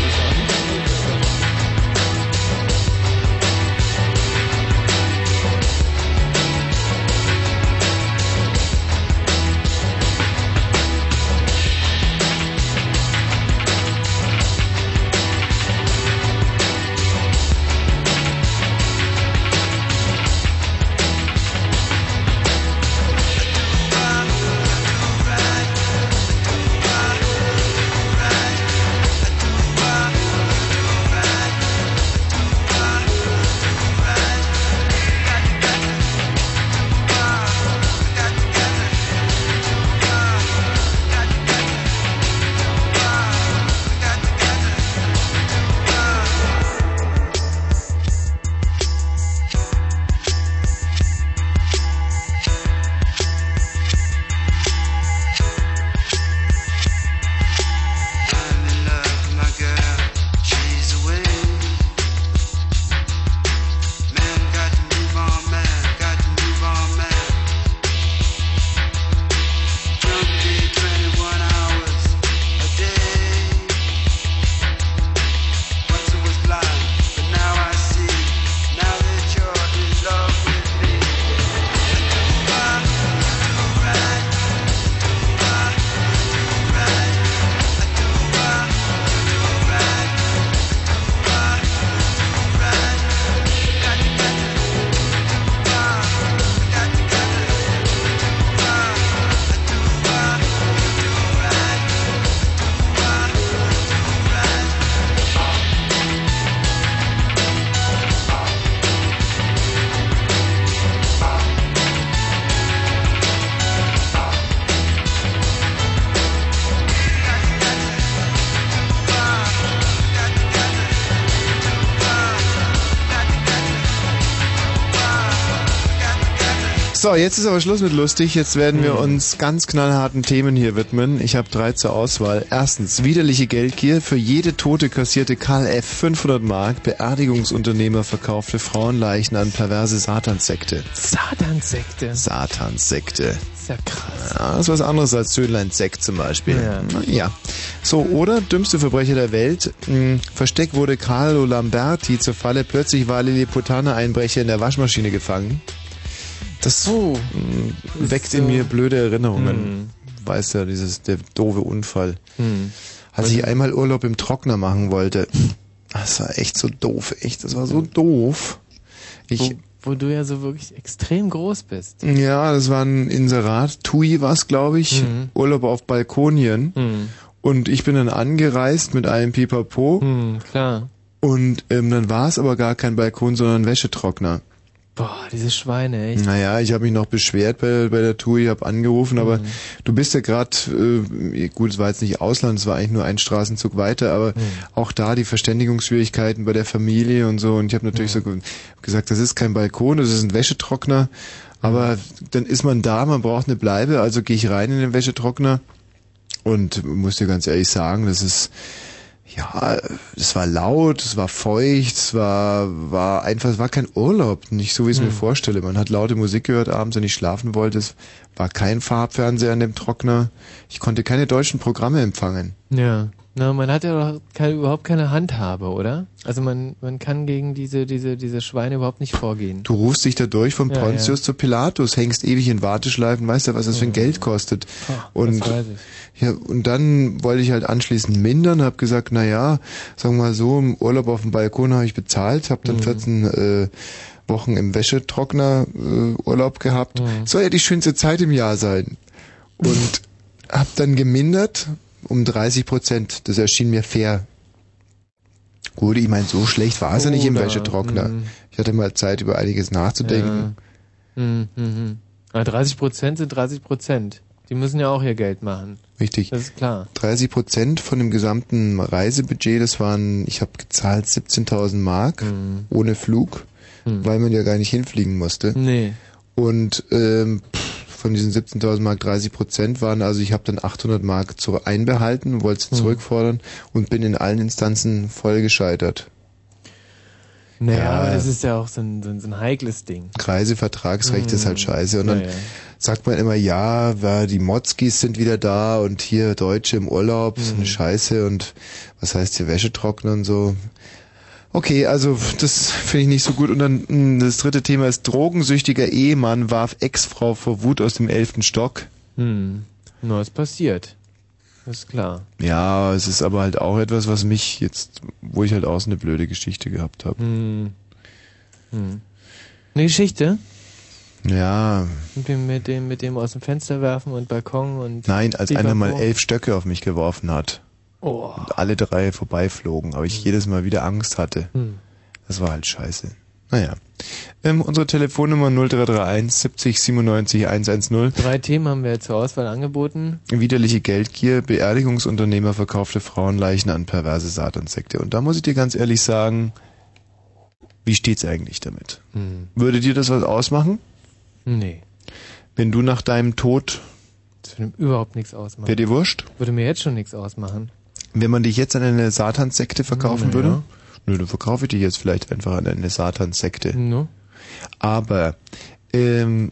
So, jetzt ist aber Schluss mit lustig. Jetzt werden wir uns ganz knallharten Themen hier widmen. Ich habe drei zur Auswahl. Erstens, widerliche Geldgier. Für jede Tote kassierte Karl F. 500 Mark. Beerdigungsunternehmer verkaufte Frauenleichen an perverse Satanssekte. Satanssekte. Satanssekte. Ist ja krass. Ja, das ist was anderes als Söhnlein Sekt zum Beispiel. Ja. Ja. So, oder dümmste Verbrecher der Welt. Hm, Versteckt wurde Carlo Lamberti zur Falle. Plötzlich war Lilliputaner-Einbrecher in der Waschmaschine gefangen. Das mh, weckt in mir blöde Erinnerungen. Weißt ja, dieses, der doofe Unfall. Hm. Als ich einmal Urlaub im Trockner machen wollte. Das war echt so doof, echt. Das war so doof. Ich, Wo, wo du ja so wirklich extrem groß bist. ja, das war ein Inserat. Tui war's, glaube ich. Mhm. Urlaub auf Balkonien. Hm. Und ich bin dann angereist mit einem Pipapo. Hm, klar. Und ähm, dann war es aber gar kein Balkon, sondern Wäschetrockner. Boah, diese Schweine, echt. Naja, ich habe mich noch beschwert bei, bei der Tour, ich habe angerufen, aber Mhm. du bist ja gerade, äh, gut, es war jetzt nicht Ausland, es war eigentlich nur ein Straßenzug weiter, aber Mhm. auch da die Verständigungsschwierigkeiten bei der Familie und so. Und ich habe natürlich so ge- gesagt, das ist kein Balkon, das ist ein Wäschetrockner. Aber dann ist man da, man braucht eine Bleibe, also gehe ich rein in den Wäschetrockner und muss dir ganz ehrlich sagen, das ist ja, es war laut, es war feucht, es war, war einfach, es war kein Urlaub, nicht so wie ich es mir Hm. vorstelle. Man hat laute Musik gehört abends, wenn ich schlafen wollte. Es war kein Farbfernseher an dem Trockner. Ich konnte keine deutschen Programme empfangen. Ja. Na, man hat ja doch keine, überhaupt keine Handhabe, oder? Also man, man kann gegen diese, diese, diese Schweine überhaupt nicht vorgehen. Du rufst dich da durch vom Ja, Pontius zu Pilatus, hängst ewig in Warteschleifen, weißt du, was das für ein Geld kostet. Und, das weiß ja, und dann wollte ich halt anschließend mindern, hab gesagt, na ja, sagen wir mal so, im Urlaub auf dem Balkon habe ich bezahlt, hab dann Mhm. 14 äh, Wochen im Wäschetrockner äh, Urlaub gehabt. Mhm. Soll ja die schönste Zeit im Jahr sein. Und hab dann gemindert um 30 Prozent. Das erschien mir fair. Gut, ich meine, so schlecht war es ja nicht im Wäschetrockner. mhm. Ich hatte mal Zeit, über einiges nachzudenken. Mhm, mhm. Aber 30 Prozent sind 30 Prozent. Die müssen ja auch ihr Geld machen. Richtig. Das ist klar. 30 Prozent von dem gesamten Reisebudget, das waren, ich habe gezahlt 17.000 Mark ohne Flug, weil man ja gar nicht hinfliegen musste. Nee. Und ähm, pff, von diesen 17.000 Mark 30 Prozent waren, also ich habe dann 800 Mark zu einbehalten, wollte sie Mhm. zurückfordern und bin in allen Instanzen voll gescheitert. Naja, Ja. aber das ist ja auch so ein, so ein, so heikles Ding. Reisevertragsrecht ist halt Mhm. scheiße. Und dann Ja, ja. sagt man immer, ja, die Motzkis sind wieder da und hier Deutsche im Urlaub, so Mhm. eine Scheiße und was heißt hier Wäsche trocknen und so. Okay, also das finde ich nicht so gut. Und dann mh, das dritte Thema ist drogensüchtiger Ehemann warf Ex-Frau vor Wut aus dem elften Stock. Hm. Na, es passiert. Das ist klar. Ja, es ist aber halt auch etwas, was mich jetzt, wo ich halt auch so eine blöde Geschichte gehabt habe. Hm. Hm. Eine Geschichte? Ja, Mit dem, mit dem, mit dem aus dem Fenster werfen und Balkon und. nein, als einer mal elf Stöcke auf mich geworfen hat. Oh. Und alle drei vorbeiflogen, aber ich jedes Mal wieder Angst hatte. Hm. Das war halt scheiße. Naja. Ähm, unsere Telefonnummer 0331 70 97 110. Drei Themen haben wir zur Auswahl angeboten. Widerliche Geldgier, Beerdigungsunternehmer verkaufte Frauenleichen an perverse Satansekte. Und da muss ich dir ganz ehrlich sagen, wie steht's eigentlich damit? Hm. Würde dir das was ausmachen? Nee. Wenn du nach deinem Tod, Das würde mir überhaupt nichts ausmachen. wäre dir wurscht? Würde mir jetzt schon nichts ausmachen. Wenn man dich jetzt an eine Satanssekte verkaufen Na würde? Nö, dann verkaufe ich dich jetzt vielleicht einfach an eine Satanssekte. No. Aber ähm,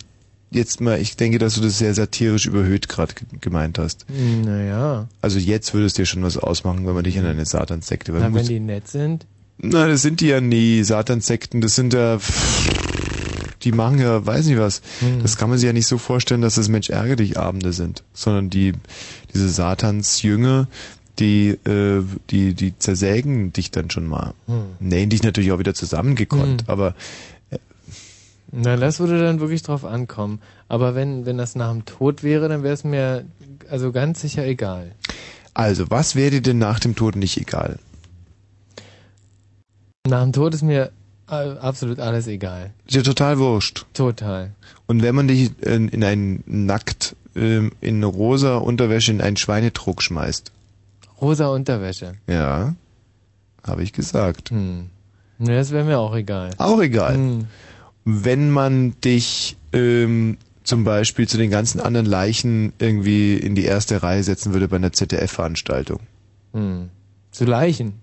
jetzt mal, ich denke, dass du das sehr satirisch überhöht gerade gemeint hast. Naja. Also jetzt würde es dir schon was ausmachen, wenn man dich an eine Satanssekte. Na, wenn die nett sind. Na, das sind die ja nie, Satanssekten, das sind ja, die machen ja, weiß nicht was. Hm. Das kann man sich ja nicht so vorstellen, dass das Mensch ärgere dich Abende sind, sondern die, diese Satansjünger, die, äh, die, die zersägen dich dann schon mal. Hm. Nähen dich natürlich auch wieder zusammengekonnt, Hm. aber Na, das würde dann wirklich drauf ankommen. Aber wenn, wenn das nach dem Tod wäre, dann wäre es mir also ganz sicher egal. also, was wäre dir denn nach dem Tod nicht egal? Nach dem Tod ist mir äh, absolut alles egal. Ist dir total wurscht. Total. Und wenn man dich in, in ein nackt, ähm, in rosa Unterwäsche in einen Schweinetrog schmeißt, Rosa Unterwäsche. ja, habe ich gesagt. Hm. Ne, das wäre mir auch egal. Auch egal. Hm. Wenn man dich ähm, zum Beispiel zu den ganzen anderen Leichen irgendwie in die erste Reihe setzen würde bei einer ZDF-Veranstaltung. Hm. Zu Leichen.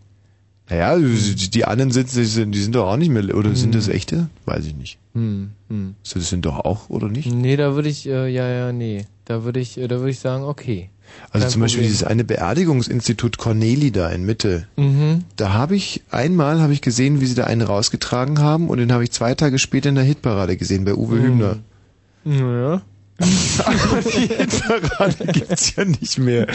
Naja, die, die anderen sind, die sind, doch auch nicht mehr, oder sind das echte? Weiß ich nicht. Hm. Hm. So, Das sind doch auch, oder nicht? Nee, da würde ich, äh, ja, ja, nee. Da würde ich, äh, da würde ich sagen, okay. Also Kein zum Beispiel Problem. dieses eine Beerdigungsinstitut Corneli da in Mitte. Mhm. Da habe ich einmal habe ich gesehen, wie sie da einen rausgetragen haben und den habe ich zwei Tage später in der Hitparade gesehen bei Uwe Mhm. Hübner. Naja. Aber die Hitparade gibt's ja nicht mehr.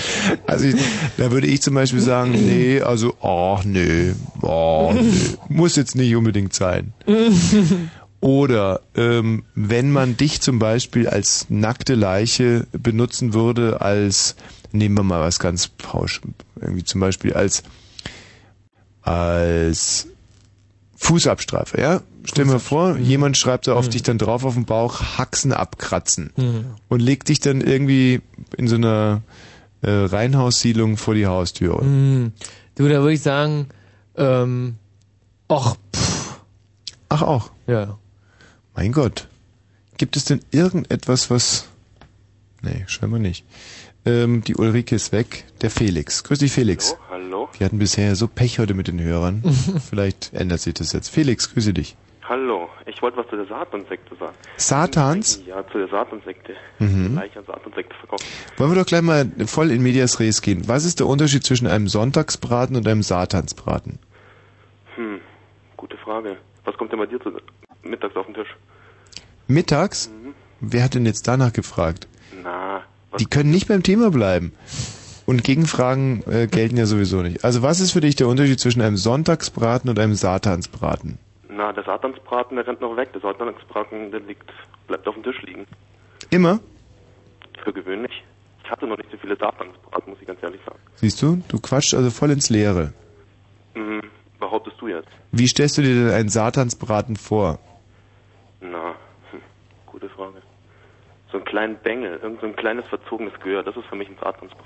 Also ich, da würde ich zum Beispiel sagen, nee, also, ach nee, oh, nee, muss jetzt nicht unbedingt sein. Oder ähm, wenn man dich zum Beispiel als nackte Leiche benutzen würde, als nehmen wir mal was ganz pausch, irgendwie zum Beispiel als als Fußabstrafe, ja? Stell mir vor, jemand schreibt da auf dich dann drauf auf den Bauch, Haxen abkratzen. Mhm. Und legt dich dann irgendwie in so einer äh, Reihenhaussiedlung vor die Haustür. Hm. Du, da würde ich sagen, ähm, ach, Ach auch. Ja. Mein Gott. Gibt es denn irgendetwas, was... Nee, scheinbar nicht. Ähm, die Ulrike ist weg. Der Felix. Grüß dich, Felix. Hallo? Wir hatten bisher so Pech heute mit den Hörern. Vielleicht ändert sich das jetzt. Felix, grüße dich. Hallo, ich wollte was zu der Satan-Sekte sagen. Satans? Ja, zu der Satan-Sekte. Mhm. An Satan-Sekte verkauft. Wollen wir doch gleich mal voll in Medias Res gehen. Was ist der Unterschied zwischen einem Sonntagsbraten und einem Satansbraten? Hm, gute Frage. Was kommt denn bei dir zu mittags auf den Tisch? Mittags? Wer hat denn jetzt danach gefragt? Na, Die können nicht beim Thema bleiben. Und Gegenfragen äh, gelten ja sowieso nicht. Also was ist für dich der Unterschied zwischen einem Sonntagsbraten und einem Satansbraten? na, der Satansbraten, der rennt noch weg. Der Satansbraten, der liegt, bleibt auf dem Tisch liegen. Immer? Für gewöhnlich. Ich hatte noch nicht so viele Satansbraten, muss ich ganz ehrlich sagen. Siehst du? Du quatschst also voll ins Leere. Hm, behauptest du jetzt? Wie stellst du dir denn einen Satansbraten vor? Na. So einen kleinen Bengel, irgend so ein kleines verzogenes Gehör, das ist für mich ein Satansbraten.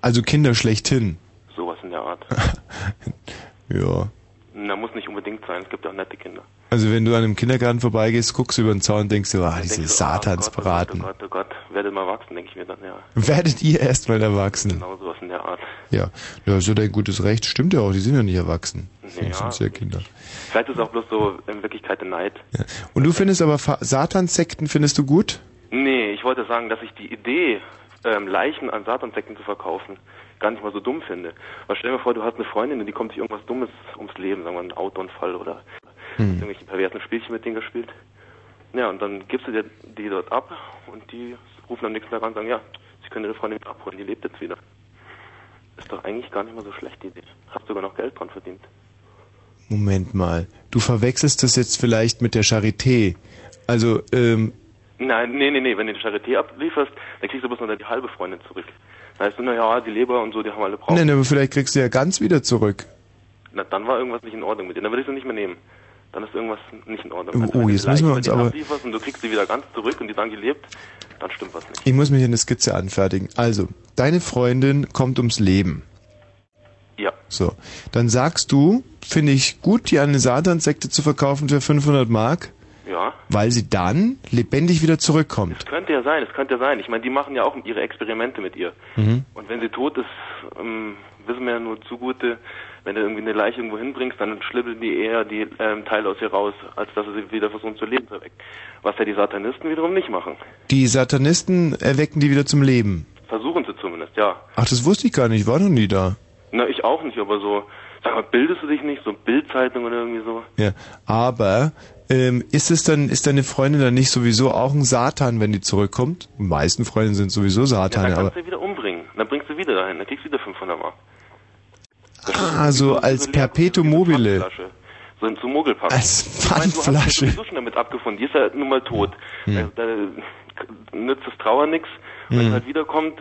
Also Kinder schlechthin. Sowas in der Art. Ja. Na, muss nicht unbedingt sein, es gibt ja auch nette Kinder. Also wenn du an einem Kindergarten vorbeigehst, guckst du über den Zaun und denkst dir, ah, Dann diese du, ah, Satansbraten. Oh Gott, oh Gott, oh Gott, werdet mal wachsen, denke ich mir dann, ja. Werdet ihr erst mal erwachsen? Genau sowas in der Art. Ja, ja, ist ja dein gutes Recht. Stimmt ja auch, die sind ja nicht erwachsen. Ja. sind ja Kinder. Vielleicht ist es auch bloß so in Wirklichkeit der Neid. Und du findest aber Fa- Satanssekten findest du gut? Nee, ich wollte sagen, dass ich die Idee, ähm, Leichen an Satanssekten zu verkaufen, gar nicht mal so dumm finde. Weil stell dir mal vor, du hast eine Freundin und die kommt sich irgendwas Dummes ums Leben, sagen wir einen Autounfall oder Hm. irgendwelche perversen Spielchen mit denen gespielt. Ja, und dann gibst du dir die dort ab und die rufen am nächsten Tag an und sagen, ja, sie können ihre Freundin wieder abholen, die lebt jetzt wieder. Ist doch eigentlich gar nicht mal so schlecht, die Idee. Hast sogar noch Geld dran verdient. Moment mal. Du verwechselst das jetzt vielleicht mit der Charité. Also, ähm, Nein, nee, nee, nee, wenn du die Charité ablieferst, dann kriegst du bloß noch die halbe Freundin zurück. Da heißt du, na ja, die Leber und so, die haben alle brauchen. nein, aber vielleicht kriegst du ja ganz wieder zurück. Na, dann war irgendwas nicht in Ordnung mit dir. Dann würde ich sie nicht mehr nehmen. Dann ist irgendwas nicht in Ordnung. Oh, Also, wenn du jetzt müssen wir uns aber- ablieferst Und du kriegst sie wieder ganz zurück und die sagen, die lebt, dann stimmt was nicht. Ich muss mir hier eine Skizze anfertigen. Also, deine Freundin kommt ums Leben. Ja. So. Dann sagst du, finde ich gut, die an eine Satanssekte zu verkaufen für 500 Mark, Ja. weil sie dann lebendig wieder zurückkommt. Es könnte ja sein, es könnte ja sein. Ich meine, die machen ja auch ihre Experimente mit ihr. Mhm. Und wenn sie tot ist, ähm, wissen wir ja nur zugute, wenn du irgendwie eine Leiche irgendwo hinbringst, dann schlibbeln die eher die ähm, Teile aus ihr raus, als dass sie sie wieder versuchen zu leben zu erwecken. Was ja die Satanisten wiederum nicht machen. Die Satanisten erwecken die wieder zum Leben. Versuchen sie zumindest, ja. Ach, das wusste ich gar nicht, ich war noch nie da. Na, ich auch nicht, aber so, sag mal, bildest du dich nicht? So Bildzeitung oder irgendwie so? Ja, aber ähm, ist es dann, ist deine Freundin dann nicht sowieso auch ein Satan, wenn die zurückkommt? Die meisten Freundinnen sind sowieso Ja, Satane, dann aber kannst du sie wieder umbringen. Dann bringst du wieder dahin, dann kriegst du wieder 500 Mark. ah, so als Perpetuum mobile. So ein Mogelpack. Als Ich meine, du hast Pfandflasche. schon damit abgefunden. Die ist ja nun mal tot. Hm. Da, da nützt das Trauer nix. Wenn Hm. es halt wiederkommt,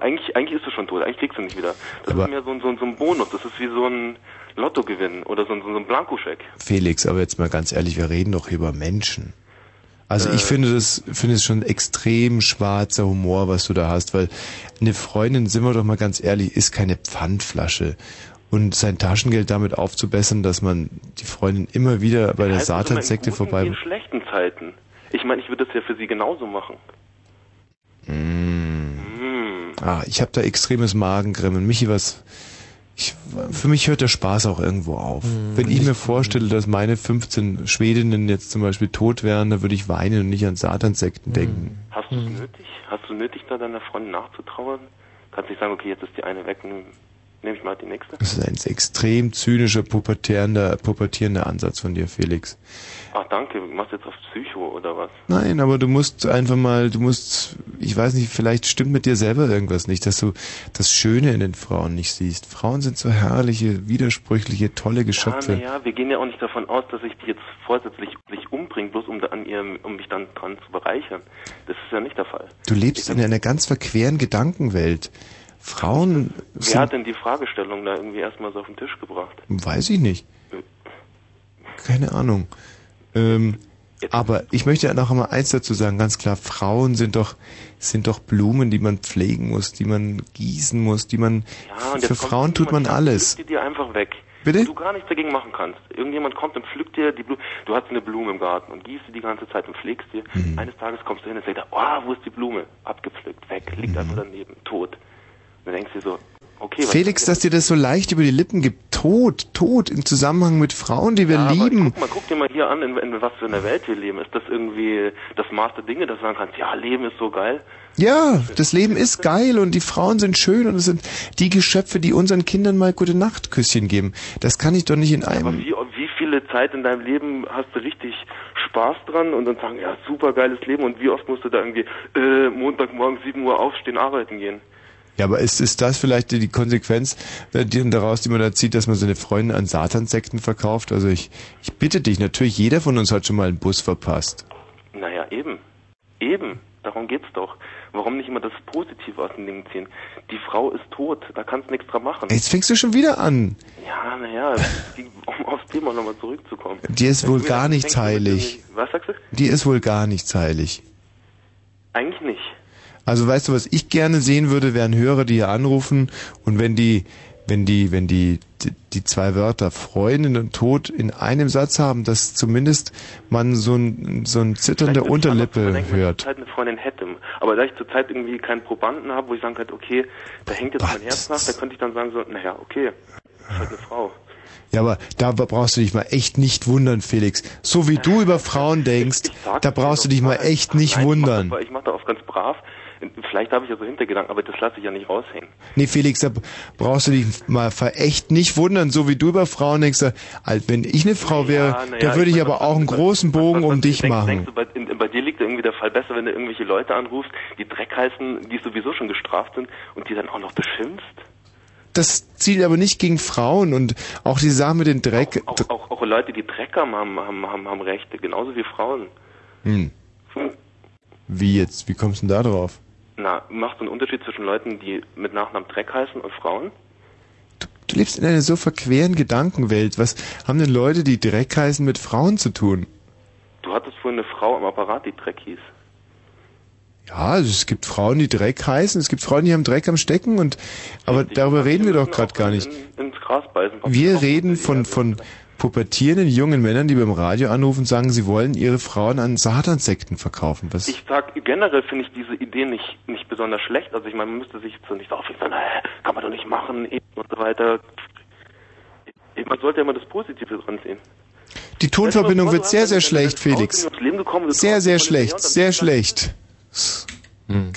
eigentlich, eigentlich ist du schon tot. Eigentlich kriegst du nicht wieder. Das Aber- ist mehr so so, ein, so ein Bonus. Das ist wie so ein Lottogewinn oder so ein, so ein Blankoscheck. Felix, aber jetzt mal ganz ehrlich, wir reden doch hier über Menschen. Also ich Äh. finde das, finde es schon extrem schwarzer Humor, was du da hast, weil eine Freundin, sind wir doch mal ganz ehrlich, ist keine Pfandflasche. Und sein Taschengeld damit aufzubessern, dass man die Freundin immer wieder bei der Satansekte wie vorbei... in schlechten Zeiten. Ich meine, ich würde das ja für sie genauso machen. Mm. Ah, ich habe da extremes Magengrimmen. Michi, was... Ich, für mich hört der Spaß auch irgendwo auf. Hm. Wenn ich mir vorstelle, dass meine 15 Schwedinnen jetzt zum Beispiel tot wären, dann würde ich weinen und nicht an Satansekten denken. Hast du es nötig? Hast du nötig, da deiner Freundin nachzutrauern? Kannst nicht sagen, okay, jetzt ist die eine weg, nun nehme ich mal die nächste? Das ist ein extrem zynischer, pubertierender, pubertierender Ansatz von dir, Felix. Ach danke, du machst jetzt auf Psycho oder was? Nein, aber du musst einfach mal, du musst, ich weiß nicht, vielleicht stimmt mit dir selber irgendwas nicht, dass du das Schöne in den Frauen nicht siehst. Frauen sind so herrliche, widersprüchliche, tolle Geschöpfe. naja, wir gehen ja auch nicht davon aus, dass ich die jetzt vorsätzlich sich umbringe, bloß um, an ihrem, um mich dann dran zu bereichern. Das ist ja nicht der Fall. Du lebst in einer ganz verqueren Gedankenwelt. Frauen Wer hat denn die Fragestellung da irgendwie erstmal so auf den Tisch gebracht? weiß ich nicht. keine Ahnung. Ähm, aber ich möchte noch einmal eins dazu sagen, ganz klar, Frauen sind doch, sind doch Blumen, die man pflegen muss, die man gießen muss, die man, Ja, für Frauen tut man alles. Die dir einfach weg. Bitte? Du gar nichts dagegen machen kannst. Irgendjemand kommt und pflückt dir die Blume. Du hast eine Blume im Garten und gießt sie die ganze Zeit und pflegst die. Mhm. Eines Tages kommst du hin und sagst, oh, wo ist die Blume? Abgepflückt, weg, liegt Mhm. einfach daneben, tot. Und dann denkst du dir so, okay, Felix, dass dir das so leicht über die Lippen gibt. Tod, Tod im Zusammenhang mit Frauen, die wir Ja, aber lieben. Guck mal, guck dir mal hier an, in, in was für einer Welt wir leben. Ist das irgendwie das Maß der Dinge, dass du sagen kannst, ja, Leben ist so geil? Ja, das Leben ist geil und die Frauen sind schön und es sind die Geschöpfe, die unseren Kindern mal gute Nachtküsschen geben. Das kann ich doch nicht in einem. Wie, wie viele Zeit in deinem Leben hast du richtig Spaß dran und dann sagen, ja, super geiles Leben und wie oft musst du da irgendwie äh, Montagmorgen 7 Uhr aufstehen, arbeiten gehen? Ja, aber ist, ist das vielleicht die Konsequenz äh, die, daraus, die man da zieht, dass man seine Freunde an Satansekten verkauft? Also ich, ich bitte dich, natürlich jeder von uns hat schon mal einen Bus verpasst. Naja, eben. Eben. Darum geht's doch. Warum nicht immer das Positive aus den Dingen ziehen? Die Frau ist tot, da kannst du nichts dran machen. Jetzt fängst du schon wieder an. Ja, naja, die- um aufs Thema nochmal zurückzukommen. Dir ist wohl Wenn gar nichts heilig. Was sagst du? Dir ist wohl gar nichts heilig. Eigentlich nicht. Also weißt du, was ich gerne sehen würde, wären Hörer, die hier anrufen und wenn die, wenn die, wenn die, die, die zwei Wörter Freundin und Tod in einem Satz haben, dass zumindest man so ein, so ein Zittern der Vielleicht würde ich Unterlippe denken, wenn ich hört. zurzeit eine Freundin hätte. Aber da ich zurzeit irgendwie keinen Probanden habe, wo ich sagen könnte, okay, da hängt jetzt mein Herz nach, da könnte ich dann sagen so, naja, okay, ist halt eine Frau. Ja, aber da brauchst du dich mal echt nicht wundern, Felix. So wie du über Frauen denkst, da brauchst du dich mal echt nicht wundern. Ich mache da oft ganz brav. Vielleicht habe ich ja so Hintergedanken, aber das lasse ich ja nicht raushängen. Nee, Felix, da brauchst du dich mal ver- echt nicht wundern, so wie du über Frauen denkst. Alt, wenn ich eine Frau wäre, Ja, na da ja, würde ich meine, aber auch einen großen Bogen um dich Denkst, machen. denkst du, bei, in, bei dir liegt irgendwie der Fall besser, wenn du irgendwelche Leute anrufst, die Dreck heißen, die sowieso schon gestraft sind und die dann auch noch beschimpfst? Das zielt aber nicht gegen Frauen und auch die Sache mit dem Dreck. Auch, auch, auch Leute, die Dreck haben, haben, haben, haben, haben Rechte, genauso wie Frauen. Hm. Wie jetzt? Wie kommst du denn da drauf? Na, macht einen Unterschied zwischen Leuten, die mit Nachnamen Dreck heißen und Frauen? Du lebst in einer so verqueren Gedankenwelt. Was haben denn Leute, die Dreck heißen, mit Frauen zu tun? Du hattest vorhin eine Frau am Apparat, die Dreck hieß. Ja, also es gibt Frauen, die Dreck heißen, es gibt Frauen, die haben Dreck am Stecken und aber darüber reden wir doch gerade gar nicht. In. Wir reden von von pubertierenden jungen Männern, die beim Radio anrufen und sagen, sie wollen ihre Frauen an Satansekten verkaufen. Was? Ich sag, generell finde ich diese Idee nicht, nicht besonders schlecht. Also ich meine, man müsste sich jetzt so nicht so aufregen, sagen, äh, kann man doch nicht machen eben und so weiter. Man sollte ja immer das Positive dran sehen. Die Tonverbindung wird sehr, sehr schlecht, Felix. Sehr, sehr schlecht, sehr schlecht. Das ist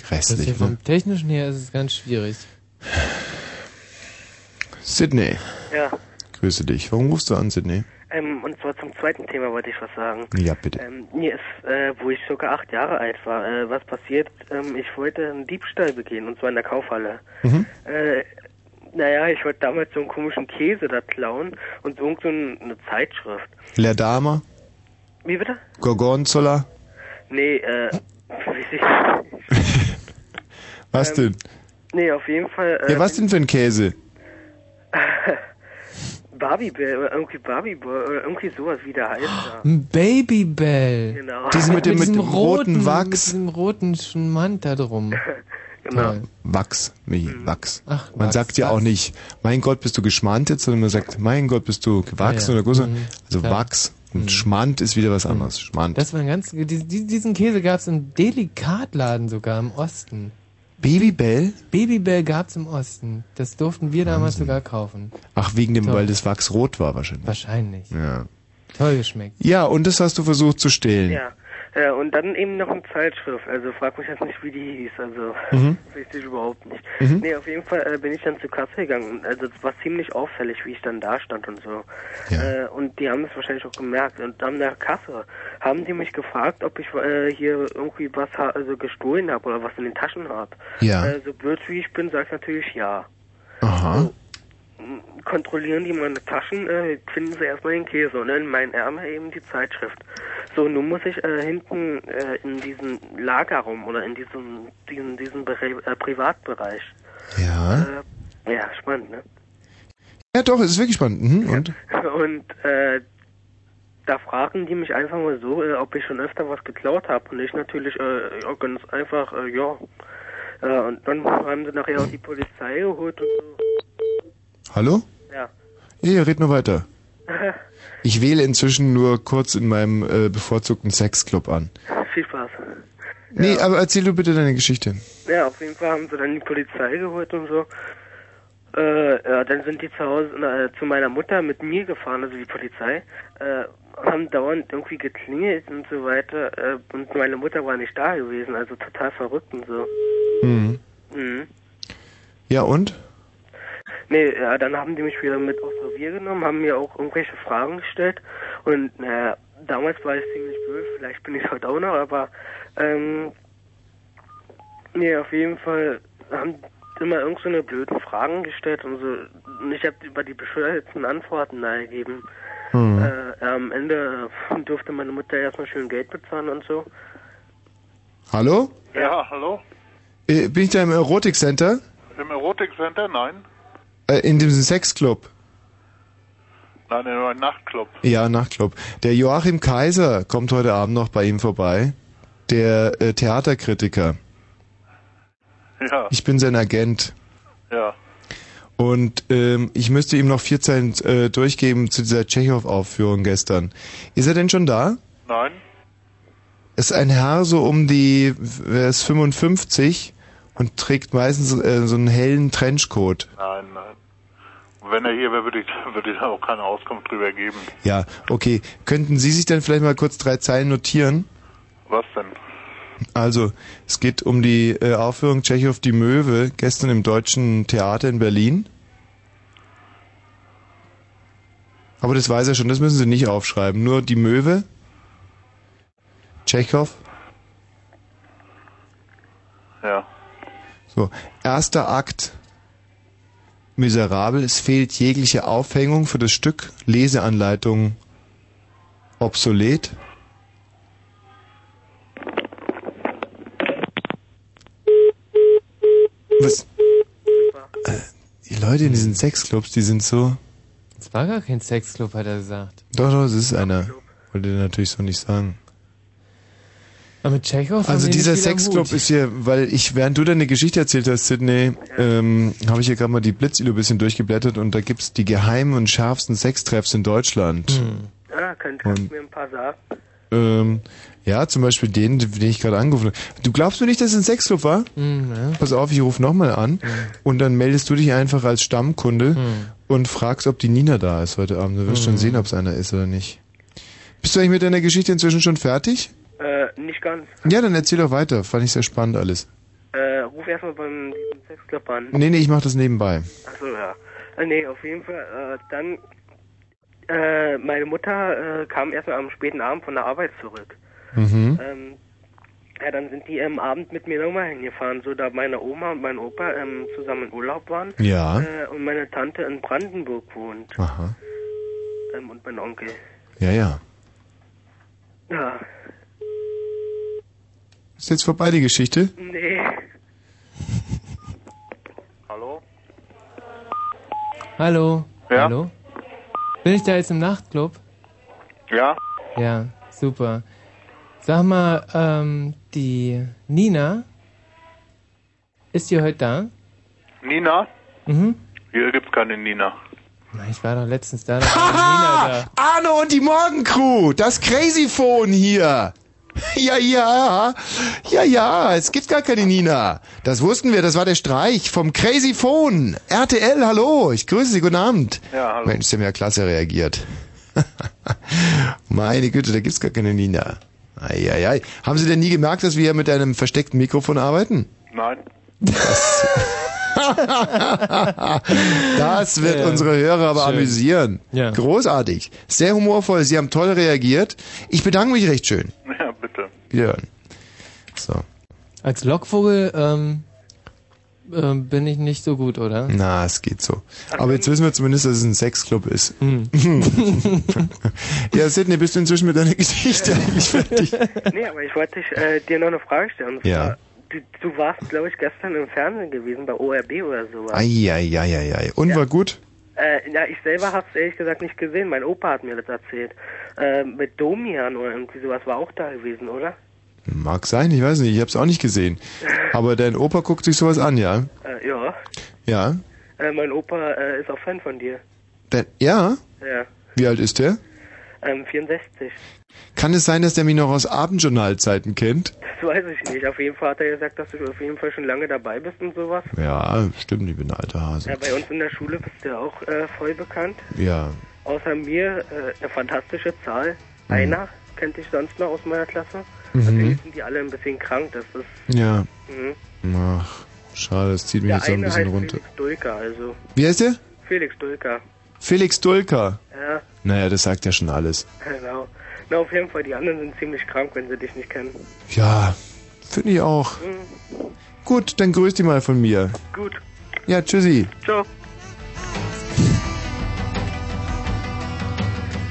Grässlich, ne? vom Technischen her ist es ganz schwierig. Sydney, Ja, grüße dich. Warum rufst du an, Sydney? ähm, und zwar zum zweiten Thema wollte ich was sagen. Ja, bitte. Ähm, mir ist, äh, wo ich circa acht Jahre alt war, äh, was passiert, ähm, ich wollte einen Diebstahl begehen, und zwar in der Kaufhalle. Mhm. Äh, naja, ich wollte damals so einen komischen Käse da klauen und so irgend so ein- eine Zeitschrift. Lerdama? Wie bitte? Gorgonzola? Nee, äh, weiß ich nicht. Was denn? Nee, auf jeden Fall, Ja, was denn für ein Käse? Barbie-Bell oder irgendwie Barbie-Bell oder irgendwie sowas, wie der heißt da. Ein Babybell. Genau. Diese mit dem- mit dem roten Wachs. Mit diesem roten Schmand da drum. Genau. Toll. Wachs, Michi, Mhm. Wachs. Ach, man Wachs, sagt ja Wachs. auch nicht, mein Gott, bist du geschmantet, sondern man sagt, mein Gott, bist du gewachsen Ja, ja. oder größer. Mhm. Also Klar. Wachs und Schmand ist wieder was anderes. Schmand. Das war ein ganz, die- die- diesen Käse gab's im Delikatladen sogar im Osten. Babybell? Babybell gab's im Osten. Das durften wir damals sogar kaufen. Ach, wegen dem, Toll. weil das Wachs rot war wahrscheinlich. Wahrscheinlich. Ja. Toll geschmeckt. Ja, und das hast du versucht zu stehlen. Ja. Ja, und dann eben noch eine Zeitschrift. Also frag mich jetzt nicht, wie die hieß. Also Mhm. weiß ich überhaupt nicht. Mhm. Nee, auf jeden Fall äh, bin ich dann zur Kasse gegangen. Also es war ziemlich auffällig, wie ich dann da stand und so. Äh, und die haben es wahrscheinlich auch gemerkt. Und an der Kasse haben die mich gefragt, ob ich äh, hier irgendwie was ha also gestohlen habe oder was in den Taschen habe. Ja. Äh, so blöd wie ich bin, sag ich natürlich ja. Aha. Kontrollieren die meine Taschen, äh, finden sie erstmal den Käse und in meinen Ärmel eben die Zeitschrift. So, nun muss ich äh, hinten äh, in diesem Lagerraum oder in diesem diesem, diesem Bere äh, Privatbereich. Ja. Äh, ja, spannend, ne? Ja, doch, es ist wirklich spannend. Mhm. Und? Und äh, da fragen die mich einfach mal so, äh, ob ich schon öfter was geklaut habe. Und ich natürlich äh, ja, ganz einfach, äh, ja. Und dann haben sie nachher auch die Polizei geholt und so. Hallo? Ja. Ja, red nur weiter. Ich wähle inzwischen nur kurz in meinem äh, bevorzugten Sexclub an. Viel Spaß. Nee, aber erzähl du bitte deine Geschichte. Ja, auf jeden Fall haben sie dann die Polizei geholt und so. Äh, ja, dann sind die zu Hause äh, zu meiner Mutter mit mir gefahren, also die Polizei, äh, haben dauernd irgendwie geklingelt und so weiter. Äh, und meine Mutter war nicht da gewesen, also total verrückt und so. Mhm. Mhm. Ja, und? Nee, ja, dann haben die mich wieder mit aufs Revier genommen, haben mir auch irgendwelche Fragen gestellt. Und naja, damals war ich ziemlich böse, vielleicht bin ich heute auch noch, aber ähm, nee, auf jeden Fall haben immer irgend so eine blöden Fragen gestellt und so. Und ich habe über die bescheuerten Antworten da gegeben. Hm. Äh, am Ende durfte meine Mutter erstmal schön Geld bezahlen und so. Hallo? Ja, hallo? Äh, bin ich da im Erotikcenter? Im Erotikcenter? Nein. Äh, in diesem Sexclub? Nein, in einem Nachtclub. Ja, Nachtclub. Der Joachim Kaiser kommt heute Abend noch bei ihm vorbei. Der äh, Theaterkritiker. Ja, Ich bin sein Agent. ja. Und ähm, ich müsste ihm noch vier Zeilen äh, durchgeben zu dieser Tschechow-Aufführung gestern. Ist er denn schon da? Nein? Ist ein Herr so um die, er ist 55 und trägt meistens äh, so einen hellen Trenchcoat. Nein, nein. Und wenn er hier wäre, würde ich, würde ich auch keine Auskunft drüber geben. Ja, okay. Könnten Sie sich dann vielleicht mal kurz drei Zeilen notieren? Was denn? Also, es geht um die äh, Aufführung Tschechow die Möwe gestern im Deutschen Theater in Berlin. Aber das weiß er schon, das müssen Sie nicht aufschreiben. Nur die Möwe, Tschechow. Ja. So, erster Akt. Miserabel, es fehlt jegliche Aufhängung für das Stück. Leseanleitung obsolet. Was? Äh, die Leute in diesen Sexclubs, die sind so. Es war gar kein Sexclub, hat er gesagt. Doch, doch, es ist einer. Wollte er natürlich so nicht sagen. Aber mit Tschechow Also die dieser Sexclub ist hier, weil ich, während du deine Geschichte erzählt hast, Sydney, ähm, habe ich hier gerade mal die Blitzilo ein bisschen durchgeblättert und da gibt's die geheimen und schärfsten Sextreffs in Deutschland. Hm. Ja, könnt kannst Und- du mir ein paar sagen? Ähm, ja, zum Beispiel den, den ich gerade angerufen habe. Du glaubst mir nicht, dass es ein Sexclub war? Hm, ja. Pass auf, ich rufe nochmal an und dann meldest du dich einfach als Stammkunde Hm. und fragst, ob die Nina da ist heute Abend. Du wirst schon Hm. sehen, ob es einer ist oder nicht. Bist du eigentlich mit deiner Geschichte inzwischen schon fertig? Äh, nicht ganz. Ja, dann erzähl doch weiter. Fand ich sehr spannend alles. Äh, ruf erstmal beim Sexclub an. Nee, nee, ich mach das nebenbei. Achso, ja. Äh, nee, auf jeden Fall. Äh, dann, äh, meine Mutter äh, kam erstmal am späten Abend von der Arbeit zurück. Mhm. Ähm, ja, dann sind die am Abend mit mir nochmal hingefahren, so da meine Oma und mein Opa ähm, zusammen in Urlaub waren. Ja. Äh, und meine Tante in Brandenburg wohnt. Aha. Ähm, und mein Onkel. Ja, ja. Ja, Ist jetzt vorbei die Geschichte? nee. Hallo? Hallo? Ja? Hallo? Bin ich da jetzt im Nachtclub? Ja? Ja, super. Sag mal, ähm, die Nina, ist die heute da? Nina? Mhm. Hier gibt's keine Nina. Na, Ich war doch letztens da, da war die Nina da. Arno und die Morgencrew, das Crazy Phone hier. Ja, ja, ja, ja, es gibt gar keine Nina. Das wussten wir, das war der Streich vom Crazy Phone. RTL, hallo, ich grüße Sie, guten Abend. Ja, hallo. Mensch, Sie haben ja klasse reagiert. Meine Güte, da gibt's gar keine Nina. Eieiei. Haben Sie denn nie gemerkt, dass wir hier mit einem versteckten Mikrofon arbeiten? Nein. Das, das wird Ja. unsere Hörer aber Schön. amüsieren. Ja. Großartig. Sehr humorvoll. Sie haben toll reagiert. Ich bedanke mich recht schön. Ja. Wiederhören. So. Als Lockvogel, ähm, ähm, bin ich nicht so gut, oder? Na, es geht so. Aber jetzt wissen wir zumindest, dass es ein Sexclub ist. Hm. ja, Sidney, bist du inzwischen mit deiner Geschichte eigentlich fertig? Nee, aber ich wollte dich, äh, dir noch eine Frage stellen. Ja. Du, du warst, glaube ich, gestern im Fernsehen gewesen, bei ORB oder sowas. Eieieiei. Und war gut? Äh, ja, ich selber habe es ehrlich gesagt nicht gesehen. Mein Opa hat mir das erzählt. Äh, mit Domian oder irgendwie sowas war auch da gewesen, oder? Mag sein, ich weiß nicht, ich habe es auch nicht gesehen. Aber dein Opa guckt sich sowas an, ja? Äh, ja. Ja? Äh, mein Opa äh, ist auch Fan von dir. Dein, ja? Ja. Wie alt ist der? Ähm, 64. Kann es sein, dass der mich noch aus Abendjournalzeiten kennt? Das weiß ich nicht. Auf jeden Fall hat er gesagt, dass du auf jeden Fall schon lange dabei bist und sowas. Ja, stimmt, ich bin ein alter Hase. Ja, bei uns in der Schule bist du ja auch äh, voll bekannt. Ja. Außer mir äh, eine fantastische Zahl. Mhm. Einer kennt dich sonst noch aus meiner Klasse. Mhm. Natürlich sind die alle ein bisschen krank. Das ist. Ja. Mhm. Ach, schade, das zieht mich Der jetzt so ein bisschen heißt runter. Felix Dulka, also. Wie heißt der? Felix Dulka. Felix Dulka. Ja, Naja, das sagt ja schon alles. genau. Na, auf jeden Fall, die anderen sind ziemlich krank, wenn sie dich nicht kennen. Ja, finde ich auch. Mhm. Gut, dann grüß die mal von mir. Gut. Ja, tschüssi. Ciao.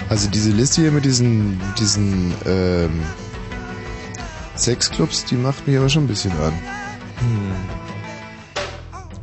Also diese Liste hier mit diesen, diesen ähm, Sexclubs, die macht mich aber schon ein bisschen an. Hm.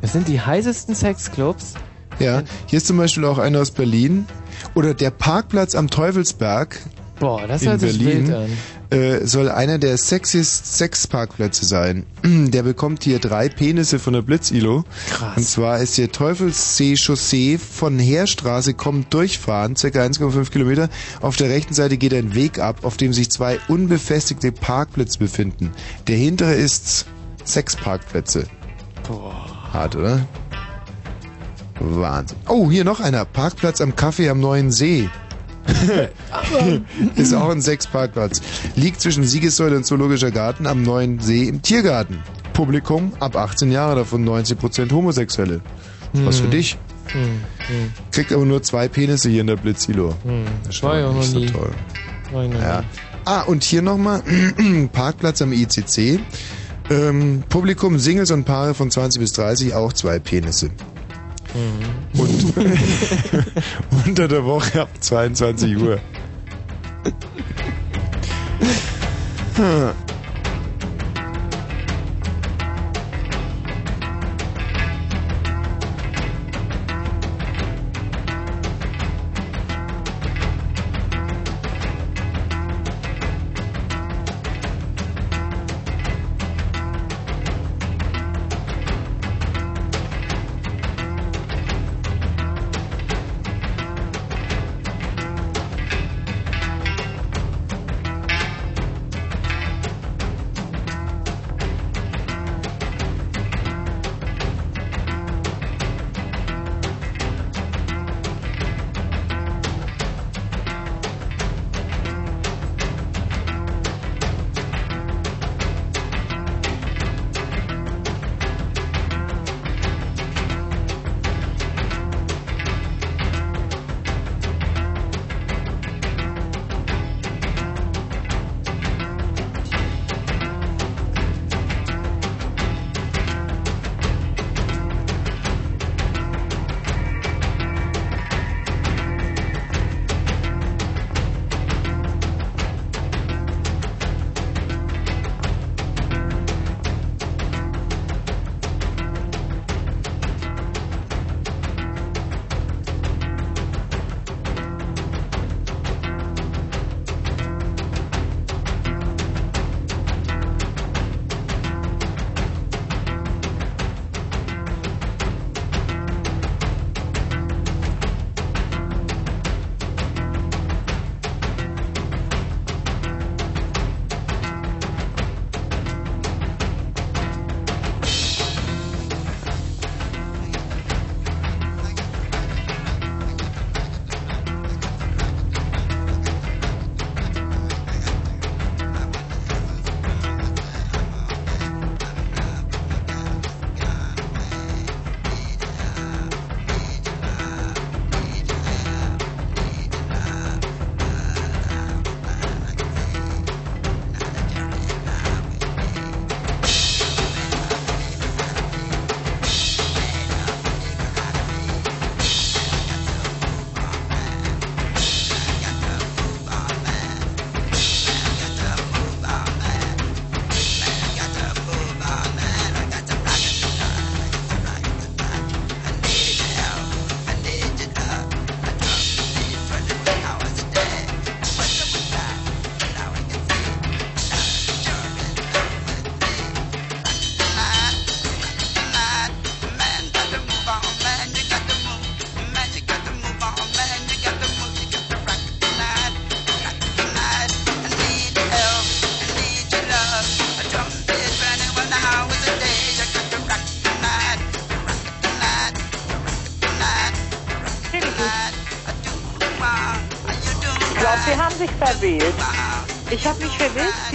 Das sind die heißesten Sexclubs. Ja, hier ist zum Beispiel auch einer aus Berlin. Oder der Parkplatz am Teufelsberg Boah, das hört sich Berlin wild an. äh, soll einer der sexiest Sexparkplätze sein. Der bekommt hier drei Penisse von der Blitzilo. Krass. Und zwar ist hier Teufelssee Chaussee von Heerstraße kommt durchfahren, circa 1,5 Kilometer. Auf der rechten Seite geht ein Weg ab, auf dem sich zwei unbefestigte Parkplätze befinden. Der hintere ist sechs Parkplätze. Boah. Hart, oder? Wahnsinn. Oh, hier noch einer. Parkplatz am Kaffee am Neuen See. ist auch ein Sechsparkplatz. Liegt zwischen Siegessäule und Zoologischer Garten am Neuen See im Tiergarten. Publikum ab 18 Jahre, davon 90% Homosexuelle. Was für Hm. dich. Hm, Kriegt aber nur zwei Penisse hier in der Blitzilo. hm. Das War ja noch nicht so nie. toll. Noch Ja. Ah, und hier nochmal Parkplatz am ICC. Ähm, Publikum, Singles und Paare von 20 bis 30, auch zwei Penisse. Mhm. Und unter der Woche ab 22 Uhr.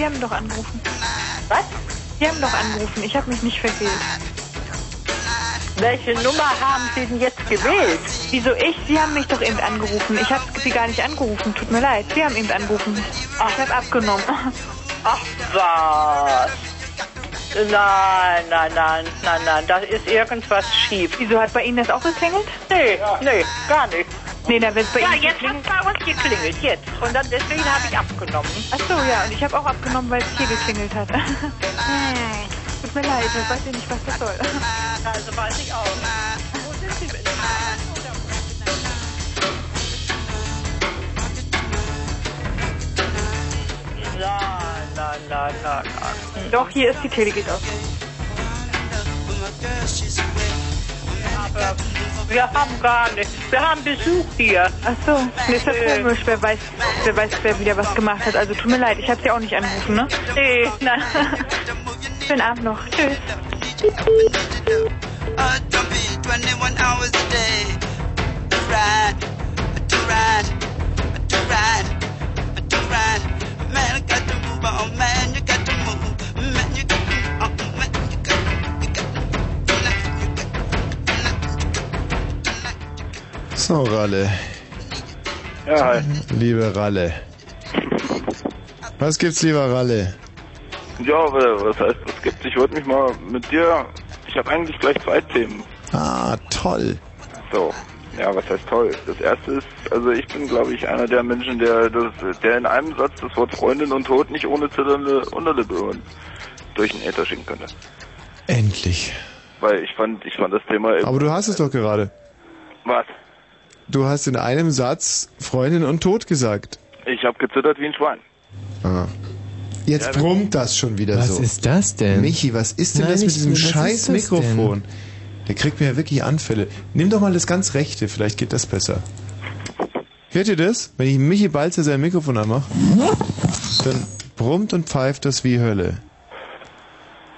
Sie haben doch angerufen. Was? Sie haben doch angerufen. Ich habe mich nicht verwählt. Welche Nummer haben Sie denn jetzt gewählt? Wieso ich? Sie haben mich doch eben angerufen. Ich habe Sie gar nicht angerufen. Tut mir leid. Sie haben eben angerufen. Ich habe abgenommen. Ach was. Nein, nein, nein, nein, nein, da ist irgendwas schief. Wieso hat bei Ihnen das auch geklingelt? Nee, nee, gar nicht. Nee, da wird bei Ja, Ihnen jetzt hat bei uns geklingelt, jetzt. Und dann deswegen habe ich abgenommen. Ach so, ja. Und ich habe auch abgenommen, weil es hier geklingelt hat. hm. Tut mir leid. Ich weiß ja nicht, was das soll. Also weiß ich auch. Wo sind Sie denn? Nein, nein, nein, nein, nein. Doch, hier ist die Tele geht aus. Wir haben gar nichts. Wir haben Besuch hier. Ach so, nee, ist ja komisch. Wer weiß, wer weiß, wer wieder was gemacht hat. Also tut mir leid, ich habe Sie auch nicht angerufen, ne? Nee, nein. Schönen Abend noch. Tschüss. Don't be 21 hours a day. To ride, to ride, to ride, to ride. Man, I got to move on, man, So, Ralle. Ja, hi. Liebe Ralle. Was gibt's, lieber Ralle? Ja, was heißt, was gibt's? Ich wollte mich mal mit dir. Ich habe eigentlich gleich zwei Themen. Ah, toll. So. Ja, was heißt toll? Das erste ist, also ich bin, glaube ich, einer der Menschen, der das, der in einem Satz das Wort Freundin und Tod nicht ohne zitternde Unterlippe und durch den Äther schicken könnte. Endlich. Weil ich fand, ich fand das Thema. Aber du hast es doch gerade. Was? Du hast in einem Satz Freundin und Tod gesagt. Ich habe gezittert wie ein Schwein. Ah. Jetzt Ja, brummt das schon wieder Was so. ist das denn? Michi, was ist denn Nein, das mit diesem was scheiß Mikrofon? Der kriegt mir ja wirklich Anfälle. Nimm doch mal das ganz rechte, vielleicht geht das besser. Hört ihr das? Wenn ich Michi Balzer sein Mikrofon anmache, dann brummt und pfeift das wie Hölle.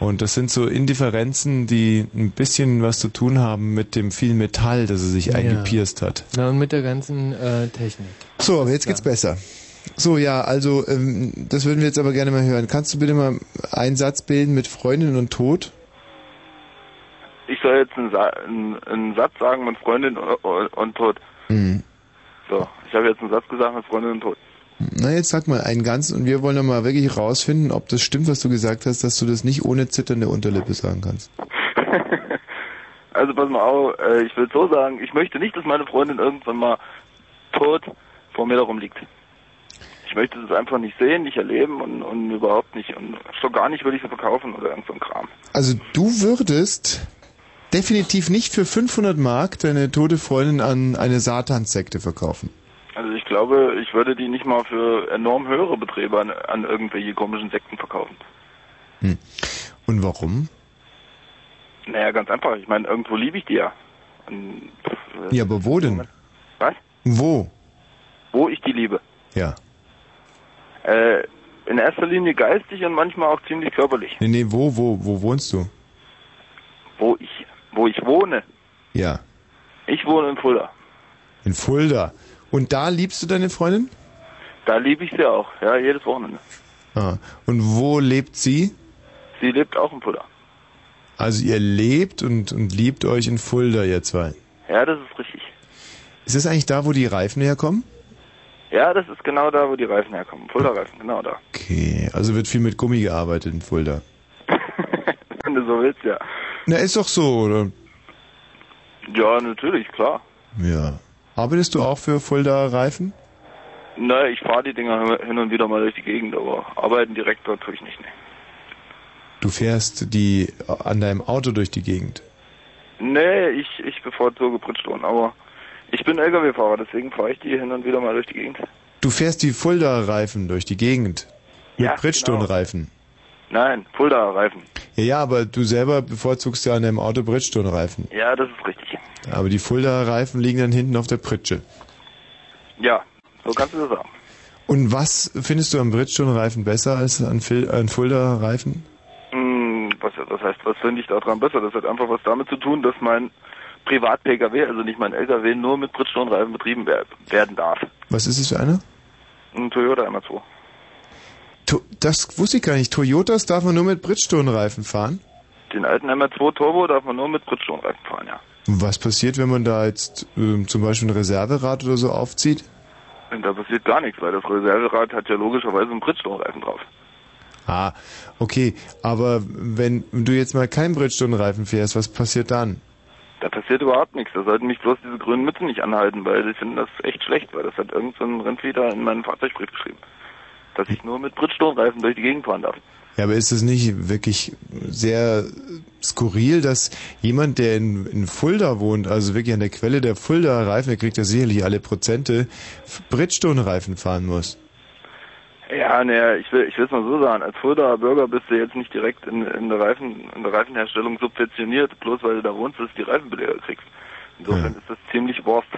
Und das sind so Indifferenzen, die ein bisschen was zu tun haben mit dem viel Metall, das er sich Ja. eingepierst hat. Na, und mit der ganzen äh, Technik. So, aber jetzt geht's besser. So, ja, also ähm, das würden wir jetzt aber gerne mal hören. Kannst du bitte mal einen Satz bilden mit Freundin und Tod? Ich soll jetzt einen, Sa einen, einen Satz sagen mit Freundin und, und Tod. Hm. So, ich habe jetzt einen Satz gesagt mit Freundin und Tod. Na, jetzt sag mal einen ganz und wir wollen doch mal wirklich rausfinden, ob das stimmt, was du gesagt hast, dass du das nicht ohne zitternde Unterlippe sagen kannst. Also pass mal auf, äh, ich will so sagen, ich möchte nicht, dass meine Freundin irgendwann mal tot vor mir darum liegt. Ich möchte das einfach nicht sehen, nicht erleben und, und überhaupt nicht. Und schon gar nicht würde ich sie verkaufen oder irgend so ein Kram. Also du würdest definitiv nicht für 500 Mark deine tote Freundin an eine Satanssekte verkaufen. Also ich glaube, ich würde die nicht mal für enorm höhere Beträge an, an irgendwelche komischen Sekten verkaufen. Hm. Und warum? Naja, ganz einfach. Ich meine, irgendwo liebe ich die ja. Und, äh, Ja, aber wo denn? Was? Wo? Wo ich die liebe. Ja. Äh, in erster Linie geistig und manchmal auch ziemlich körperlich. Nee, nee, wo, wo, wo wohnst du? Wo ich, wo ich wohne. Ja. Ich wohne in Fulda. In Fulda. Und da liebst du deine Freundin? Da liebe ich sie auch, ja, jedes Wochenende. Ah. Und wo lebt sie? Sie lebt auch in Fulda. Also ihr lebt und, und liebt euch in Fulda, ihr zwei. Ja, das ist richtig. Ist das eigentlich da, wo die Reifen herkommen? Ja, das ist genau da, wo die Reifen herkommen. Fulda-Reifen, genau da. Okay, also wird viel mit Gummi gearbeitet in Fulda. Wenn du so willst, ja. Na, ist doch so, oder? Ja, natürlich, klar. Ja. Arbeitest du auch für Fulda Reifen? Na, ich fahre die Dinger hin und wieder mal durch die Gegend, aber arbeiten direkt dort tue ich nicht. Ne. Du fährst die an deinem Auto durch die Gegend. Nee, ich, ich bevorzuge Bridgestone, aber ich bin LKW-Fahrer, deswegen fahre ich die hin und wieder mal durch die Gegend. Du fährst die Fulda Reifen durch die Gegend. Mit Ja, Bridgestone Reifen. Nein, Fulda-Reifen. Ja, ja, aber du selber bevorzugst ja an deinem Auto Bridgestone Reifen. Ja, das ist richtig. Aber die Fulda Reifen liegen dann hinten auf der Pritsche. Ja, so kannst du das sagen. Und was findest du am Bridgestone Reifen besser als an, Fil an Fulda Reifen? Hm, was, was heißt, was finde ich daran besser? Das hat einfach was damit zu tun, dass mein Privat-Pkw, also nicht mein LKW, nur mit Bridgestone-Reifen betrieben wer- werden darf. Was ist es für einer? Ein Toyota MR2. To das wusste ich gar nicht. Toyotas darf man nur mit Bridgestone-Reifen fahren? Den alten MR2 Turbo darf man nur mit Bridgestone-Reifen fahren, ja. Was passiert, wenn man da jetzt ähm, zum Beispiel ein Reserverad oder so aufzieht? Da passiert gar nichts, weil das Reserverad hat ja logischerweise einen Bridgestone-Reifen drauf. Ah, okay. Aber wenn du jetzt mal keinen Bridgestone-Reifen fährst, was passiert dann? Da passiert überhaupt nichts. Da sollten mich bloß diese grünen Mützen nicht anhalten, weil ich finde das echt schlecht, weil das hat irgend so ein Rentwieder in meinen Fahrzeugbrief geschrieben. Dass ich nur mit Bridgestone-Reifen durch die Gegend fahren darf. Ja, aber ist es nicht wirklich sehr skurril, dass jemand, der in, in Fulda wohnt, also wirklich an der Quelle der Fulda-Reifen, der kriegt ja sicherlich alle Prozente, Bridgestone-Reifen fahren muss? Ja, naja, ich will, ich will es mal so sagen. Als Fuldaer Bürger bist du jetzt nicht direkt in, in der Reifen, in der Reifenherstellung subventioniert, bloß weil du da wohnst, dass du die Reifenbelege kriegst. Insofern ist das ziemlich Wurst.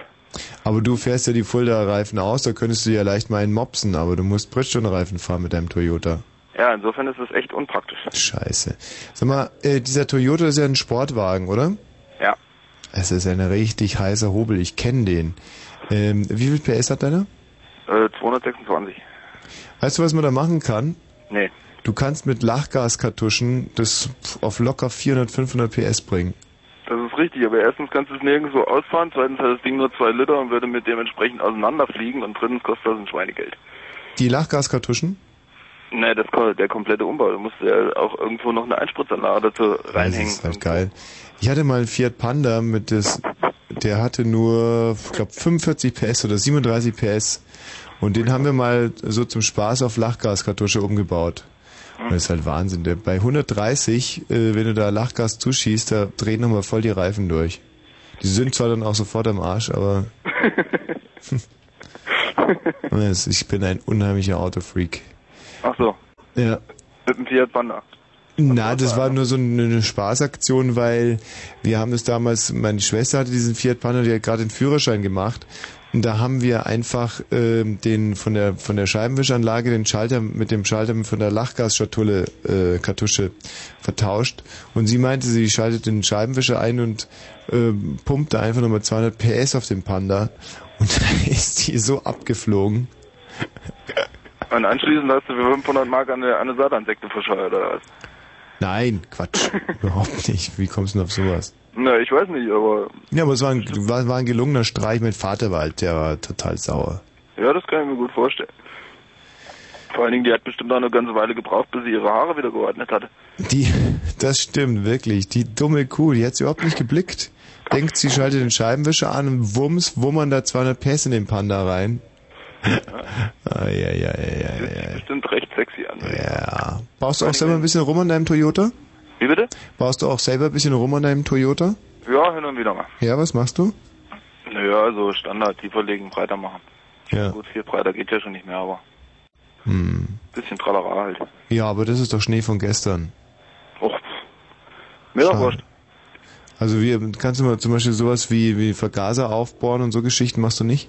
Aber du fährst ja die Fulda-Reifen aus, da könntest du ja leicht mal einen mopsen, aber du musst Bridgestone-Reifen fahren mit deinem Toyota. Ja, insofern ist das echt unpraktisch. Scheiße. Sag mal, äh, dieser Toyota ist ja ein Sportwagen, oder? Ja. Es ist ein richtig heißer Hobel, ich kenne den. Ähm, wie viel PS hat deiner? Äh, 226. Weißt du, was man da machen kann? Nee. Du kannst mit Lachgaskartuschen das auf locker 400, 500 PS bringen. Das ist richtig, aber erstens kannst du es nirgendwo ausfahren, zweitens hat das Ding nur zwei Liter und würde mit dementsprechend auseinanderfliegen und drittens kostet das ein Schweinegeld. Die Lachgaskartuschen? Nee, das, der komplette Umbau, du musst ja auch irgendwo noch eine Einspritzanlage dazu Das reinhängen. ist halt geil. Ich hatte mal einen Fiat Panda mit das, der hatte nur, ich glaube 45 PS oder 37 PS und den haben wir mal so zum Spaß auf Lachgaskartusche umgebaut. Und das ist halt Wahnsinn. Der, bei 130, äh, wenn du da Lachgas zuschießt, da drehen nochmal voll die Reifen durch. Die sind zwar dann auch sofort am Arsch, aber ich bin ein unheimlicher Autofreak. Ach so, Ja. mit dem Fiat Panda. Na, das war nur so eine Spaßaktion, weil wir haben das damals, meine Schwester hatte diesen Fiat Panda, die hat gerade den Führerschein gemacht. Und da haben wir einfach ähm, den von der von der Scheibenwischanlage den Schalter mit dem Schalter von der Lachgasschatulle äh, Kartusche vertauscht. Und sie meinte, sie schaltet den Scheibenwischer ein und ähm, pumpte einfach nochmal 200 PS auf den Panda. Und dann ist die so abgeflogen. Und anschließend hast du für 500 Mark eine, eine Sataninsekte verscheuert, oder was? Nein, Quatsch, überhaupt nicht. Wie kommst du denn auf sowas? Na, ich weiß nicht, aber Ja, aber es war ein, war, war ein gelungener Streich. Mein Vater war halt, der war total sauer. ja, das kann ich mir gut vorstellen. Vor allen Dingen, die hat bestimmt auch eine ganze Weile gebraucht, bis sie ihre Haare wieder geordnet hatte. Die, das stimmt, wirklich. Die dumme Kuh, die hat's überhaupt nicht geblickt. Denkt, sie schaltet den Scheibenwischer an und wumms, wummern da 200 PS in den Panda rein. Ah, ja, ja, ja, ja, ja. Bestimmt recht sexy an. Ja. Baust du auch selber ein bisschen rum an deinem Toyota? Wie bitte? Baust du auch selber ein bisschen rum an deinem Toyota? Ja, hin und wieder mal. Ja, was machst du? Naja, so Standard, tiefer legen, breiter machen. Ja. Gut, viel breiter geht ja schon nicht mehr, aber Hm. bisschen Tralala halt. Ja, aber das ist doch Schnee von gestern. Och, mir doch Schade. wurscht. Also wir, kannst du mal zum Beispiel sowas wie, wie Vergaser aufbohren und so Geschichten machst du nicht?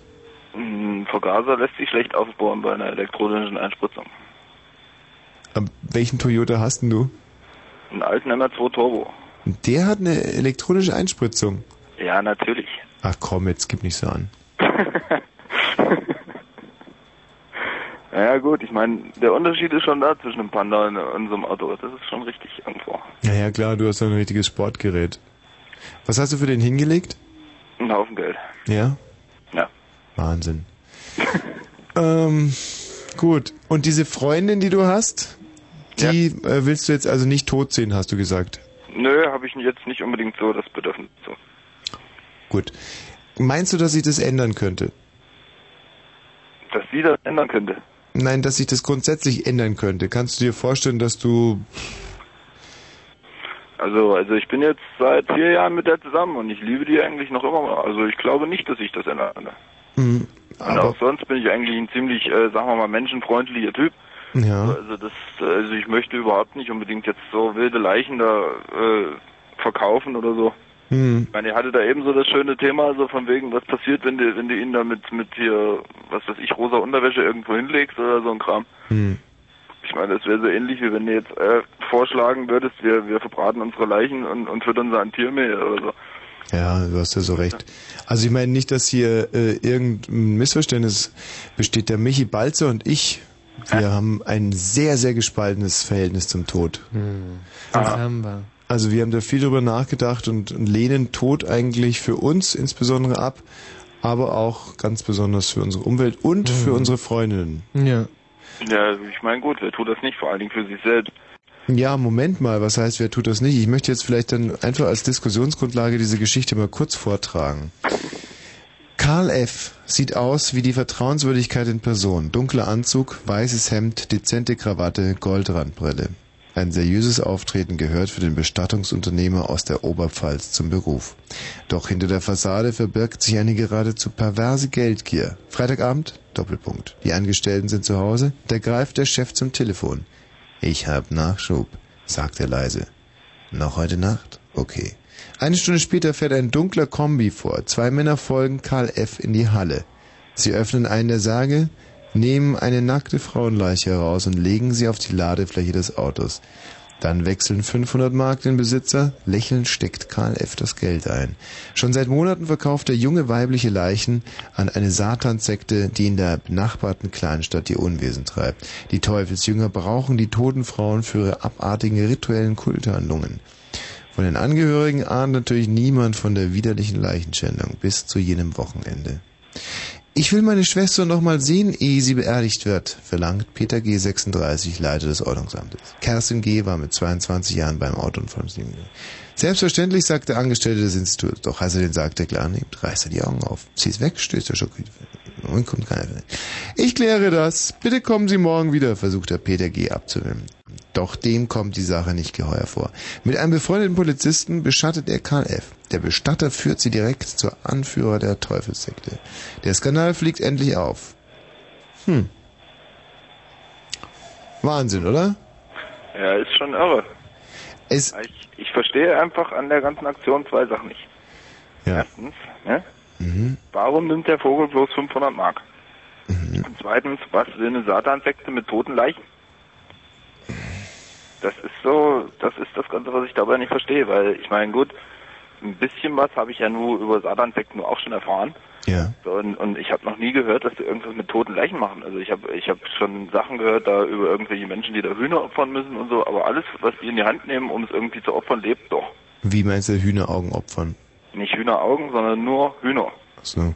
Ein Vergaser lässt sich schlecht aufbohren bei einer elektronischen Einspritzung. Aber welchen Toyota hast denn du? Einen alten MR2 Turbo. Der hat eine elektronische Einspritzung. Ja, natürlich. Ach komm, jetzt gib nicht so an. Naja gut, ich meine, der Unterschied ist schon da zwischen einem Panda und, so einem Auto. Das ist schon richtig irgendwo. Ja, ja, klar, du hast ein richtiges Sportgerät. Was hast du für den hingelegt? Ein Haufen Geld. Ja? Ja. Wahnsinn. ähm, gut. Und diese Freundin, die du hast, die äh, willst du jetzt also nicht tot sehen, hast du gesagt. Nö, habe ich jetzt nicht unbedingt so das Bedürfnis zu. Gut. Meinst du, dass sich das ändern könnte? Dass sie das ändern könnte. Nein, dass sich das grundsätzlich ändern könnte. Kannst du dir vorstellen, dass du... Also, also ich bin jetzt seit vier Jahren mit der zusammen und ich liebe die eigentlich noch immer. Also ich glaube nicht, dass ich das ändern kann. Hm, Und auch sonst bin ich eigentlich ein ziemlich, äh, sagen wir mal, menschenfreundlicher Typ. Ja. Also das, also ich möchte überhaupt nicht unbedingt jetzt so wilde Leichen da äh, verkaufen oder so. Hm. Ich meine, ihr hattet da eben so das schöne Thema, so von wegen, was passiert, wenn du, wenn du ihn da mit, mit hier, was weiß ich, rosa Unterwäsche irgendwo hinlegst oder so ein Kram. Hm. Ich meine, das wäre so ähnlich, wie wenn du jetzt äh, vorschlagen würdest, wir, wir verbraten unsere Leichen und, und füttern sie an Tiermehl oder so. Ja, du hast ja so recht. Also ich meine nicht, dass hier äh, irgendein Missverständnis besteht. Der Michi Balzer und ich, wir haben ein sehr, sehr gespaltenes Verhältnis zum Tod. Das haben wir. Also wir haben da viel drüber nachgedacht und, und lehnen Tod eigentlich für uns insbesondere ab, aber auch ganz besonders für unsere Umwelt und für unsere Freundinnen. Ja. Ja, ich meine, gut, wer tut das nicht? Vor allen Dingen für sich selbst. Ja, Moment mal, was heißt, wer tut das nicht? Ich möchte jetzt vielleicht dann einfach als Diskussionsgrundlage diese Geschichte mal kurz vortragen. Karl F. sieht aus wie die Vertrauenswürdigkeit in Person. Dunkler Anzug, weißes Hemd, dezente Krawatte, Goldrandbrille. Ein seriöses Auftreten gehört für den Bestattungsunternehmer aus der Oberpfalz zum Beruf. Doch hinter der Fassade verbirgt sich eine geradezu perverse Geldgier. Freitagabend, Doppelpunkt. Die Angestellten sind zu Hause, da greift der Chef zum Telefon. Ich hab Nachschub, sagt er leise. Noch heute Nacht? Okay. Eine Stunde später fährt ein dunkler Kombi vor. Zwei Männer folgen Karl F. in die Halle. Sie öffnen einen der Särge, nehmen eine nackte Frauenleiche heraus und legen sie auf die Ladefläche des Autos. Dann wechseln 500 Mark den Besitzer, lächelnd steckt Karl F. das Geld ein. Schon seit Monaten verkauft er junge weibliche Leichen an eine Satanssekte, die in der benachbarten Kleinstadt ihr Unwesen treibt. Die Teufelsjünger brauchen die toten Frauen für ihre abartigen rituellen Kulthandlungen. Von den Angehörigen ahnt natürlich niemand von der widerlichen Leichenschändung bis zu jenem Wochenende. Ich will meine Schwester noch mal sehen, ehe sie beerdigt wird, verlangt Peter G. 36, Leiter des Ordnungsamtes. Kerstin G. war mit 22 Jahren beim Autounfall. Selbstverständlich, sagt der Angestellte des Instituts. Doch als er den Sarg der klar nimmt, reißt er die Augen auf. Ist weg, stößt er schockiert. Und kommt keiner. Ich kläre das. Bitte kommen Sie morgen wieder, versucht der Peter G. abzuwimmeln. Doch dem kommt die Sache nicht geheuer vor. Mit einem befreundeten Polizisten bestattet er Karl F. Der Bestatter führt sie direkt zur Anführer der Teufelssekte. Der Skandal fliegt endlich auf. Hm. Wahnsinn, oder? Ja, ist schon irre. Ich, ich verstehe einfach an der ganzen Aktion zwei Sachen nicht. Ja. Erstens, ne? Mhm. warum nimmt der Vogel bloß 500 Mark? Und zweitens, was will eine Satansekte mit toten Leichen? Das ist so, das ist das Ganze, was ich dabei nicht verstehe, weil ich meine, gut, ein bisschen was habe ich ja nur über Satansekten nur auch schon erfahren. Ja. So, und, und ich habe noch nie gehört, dass die irgendwas mit toten Leichen machen. Also ich habe ich hab schon Sachen gehört, da über irgendwelche Menschen, die da Hühner opfern müssen und so, aber alles, was die in die Hand nehmen, um es irgendwie zu opfern, lebt doch. Wie meinst du Hühneraugen opfern? Nicht Hühneraugen, sondern nur Hühner. So.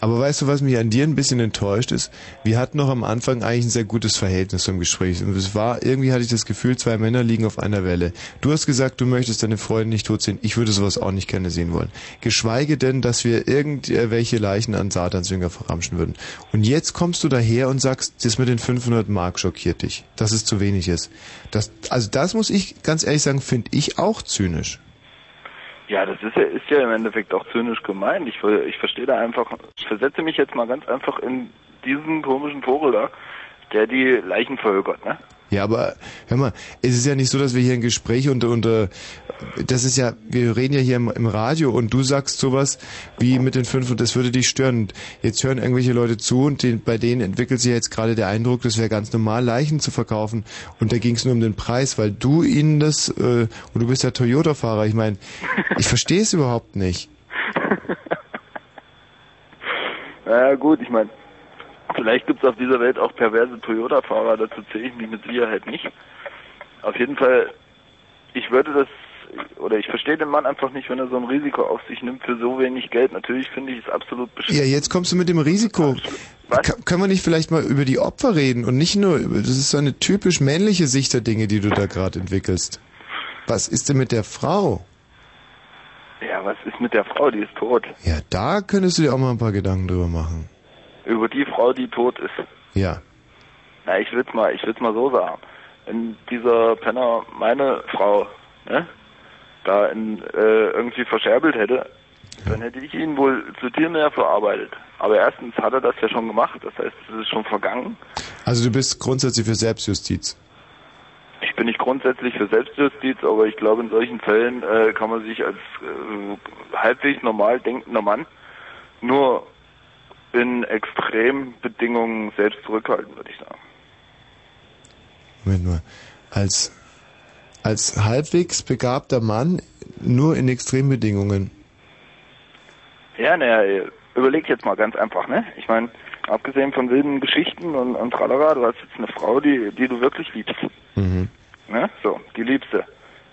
Aber weißt du, was mich an dir ein bisschen enttäuscht ist? Wir hatten noch am Anfang eigentlich ein sehr gutes Verhältnis zum Gespräch. Und es war, irgendwie hatte ich das Gefühl, zwei Männer liegen auf einer Welle. Du hast gesagt, du möchtest deine Freunde nicht tot sehen. Ich würde sowas auch nicht gerne sehen wollen. Geschweige denn, dass wir irgendwelche Leichen an Satansjünger verramschen würden. Und jetzt kommst du daher und sagst, das mit den 500 Mark schockiert dich. Dass es zu wenig ist. Das, also das muss ich ganz ehrlich sagen, finde ich auch zynisch. Ja, das ist ja, ist ja im Endeffekt auch zynisch gemeint. Ich, ich verstehe da einfach, ich versetze mich jetzt mal ganz einfach in diesen komischen Vogel da, der die Leichen verhökert, ne? Ja, aber hör mal, es ist ja nicht so, dass wir hier ein Gespräch unter unter das ist ja, wir reden ja hier im, im Radio und du sagst sowas wie mit den fünf und das würde dich stören. Und jetzt hören irgendwelche Leute zu und den, bei denen entwickelt sich jetzt gerade der Eindruck, das wäre ganz normal, Leichen zu verkaufen. Und da ging es nur um den Preis, weil du ihnen das, äh, und du bist ja Toyota-Fahrer, ich meine, ich verstehe es überhaupt nicht. Naja, gut, ich meine, vielleicht gibt's auf dieser Welt auch perverse Toyota-Fahrer, dazu zähle ich mich mit Sicherheit nicht. Auf jeden Fall, ich würde das, oder ich verstehe den Mann einfach nicht, wenn er so ein Risiko auf sich nimmt für so wenig Geld. Natürlich finde ich es absolut beschissen. Ja, jetzt kommst du mit dem Risiko. Ka- Können wir nicht vielleicht mal über die Opfer reden und nicht nur über, das ist so eine typisch männliche Sicht der Dinge, die du da gerade entwickelst. Was ist denn mit der Frau? Ja, was ist mit der Frau, die ist tot? Ja, da könntest du dir auch mal ein paar Gedanken drüber machen. Über die Frau, die tot ist. Ja. Na, ich will's mal, ich will's mal so sagen. Wenn dieser Penner meine Frau, ne, da in, äh, irgendwie verscherbelt hätte, dann hätte ich ihn wohl zu dir mehr verarbeitet. Aber erstens hat er das ja schon gemacht, das heißt, es ist schon vergangen. Also du bist grundsätzlich für Selbstjustiz. Ich bin nicht grundsätzlich für Selbstjustiz, aber ich glaube, in solchen Fällen äh, kann man sich als äh, halbwegs normal denkender Mann nur in Extrembedingungen selbst zurückhalten, würde ich sagen. Moment mal. Als, als halbwegs begabter Mann nur in Extrembedingungen. Ja, naja, überleg jetzt mal ganz einfach, ne? Ich meine, abgesehen von wilden Geschichten und, und tralala, du hast jetzt eine Frau, die, die du wirklich liebst. Mhm. Ne? So, die liebst du.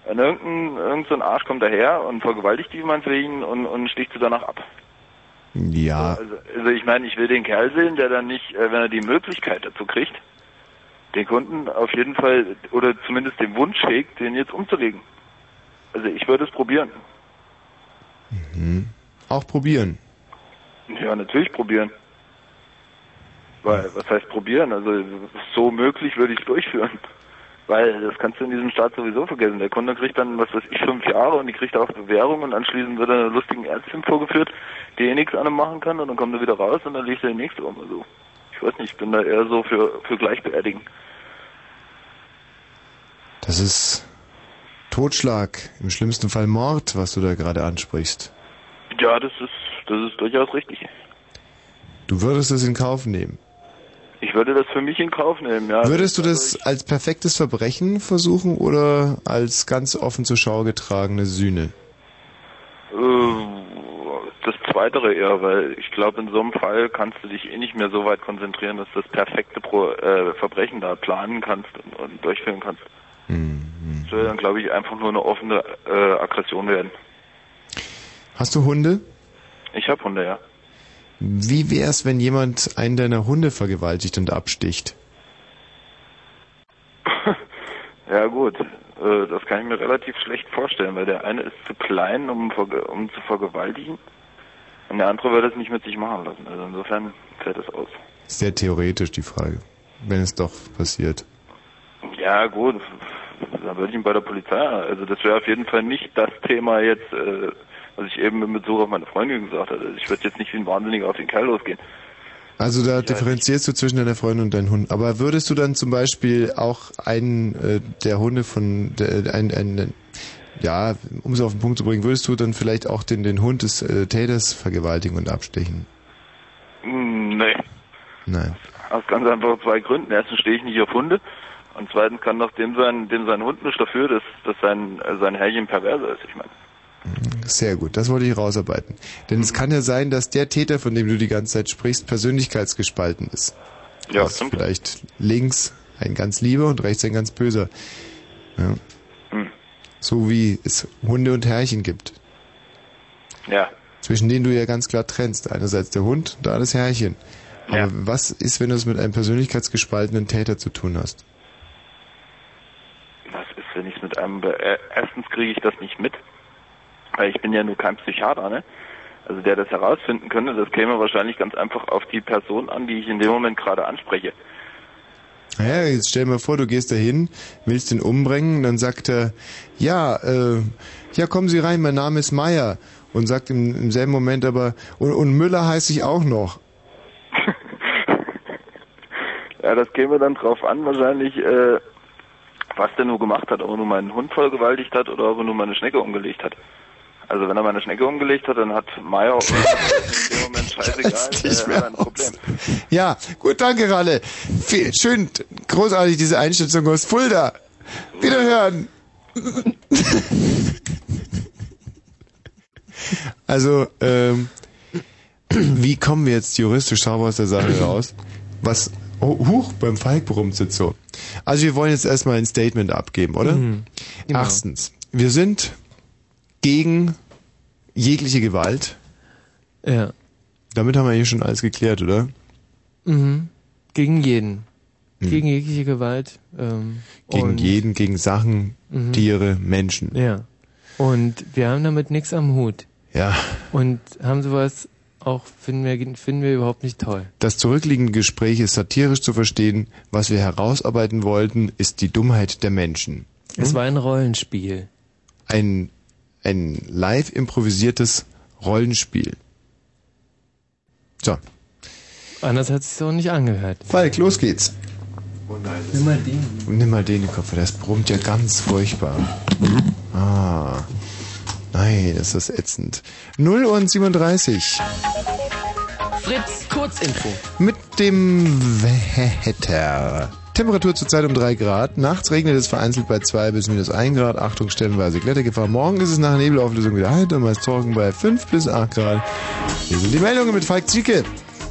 Und irgendein, irgend so ein Arsch kommt daher und vergewaltigt die meinetwegen und, und sticht sie danach ab. Ja. Also, also ich meine, ich will den Kerl sehen, der dann nicht, äh, wenn er die Möglichkeit dazu kriegt, den Kunden auf jeden Fall, oder zumindest den Wunsch hegt, den jetzt umzulegen. Also ich würde es probieren. Mhm. Auch probieren. Ja, natürlich probieren. Weil, was heißt probieren? Also so möglich würde ich es durchführen. Weil das kannst du in diesem Staat sowieso vergessen. Der Kunde kriegt dann, was weiß ich, fünf Jahre und die kriegt auch Bewährung und anschließend wird er einer lustigen Ärztin vorgeführt, die eh nichts an ihm machen kann und dann kommt er wieder raus und dann legt er die nächste um. Also ich weiß nicht, ich bin da eher so für, für Gleichbeerdigen. Das ist Totschlag, im schlimmsten Fall Mord, was du da gerade ansprichst. Ja, das ist, das ist durchaus richtig. Du würdest es in Kauf nehmen. Ich würde das für mich in Kauf nehmen, ja. Würdest du das als perfektes Verbrechen versuchen oder als ganz offen zur Schau getragene Sühne? Äh, Das Zweitere eher, weil ich glaube, in so einem Fall kannst du dich eh nicht mehr so weit konzentrieren, dass du das perfekte Pro, äh, Verbrechen da planen kannst und, und durchführen kannst. Das würde dann, glaube ich, einfach nur eine offene äh, Aggression werden. Hast du Hunde? Ich habe Hunde, ja. Wie wär's, wenn jemand einen deiner Hunde vergewaltigt und absticht? Ja gut, äh, das kann ich mir relativ schlecht vorstellen, weil der eine ist zu klein, um, um zu vergewaltigen und der andere würde es nicht mit sich machen lassen. Also insofern fällt es aus. Sehr theoretisch die Frage. Wenn es doch passiert. Ja gut, da würde ich ihn bei der Polizei, also das wäre auf jeden Fall nicht das Thema jetzt, äh, was ich eben in Bezug auf meine Freundin gesagt hatte. Ich würde jetzt nicht wie ein Wahnsinniger auf den Kerl losgehen. Also da differenzierst du zwischen deiner Freundin und deinem Hund. Aber würdest du dann zum Beispiel auch einen äh, der Hunde von der, ein, ein, ja, um es auf den Punkt zu bringen, würdest du dann vielleicht auch den, den Hund des äh, Täters vergewaltigen und abstechen? Hm, nee, Nein. aus ganz einfach zwei Gründen. Erstens stehe ich nicht auf Hunde und zweitens kann doch dem sein, dem sein Hund nicht dafür, dass, dass sein, äh, sein Herrchen perverser ist. Ich meine, Sehr gut, das wollte ich rausarbeiten. Denn es kann ja sein, dass der Täter, von dem du die ganze Zeit sprichst, persönlichkeitsgespalten ist. Ja, Also vielleicht links ein ganz lieber und rechts ein ganz böser. Ja. Hm. So wie es Hunde und Herrchen gibt. ja, Zwischen denen du ja ganz klar trennst. Einerseits der Hund und da das Herrchen. Aber Ja. was ist, wenn du es mit einem persönlichkeitsgespaltenen Täter zu tun hast? was ist, wenn ich es mit einem, be äh, erstens kriege ich das nicht mit, weil ich bin ja nur kein Psychiater, ne? Also der das herausfinden könnte, das käme wahrscheinlich ganz einfach auf die Person an, die ich in dem Moment gerade anspreche. Naja, jetzt stell dir mal vor, du gehst dahin, willst ihn umbringen, dann sagt er, ja, äh, ja, kommen Sie rein, mein Name ist Meier. Und sagt im, im selben Moment aber, und, und Müller heiße ich auch noch. Ja, das käme dann drauf an, wahrscheinlich, äh, was der nur gemacht hat, ob er nur meinen Hund vergewaltigt hat oder ob er nur meine Schnecke umgelegt hat. Also wenn er meine Schnecke umgelegt hat, dann hat Meier auch in dem Moment scheißegal, äh, hat er ein Problem. Ja, gut, danke, Ralle. Viel, schön, großartig diese Einschätzung aus Fulda. Wiederhören. Also, ähm, wie kommen wir jetzt juristisch sauber aus der Sache raus? Was, oh, huch, beim Falk brummt jetzt so. Also wir wollen jetzt erstmal ein Statement abgeben, oder? Mhm, genau. Erstens, wir sind gegen jegliche Gewalt. Ja. Damit haben wir hier schon alles geklärt, oder? Mhm. Gegen jeden. Mhm. Gegen jegliche Gewalt. Ähm, Gegen jeden, gegen Sachen, Mhm. Tiere, Menschen. Ja. Und wir haben damit nichts am Hut. Ja. Und haben sowas auch, finden wir, finden wir überhaupt nicht toll. Das zurückliegende Gespräch ist satirisch zu verstehen. Was wir herausarbeiten wollten, ist die Dummheit der Menschen. Es war ein Rollenspiel. Ein, ein live improvisiertes Rollenspiel. So. Anders hat es sich auch nicht angehört. Falk, los geht's. Nimm mal den. Nimm mal den Kopf, das brummt ja ganz furchtbar. Ah. Nein, ist das ätzend. 0 und 37. Fritz, Kurzinfo. Mit dem Wetter. Temperatur zurzeit um 3 Grad. Nachts regnet es vereinzelt bei 2 bis minus 1 Grad. Achtung, stellenweise Klettergefahr. Morgen ist es nach Nebelauflösung wieder heiter, meist trocken bei 5 bis 8 Grad. Hier sind die Meldungen mit Falk Zieke.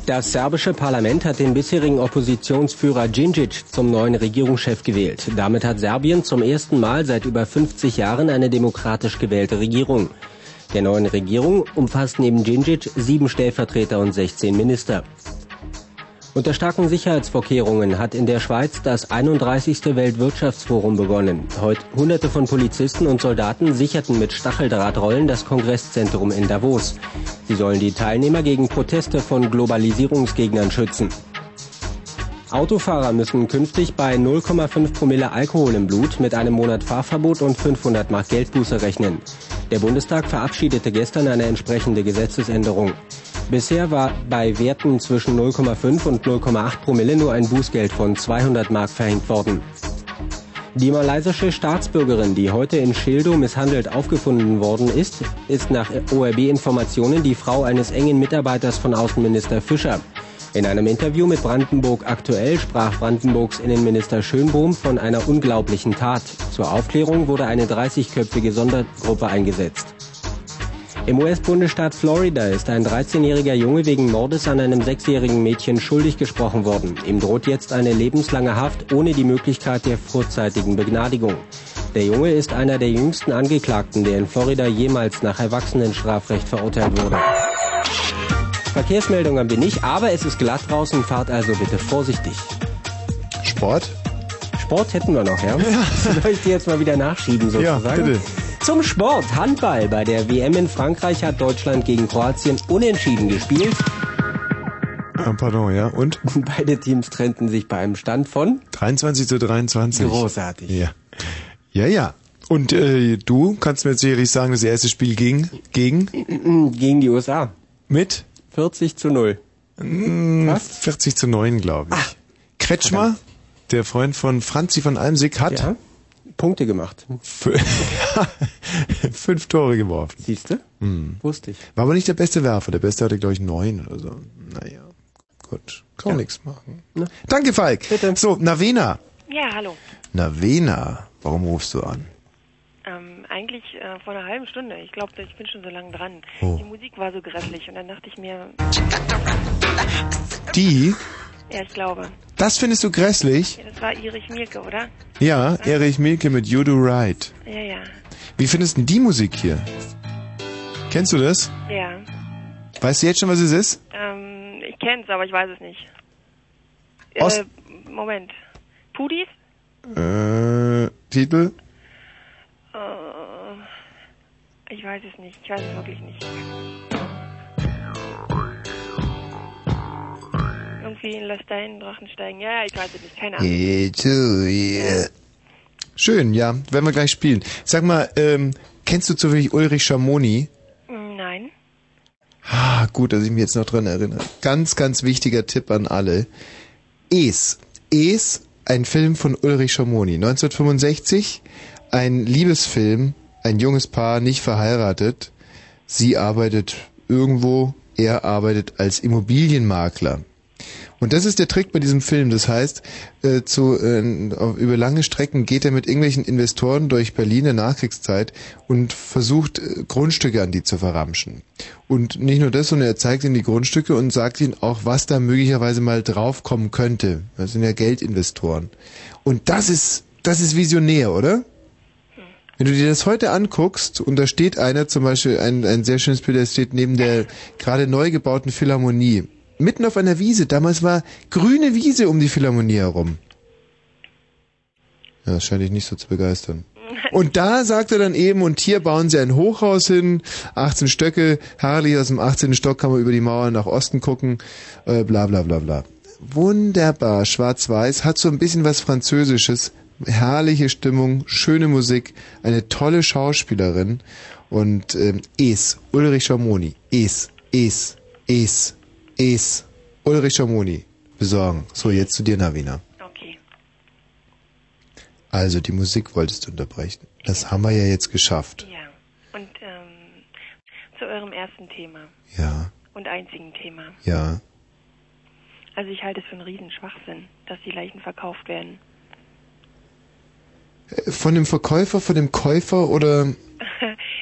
Das serbische Parlament hat den bisherigen Oppositionsführer Djindjic zum neuen Regierungschef gewählt. Damit hat Serbien zum ersten Mal seit über 50 Jahren eine demokratisch gewählte Regierung. Der neuen Regierung umfasst neben Djindjic sieben Stellvertreter und 16 Minister. Unter starken Sicherheitsvorkehrungen hat in der Schweiz das 31. Weltwirtschaftsforum begonnen. Heute Hunderte von Polizisten und Soldaten sicherten mit Stacheldrahtrollen das Kongresszentrum in Davos. Sie sollen die Teilnehmer gegen Proteste von Globalisierungsgegnern schützen. Autofahrer müssen künftig bei 0,5 Promille Alkohol im Blut mit einem Monat Fahrverbot und 500 Mark Geldbuße rechnen. Der Bundestag verabschiedete gestern eine entsprechende Gesetzesänderung. Bisher war bei Werten zwischen 0,5 und 0,8 Promille nur ein Bußgeld von 200 Mark verhängt worden. Die malaysische Staatsbürgerin, die heute in Schildo misshandelt aufgefunden worden ist, ist nach ORB-Informationen die Frau eines engen Mitarbeiters von Außenminister Fischer. In einem Interview mit Brandenburg aktuell sprach Brandenburgs Innenminister Schönbohm von einer unglaublichen Tat. Zur Aufklärung wurde eine 30-köpfige Sondergruppe eingesetzt. Im US-Bundesstaat Florida ist ein 13-jähriger Junge wegen Mordes an einem sechsjährigen Mädchen schuldig gesprochen worden. Ihm droht jetzt eine lebenslange Haft ohne die Möglichkeit der vorzeitigen Begnadigung. Der Junge ist einer der jüngsten Angeklagten, der in Florida jemals nach Erwachsenenstrafrecht verurteilt wurde. Verkehrsmeldungen haben wir nicht, aber es ist glatt draußen, fahrt also bitte vorsichtig. Sport? Sport hätten wir noch, ja? Soll ich dir jetzt mal wieder nachschieben sozusagen? Ja, bitte. Zum Sport, Handball. Bei der WM in Frankreich hat Deutschland gegen Kroatien unentschieden gespielt. Ah, pardon, ja. Und? Beide Teams trennten sich bei einem Stand von 23 zu 23. Großartig. Ja. Ja, ja. Und äh, du kannst mir jetzt sicherlich sagen, das erste Spiel ging gegen? Gegen die USA. Mit? 40 zu 0. Mm, 40 zu 9, glaube ich. Kretschmer, der Freund von Franzi von Almsick, hat Ja, Punkte gemacht. fü- fünf Tore geworfen. Siehst du? Hm. Wusste ich. War aber nicht der beste Werfer. Der beste hatte, glaube ich, neun oder so. Naja, gut. Kann man nichts machen. Danke, Falk. So, Navena. Ja, hallo. Navena, warum rufst du an? Ähm, eigentlich äh, vor einer halben Stunde. Ich glaube, ich bin schon so lange dran. Oh. Die Musik war so grässlich und dann dachte ich mir, Die? Ja, ich glaube. Das findest du grässlich? Ja, das war Erich Mielke, oder? Ja, Erich Mielke mit You Do Right. Ja, ja. Wie findest du denn die Musik hier? Kennst du das? Ja. Weißt du jetzt schon, was es ist? Ähm, ich kenn's, aber ich weiß es nicht. Aus- Äh, Moment. Pudis? Äh, Titel? Äh, ich weiß es nicht. Ich weiß es wirklich nicht. Irgendwie lass deinen Drachen steigen. Ja, ja, ich weiß es nicht. Keine Ahnung. Yeah, too, yeah. Schön, ja, werden wir gleich spielen. Sag mal, ähm, kennst du zufällig Ulrich Schamoni? Mm, Nein. Ah, gut, dass ich mich jetzt noch dran erinnere. Ganz, ganz wichtiger Tipp an alle. Es. Es, ein Film von Ulrich Schamoni. 1965, ein Liebesfilm, ein junges Paar, nicht verheiratet. Sie arbeitet irgendwo, er arbeitet als Immobilienmakler. Und das ist der Trick bei diesem Film. Das heißt, äh, zu, äh, über lange Strecken geht er mit irgendwelchen Investoren durch Berlin der Nachkriegszeit und versucht, äh, Grundstücke an die zu verramschen. Und nicht nur das, sondern er zeigt ihnen die Grundstücke und sagt ihnen auch, was da möglicherweise mal draufkommen könnte. Das sind ja Geldinvestoren. Und das ist, das ist visionär, oder? Wenn du dir das heute anguckst und da steht einer, zum Beispiel ein, ein sehr schönes Bild, der steht neben der gerade neu gebauten Philharmonie, mitten auf einer Wiese. Damals war grüne Wiese um die Philharmonie herum. Ja, das scheint dich nicht so zu begeistern. Und da sagt er dann eben, und hier bauen sie ein Hochhaus hin, 18 Stöcke, herrlich aus dem 18. Stock kann man über die Mauer nach Osten gucken, äh, bla bla bla bla. Wunderbar, schwarz-weiß, hat so ein bisschen was Französisches, herrliche Stimmung, schöne Musik, eine tolle Schauspielerin und ähm, Es, Ulrich Schamoni, Es, Es, Es, Es, Ulrich Schamoni, besorgen. So, jetzt zu dir, Navina. Okay. Also, die Musik wolltest du unterbrechen. Das haben wir ja jetzt geschafft. Ja. Und ähm, zu eurem ersten Thema Ja, und einzigen Thema. ja. Also ich halte es für einen riesen Schwachsinn, dass die Leichen verkauft werden. Äh, Von dem Verkäufer, von dem Käufer oder...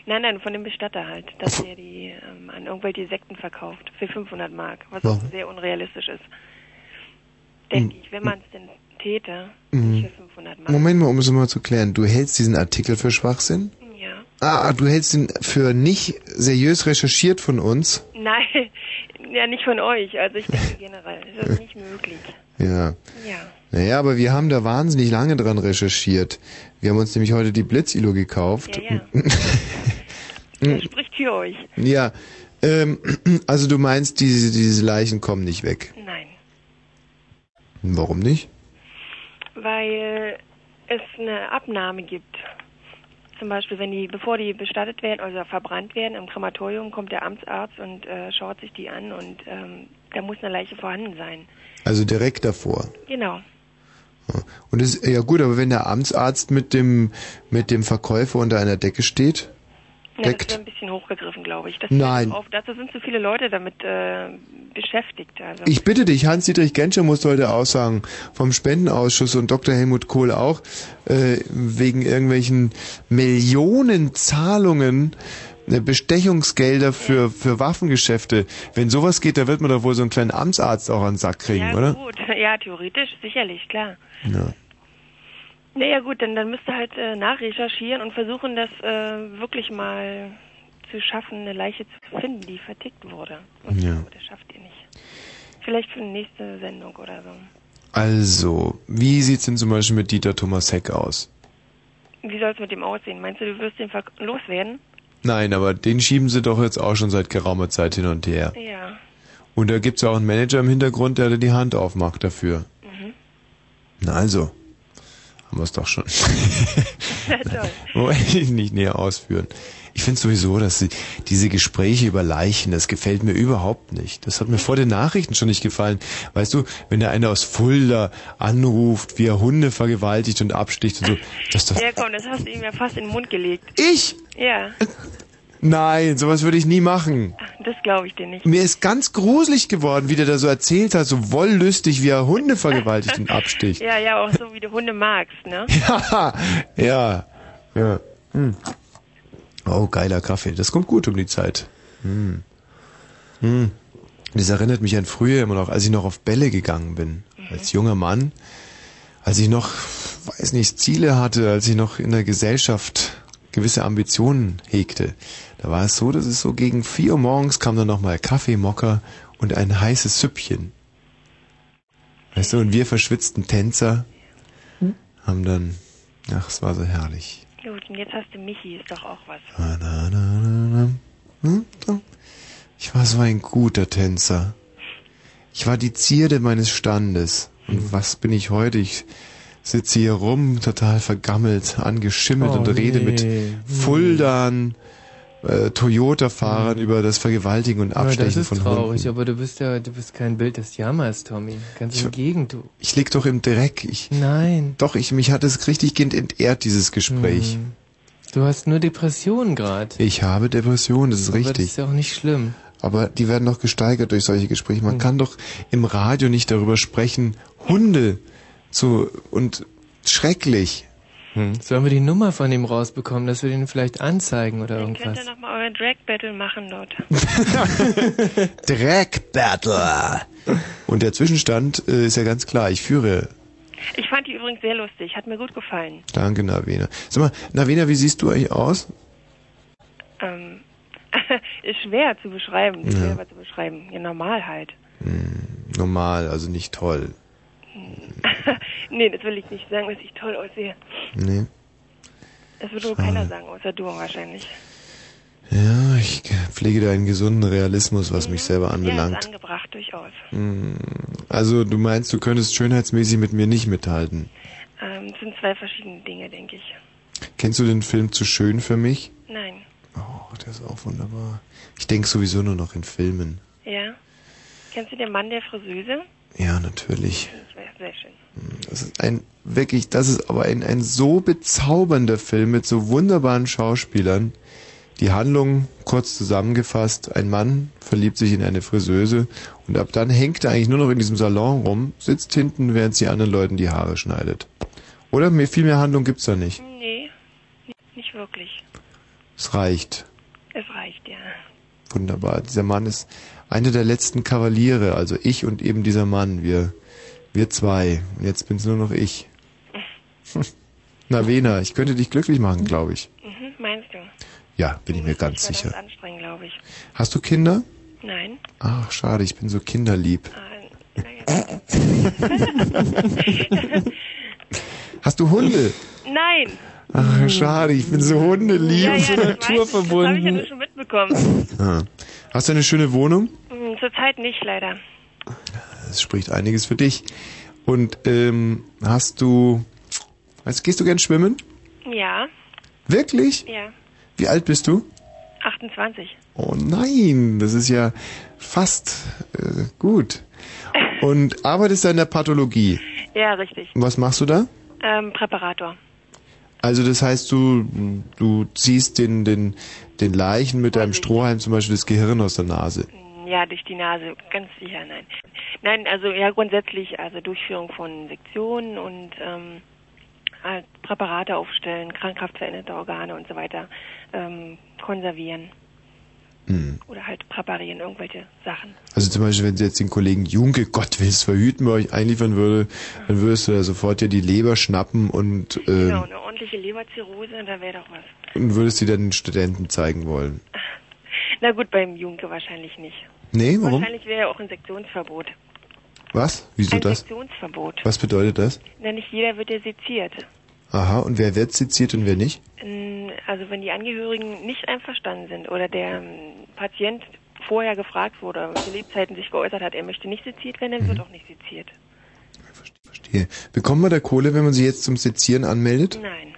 nein, nein, von dem Bestatter halt, dass er die ähm, an irgendwelche Sekten verkauft für 500 Mark, was auch sehr unrealistisch ist. Denke Hm. ich, wenn man es denn täte, nicht für 500 Mark. Moment mal, um es mal zu klären. Du hältst diesen Artikel für Schwachsinn? Ja. Ah, du hältst ihn für nicht seriös recherchiert von uns? Nein, ja, nicht von euch. Also ich denke generell, das ist nicht möglich. Ja. Ja. Naja, aber wir haben da wahnsinnig lange dran recherchiert. Wir haben uns nämlich heute die Blitzilo gekauft. Ja, ja. Er spricht für euch. Ja, ähm, also du meinst, diese, diese Leichen kommen nicht weg. Nein. Warum nicht? Weil es eine Abnahme gibt. Zum Beispiel, wenn die, bevor die bestattet werden oder verbrannt werden im Krematorium, kommt der Amtsarzt und äh, schaut sich die an und ähm, da muss eine Leiche vorhanden sein. Also direkt davor. Genau. Und das ist ja gut, aber wenn der Amtsarzt mit dem mit dem Verkäufer unter einer Decke steht, Ja, das wäre ein bisschen hochgegriffen, glaube ich. Das Nein. Auf, dazu sind zu viele Leute damit äh, beschäftigt. Also. Ich bitte dich, Hans-Dietrich Genscher muss heute aussagen, vom Spendenausschuss und Dr. Helmut Kohl auch, äh, wegen irgendwelchen Millionenzahlungen äh, Bestechungsgelder für, für Waffengeschäfte. Wenn sowas geht, da wird man doch wohl so einen kleinen Amtsarzt auch an den Sack kriegen, ja, oder? gut. Ja, theoretisch, sicherlich, klar. Ja. Naja gut, dann, dann müsst ihr halt äh, nachrecherchieren und versuchen, das äh, wirklich mal zu schaffen, eine Leiche zu finden, die vertickt wurde. Und Ja. das schafft ihr nicht. Vielleicht für eine nächste Sendung oder so. Also, wie sieht's denn zum Beispiel mit Dieter Thomas Heck aus? Wie soll es mit dem aussehen? Meinst du, du wirst den loswerden? Nein, aber den schieben sie doch jetzt auch schon seit geraumer Zeit hin und her. Ja. Und da gibt's ja auch einen Manager im Hintergrund, der da die Hand aufmacht dafür. Mhm. Na also, haben wir's doch schon. Wollte ich nicht näher ausführen. Ich finde sowieso, dass sie, diese Gespräche über Leichen, das gefällt mir überhaupt nicht. Das hat mir vor den Nachrichten schon nicht gefallen. Weißt du, wenn da einer aus Fulda anruft, wie er Hunde vergewaltigt und absticht und so, das doch... Ja, komm, das hast du ihm ja fast in den Mund gelegt. Ich? Ja, Nein, sowas würde ich nie machen. das glaube ich dir nicht. Mir ist ganz gruselig geworden, wie der da so erzählt hat, so wollüstig, wie er Hunde vergewaltigt und absticht. Ja, ja, auch so wie du Hunde magst, ne? Ja, ja, ja. Hm. Oh, geiler Kaffee. Das kommt gut um die Zeit. Hm. Hm. Das erinnert mich an früher immer noch, als ich noch auf Bälle gegangen bin. Als junger Mann. Als ich noch, weiß nicht, Ziele hatte, als ich noch in der Gesellschaft gewisse Ambitionen hegte. Da war es so, dass es so gegen vier Uhr morgens kam dann nochmal Kaffee, Mocker und ein heißes Süppchen. Weißt du, und wir verschwitzten Tänzer haben dann, ach, es war so herrlich. Gut, und jetzt hast du Michi, ist doch auch was. Na, na, na, na, na. Hm? Ich war so ein guter Tänzer. Ich war die Zierde meines Standes. Und was bin ich heute? Ich sitze hier rum, total vergammelt, angeschimmelt Oh, und rede nee. mit Hm. Fuldan, äh, Toyota-Fahrern über das Vergewaltigen und das Abstechen ist von traurig, Hunden. aber du bist ja, du bist kein Bild des Jammers, Tommy. Ganz im Gegend, du. Ich lieg doch im Dreck. Ich, Nein. Doch, ich, mich hat es richtig entehrt, dieses Gespräch. Hm. Du hast nur Depressionen gerade. Ich habe Depressionen, das ist Aber richtig. das ist ja auch nicht schlimm. Aber die werden doch gesteigert durch solche Gespräche. Man kann doch im Radio nicht darüber sprechen, Hunde zu und schrecklich. Hm. Sollen wir die Nummer von ihm rausbekommen, dass wir den vielleicht anzeigen oder Könnt irgendwas? ihr nochmal euer Drag Battle machen dort? Dreck Battle. Und der Zwischenstand äh, ist ja ganz klar. Ich führe. Ich fand die übrigens sehr lustig, hat mir gut gefallen. Danke, Navena. Sag mal, Navena, wie siehst du eigentlich aus? Ähm, ist schwer zu beschreiben, Ja. schwer zu beschreiben. Ja, normal halt. Normal, also nicht toll. nee, das will ich nicht sagen, dass ich toll aussehe. Nee. Das wird wohl Schade. keiner sagen, außer du wahrscheinlich. Ja, ich pflege da einen gesunden Realismus, was mich selber Ja, ist anbelangt. angebracht, durchaus. Hm, Also, du meinst, du könntest schönheitsmäßig mit mir nicht mithalten. Ähm, es sind zwei verschiedene Dinge, denke ich. Kennst du den Film Zu schön für mich? Nein. Oh, der ist auch wunderbar. Ich denke sowieso nur noch in Filmen. Ja? Kennst du den Mann der Friseuse? Ja, natürlich. Das schön. Das ist ein wirklich, das ist aber ein, ein so bezaubernder Film mit so wunderbaren Schauspielern. Die Handlung, kurz zusammengefasst, ein Mann verliebt sich in eine Friseuse und ab dann hängt er eigentlich nur noch in diesem Salon rum, sitzt hinten, während sie anderen Leuten die Haare schneidet. Oder? Mehr, viel mehr Handlung gibt's da nicht. Nee, nicht wirklich. Es reicht. Es reicht, ja. Wunderbar. Dieser Mann ist einer der letzten Kavaliere, also ich und eben dieser Mann. Wir, wir zwei. Und jetzt bin's nur noch ich. Na, Wena, ich könnte dich glücklich machen, glaube ich. Mhm, meinst du? Ja, bin ich mir ganz Das sicher. ist anstrengend, glaube ich. Hast du Kinder? Nein. Ach, schade, ich bin so kinderlieb. Hast du Hunde? Nein. Ach, schade, ich bin so hundelieb. Ja, ja, das, weiß ich, das habe ich ja nur schon mitbekommen. Hast du eine schöne Wohnung? Hm, Zurzeit nicht, leider. Das spricht einiges für dich. Und ähm, hast du... Weißt, gehst du gern schwimmen? Ja. Wirklich? Ja. Wie alt bist du? 28. Oh nein, das ist ja fast äh, gut. Und arbeitest du in der Pathologie? Ja, richtig. Und was machst du da? Ähm, Präparator. Also das heißt, du, du ziehst den, den, den Leichen mit deinem Strohhalm zum Beispiel das Gehirn aus der Nase. Ja, durch die Nase, ganz sicher, nein. Nein, also ja grundsätzlich, also Durchführung von Sektionen und ähm, halt Präparate aufstellen, krankhaft veränderte Organe und so weiter ähm, konservieren Hm. oder halt präparieren, irgendwelche Sachen. Also zum Beispiel, wenn sie jetzt den Kollegen Junke, Gott will es verhüten, bei euch einliefern würde, dann würdest du da sofort dir die Leber schnappen und, äh, Genau, eine ordentliche Leberzirrhose, da wäre doch was. Und würdest sie dann den Studenten zeigen wollen. Na gut, beim Junke wahrscheinlich nicht. Nee, warum? Wahrscheinlich wäre ja auch ein Sektionsverbot. Was? Wieso ein das? Sektionsverbot. Was bedeutet das? Na, nicht jeder wird ja seziert. Aha, und wer wird seziert und wer nicht? Also wenn die Angehörigen nicht einverstanden sind oder der ähm, Patient vorher gefragt wurde, zu Lebzeiten sich geäußert hat, er möchte nicht seziert werden, dann wird auch nicht seziert. Verstehe. Bekommt man da Kohle, wenn man sie jetzt zum Sezieren anmeldet? Nein.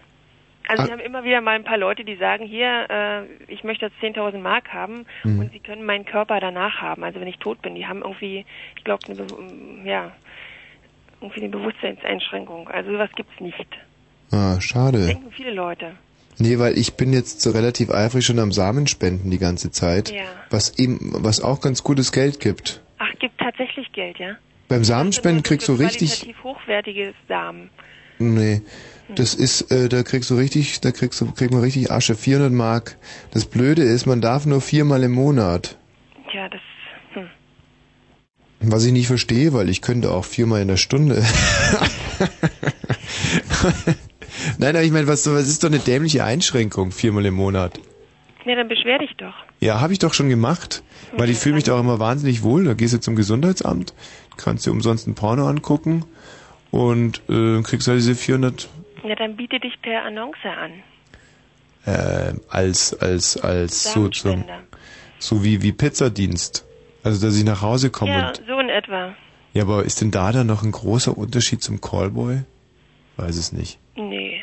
Also Ah. wir haben immer wieder mal ein paar Leute, die sagen, hier, äh, ich möchte jetzt 10.000 Mark haben Mhm. und sie können meinen Körper danach haben, also wenn ich tot bin. Die haben irgendwie, ich glaube, eine, Be ja, irgendwie eine Bewusstseinseinschränkung. Also sowas gibt's nicht. Ah, schade. Denken viele Leute. Nee, weil ich bin jetzt so relativ eifrig schon am Samenspenden die ganze Zeit, Ja. was eben, was auch ganz gutes Geld gibt. Ach, gibt tatsächlich Geld, ja? Beim Samenspenden kriegst du Für richtig, hochwertiges Samen. nee, das ist, äh, da kriegst du richtig, da kriegst du, kriegt man richtig Asche, 400 Mark. Das Blöde ist, man darf nur viermal im Monat. Ja, das, hm. Was ich nicht verstehe, weil ich könnte auch viermal in der Stunde. Nein, aber ich meine, was, was ist doch eine dämliche Einschränkung, viermal im Monat? Ja, dann beschwer dich doch. Ja, habe ich doch schon gemacht, weil ich fühle mich da auch immer wahnsinnig wohl. Da gehst du zum Gesundheitsamt, kannst dir umsonst ein Porno angucken und äh, kriegst halt diese 400 Ja, dann biete dich per Annonce an. äh, als als als so zum, so wie wie Pizzadienst. Also dass ich nach Hause komme Ja, und so in etwa. ja, aber ist denn da dann noch ein großer Unterschied zum Callboy? Weiß es nicht. Nee.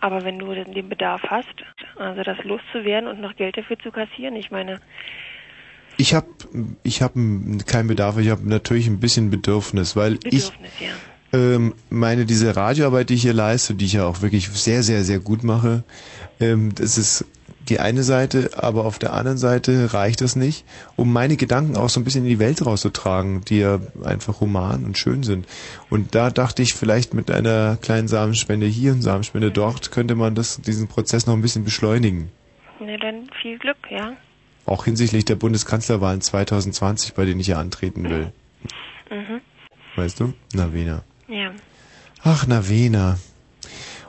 Aber wenn du den Bedarf hast, also das loszuwerden und noch Geld dafür zu kassieren, ich meine, Ich habe ich hab keinen Bedarf, ich habe natürlich ein bisschen Bedürfnis, weil ich Bedürfnis, ja. Ähm, meine diese Radioarbeit, die ich hier leiste, die ich ja auch wirklich sehr, sehr, sehr gut mache, ähm, das ist die eine Seite, aber auf der anderen Seite reicht das nicht, um meine Gedanken auch so ein bisschen in die Welt rauszutragen, die ja einfach human und schön sind. Und da dachte ich, vielleicht mit einer kleinen Samenspende hier und Samenspende dort könnte man das, diesen Prozess noch ein bisschen beschleunigen. na dann viel Glück, ja. Auch hinsichtlich der Bundeskanzlerwahlen 2020, bei denen ich ja antreten will. Mhm. Weißt du? Na, Wena. Ja. Ach, na, Wena.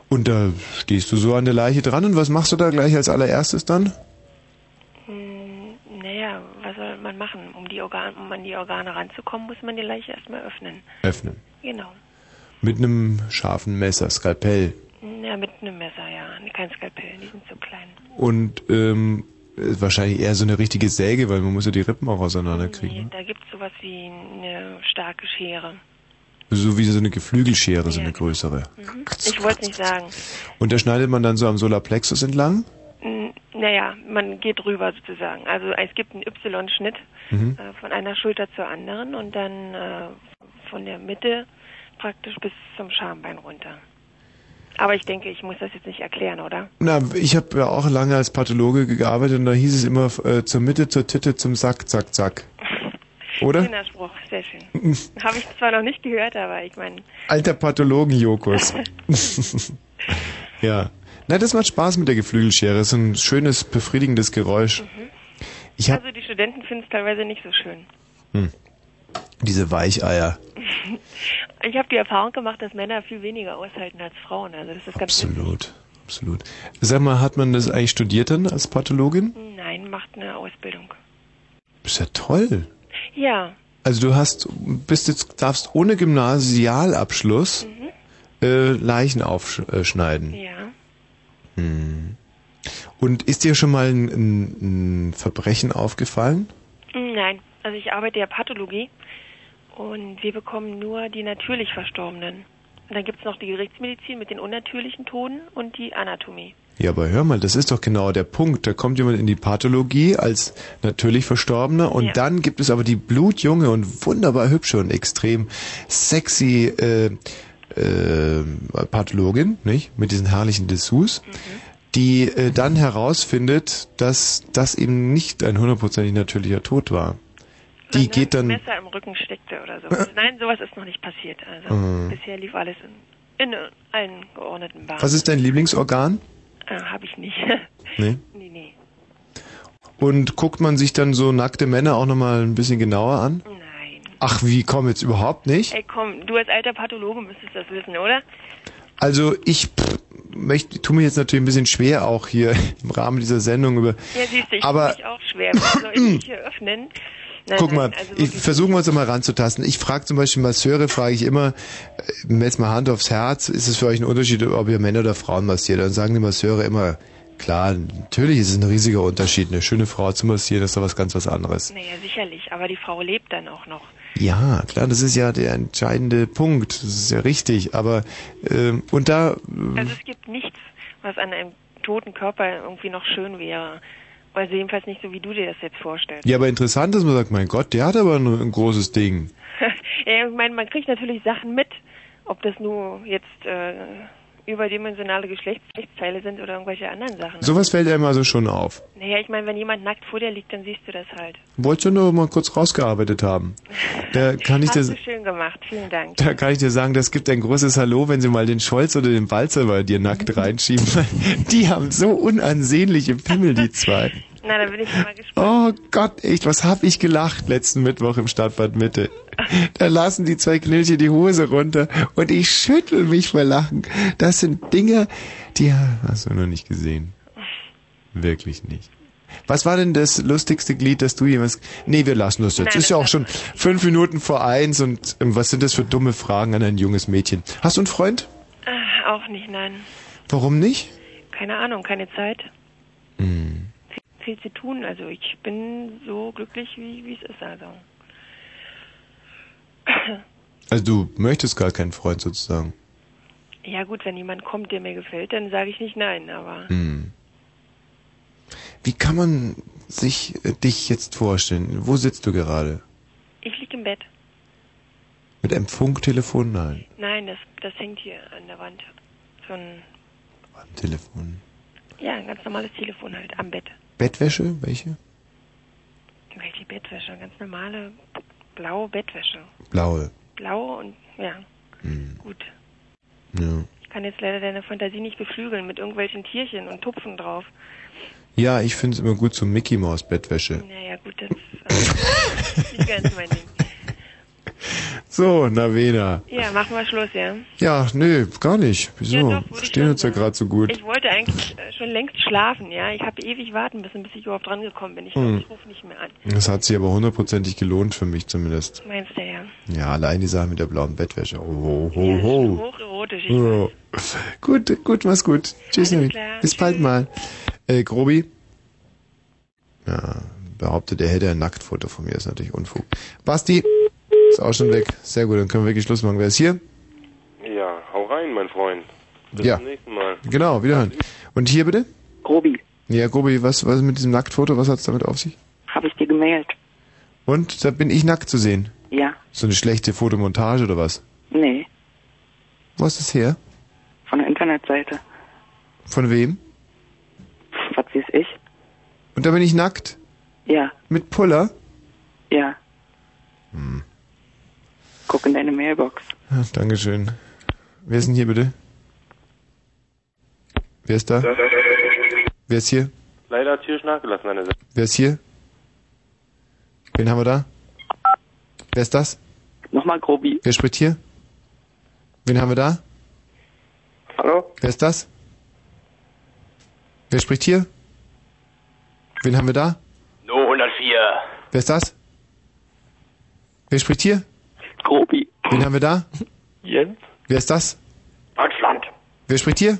Und da stehst du so an der Leiche dran und was machst du da gleich als allererstes dann? Hm, naja, was soll man machen? Um die Organe, um an die Organe ranzukommen, muss man die Leiche erstmal öffnen. Öffnen. Genau. Mit einem scharfen Messer, Skalpell. Ja, mit einem Messer, ja. Kein Skalpell, die sind zu klein. Und ähm, äh, wahrscheinlich eher so eine richtige Säge, weil man muss ja die Rippen auch Nee, auseinanderkriegen. da gibt's sowas wie eine starke Schere. So wie so eine Geflügelschere, so eine größere. Mhm. Ich wollte nicht sagen. Und da schneidet man dann so am Solarplexus entlang? N- Naja, man geht rüber sozusagen. Also es gibt einen Y-Schnitt Mhm. äh, von einer Schulter zur anderen und dann äh, von der Mitte praktisch bis zum Schambein runter. Aber ich denke, ich muss das jetzt nicht erklären, oder? Na, ich habe ja auch lange als Pathologe gearbeitet und da hieß es immer äh, zur Mitte, zur Titte, zum Sack, zack, zack. Oder? Schöner Spruch, sehr schön. Habe ich zwar noch nicht gehört, aber ich meine, Alter Pathologen-Jokus. ja. Na, das macht Spaß mit der Geflügelschere. Das ist ein schönes, befriedigendes Geräusch. Hab also die Studenten finden es teilweise nicht so schön. hm, diese Weicheier. Ich habe die Erfahrung gemacht, dass Männer viel weniger aushalten als Frauen. Also das ist ganz Absolut. Absolut. Sag mal, hat man das eigentlich studiert dann als Pathologin? Nein, macht eine Ausbildung. Ist ja toll. Ja, Also du hast, bist jetzt, darfst ohne Gymnasialabschluss äh, Leichen aufschneiden. ja. Hm. Und ist dir schon mal ein, ein, ein Verbrechen aufgefallen? Nein, also ich arbeite ja Pathologie und wir bekommen nur die natürlich Verstorbenen. Und dann gibt's noch die Gerichtsmedizin mit den unnatürlichen Toten und die Anatomie. Ja, aber hör mal, das ist doch genau der Punkt. Da kommt jemand in die Pathologie als natürlich Verstorbener und Ja. dann gibt es aber die blutjunge und wunderbar hübsche und extrem sexy äh, äh, Pathologin, nicht? Mit diesen herrlichen Dessous, die äh, dann herausfindet, dass das eben nicht ein hundertprozentig natürlicher Tod war. Die geht dann. Messer im Rücken steckte oder so. Nein, sowas ist noch nicht passiert. Also Mhm. bisher lief alles in, in allen geordneten Bahnen. Was ist dein Lieblingsorgan? Äh, Habe ich nicht. Nee. nee, nee. Und guckt man sich dann so nackte Männer auch nochmal ein bisschen genauer an? Nein. Ach, wie, komm, jetzt überhaupt nicht? Ey, komm, du als alter Pathologe müsstest das wissen, oder? Also ich pff, möchte, tu mir jetzt natürlich ein bisschen schwer auch hier im Rahmen dieser Sendung über. Ja, siehst du, ich Aber- tue mich auch schwer. Soll ich mich hier öffnen? Nein, Guck nein, mal, also ich, versuchen wir uns mal ranzutasten. Ich frage zum Beispiel Masseure, frage ich immer, äh, jetzt mal Hand aufs Herz, ist es für euch ein Unterschied, ob ihr Männer oder Frauen massiert? Dann sagen die Masseure immer, klar, natürlich ist es ein riesiger Unterschied, eine schöne Frau zu massieren, ist doch was ganz was anderes. Naja, sicherlich, aber die Frau lebt dann auch noch. Ja, klar, das ist ja der entscheidende Punkt, das ist ja richtig, aber ähm, und da, äh, Also es gibt nichts, was an einem toten Körper irgendwie noch schön wäre. Also jedenfalls nicht so, wie du dir das jetzt vorstellst. ja, aber interessant, dass man sagt, mein Gott, der hat aber ein, ein großes Ding. ja, ich meine, man kriegt natürlich Sachen mit, ob das nur jetzt äh, überdimensionale Geschlechtsteile sind oder irgendwelche anderen Sachen. Sowas fällt einem also schon auf. Naja, ich meine, wenn jemand nackt vor dir liegt, dann siehst du das halt. Wolltest du nur mal kurz rausgearbeitet haben. Da kann ich Hast dir, du schön gemacht, vielen Dank. da kann ich dir sagen, das gibt ein großes Hallo, wenn sie mal den Scholz oder den Walzer bei dir nackt reinschieben. Die haben so unansehnliche Pimmel, die zwei. Na, da bin ich mal gespannt. Oh Gott, echt, was hab ich gelacht letzten Mittwoch im Stadtbad Mitte. Da lassen die zwei Knilche die Hose runter und ich schüttel mich vor Lachen. Das sind Dinge, die hast du noch nicht gesehen. Wirklich nicht. Was war denn das lustigste Glied, das du jemals... Nee, wir lassen das jetzt. Nein, Ist ja auch schon fünf Minuten vor eins und ähm, was sind das für dumme Fragen an ein junges Mädchen? Hast du einen Freund? Ah, auch nicht, nein. Warum nicht? Keine Ahnung, keine Zeit. Hm. Viel zu tun. Also ich bin so glücklich, wie es ist. Also. Also du möchtest gar keinen Freund sozusagen. Ja gut, wenn jemand kommt, der mir gefällt, dann sage ich nicht nein, aber Hm. Wie kann man sich äh, dich jetzt vorstellen? Wo sitzt du gerade? ich lieg im Bett. Mit einem Funktelefon? Nein. Nein, das, das hängt hier an der Wand. So ein, Am Telefon. ja, ein ganz normales Telefon halt am Bett. Bettwäsche? Welche? Welche Bettwäsche? Ganz normale blaue Bettwäsche. Blaue. Blau und, ja, Hm. gut. Ja. Ich kann jetzt leider deine Fantasie nicht beflügeln mit irgendwelchen Tierchen und Tupfen drauf. Ja, ich finde es immer gut so Mickey Maus Bettwäsche. Naja, gut, das ist äh, nicht ganz mein Ding. So, Navena. Ja, machen wir Schluss, ja? Ja, nö, gar nicht. Wieso? Ja, doch, Verstehen uns ja gerade so gut. Ich wollte eigentlich äh, schon längst schlafen, ja. Ich habe ewig warten müssen, bis ich überhaupt drangekommen bin. Ich Hm. ich rufe nicht mehr an. Das hat sich aber hundertprozentig gelohnt für mich zumindest. Meinst du, ja? Ja, allein die Sache mit der blauen Bettwäsche. Oh, ho, ho, ho. Hocherotisch. ich Oh. Gut, gut, mach's gut. Tschüss, Alles klar, Bis bald mal. Äh, Grobi? Ja, behauptet, er hätte ein Nacktfoto von mir, ist natürlich Unfug. Basti? Ist auch schon weg. Sehr gut, dann können wir wirklich Schluss machen. Wer ist hier? Ja, hau rein, mein Freund. Bis Ja. zum nächsten Mal. Genau, wiederhören. Und hier bitte? Grobi, Ja, Grobi, was, was ist mit diesem Nacktfoto? Was hat's damit auf sich? habe ich dir gemailt. Und da bin ich nackt zu sehen. Ja, So eine schlechte Fotomontage oder was? nee, Wo ist das her? von der Internetseite. Von wem? Was weiß ich? Und da bin ich nackt? Ja, Mit Puller? ja. Hm. Guck in deine Mailbox. Ja, Dankeschön. Wer ist denn hier bitte? Wer ist da? Wer ist hier? Leider hat Tierisch nachgelassen Seite. Wer ist hier? Wen haben wir da? Wer ist das? Nochmal Grobi. Wer spricht hier? Wen haben wir da? Hallo? Wer ist das? Wer spricht hier? Wen haben wir da? No 104. Wer ist das? Wer spricht hier? Grobi. Wen haben wir da? Jens? Wer ist das? Deutschland. Wer spricht hier?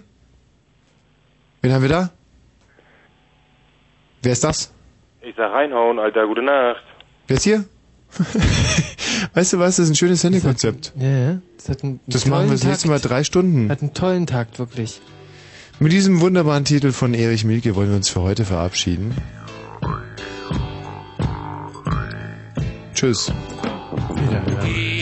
Wen haben wir da? Wer ist das? Ich sag reinhauen, Alter. Gute Nacht. Wer ist hier? weißt du was, das ist ein schönes Sendekonzept. Ja, ja. Das, hat einen Das machen wir das nächste Mal drei Stunden. Hat einen tollen Takt, wirklich. Mit diesem wunderbaren Titel von Erich Mielke wollen wir uns für heute verabschieden. Tschüss. Geh zu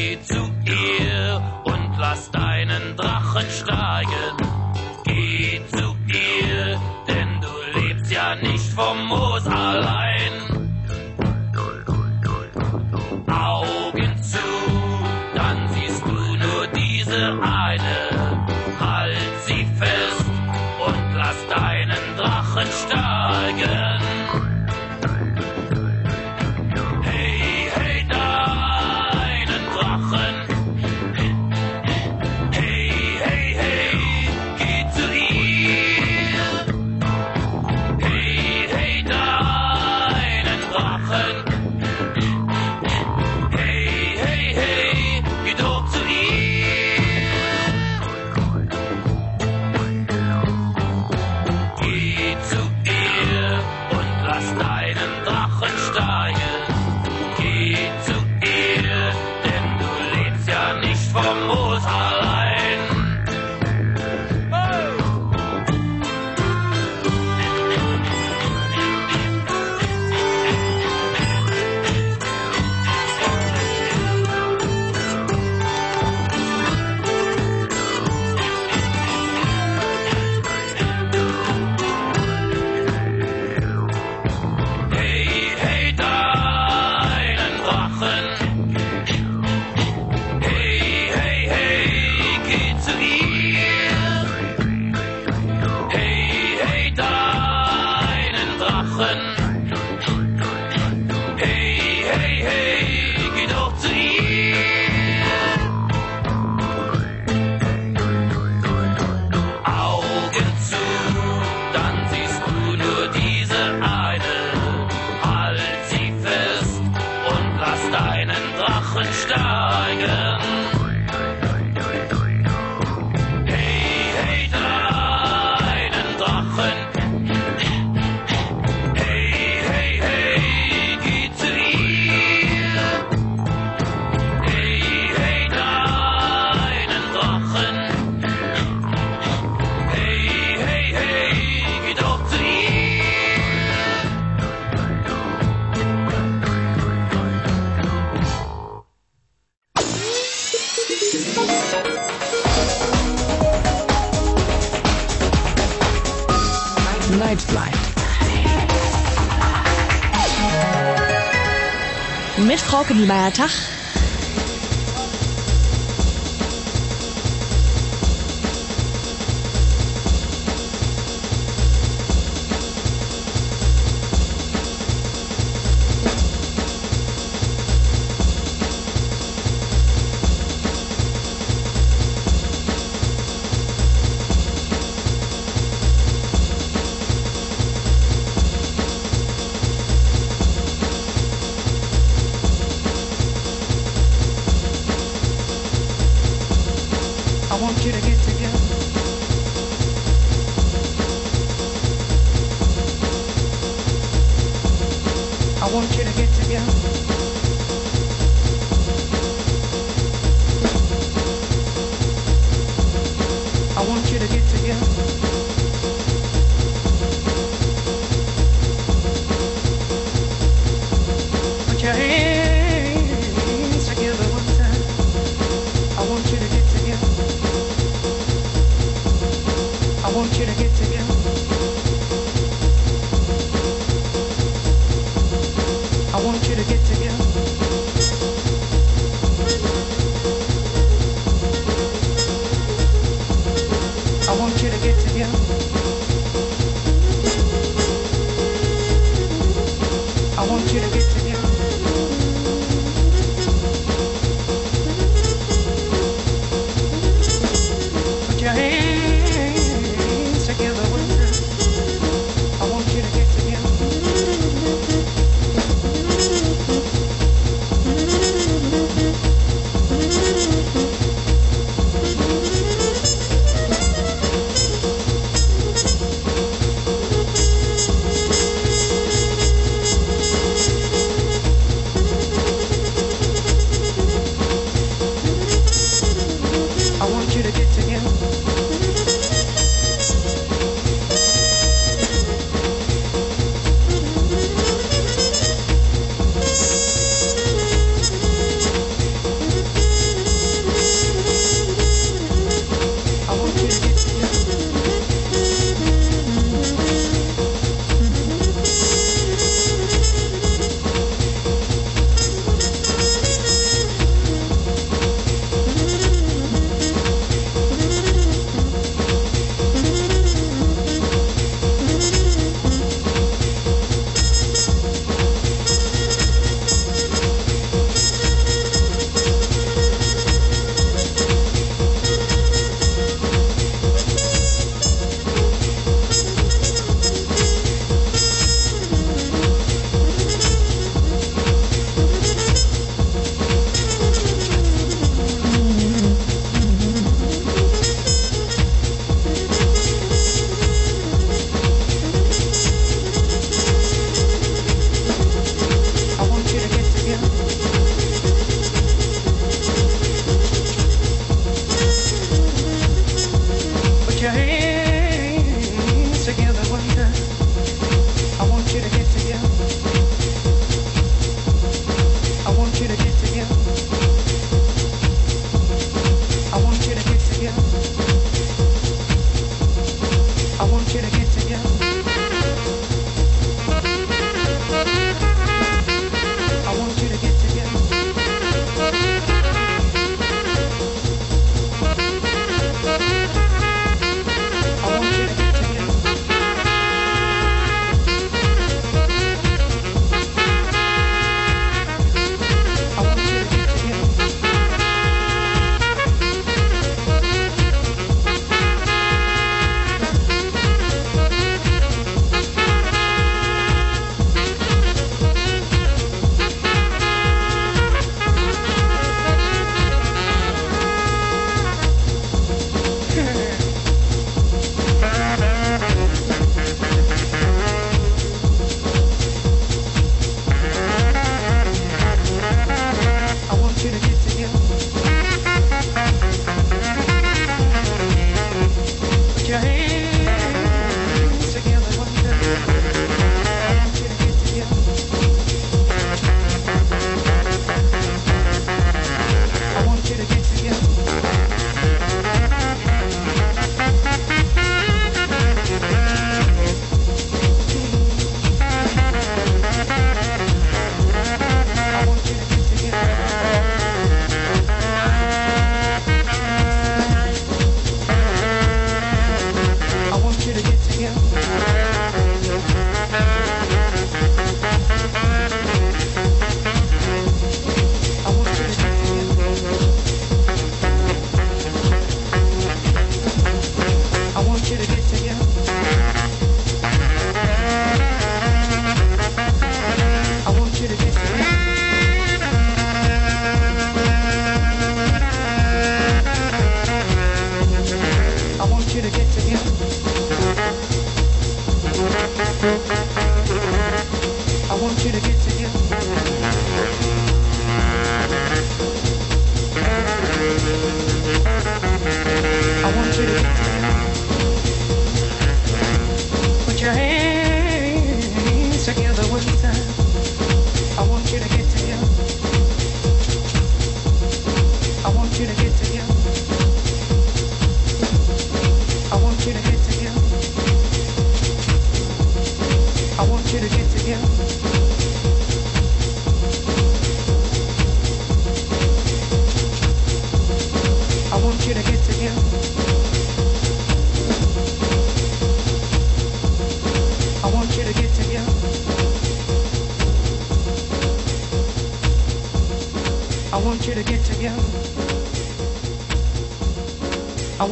Mit Frauke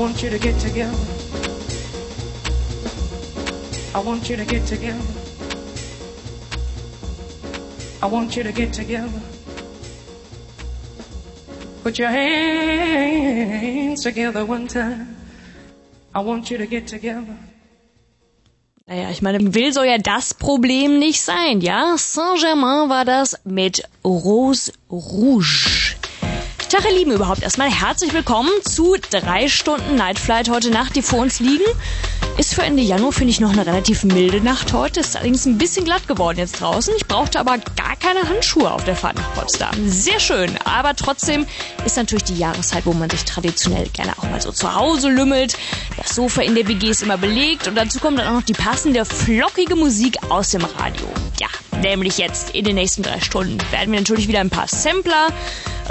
want you to get together. I want you to get together. I want you to get together. Put your hands together one time. I want you to get together. Naja, ich meine, Will soll ja das Problem nicht sein, ja? Saint-Germain war das mit Rose Rouge. Tag, ihr Lieben, überhaupt erstmal herzlich willkommen zu drei Stunden Night Flight heute Nacht, die vor uns liegen. Ist für Ende Januar, finde ich, noch eine relativ milde Nacht heute. Ist allerdings ein bisschen glatt geworden jetzt draußen. Ich brauchte aber gar keine Handschuhe auf der Fahrt nach Potsdam. Sehr schön. Aber trotzdem ist natürlich die Jahreszeit, wo man sich traditionell gerne auch mal so zu Hause lümmelt. Das Sofa in der WG ist immer belegt und dazu kommt dann auch noch die passende, flockige Musik aus dem Radio. Ja, nämlich jetzt in den nächsten drei Stunden werden wir natürlich wieder ein paar Sampler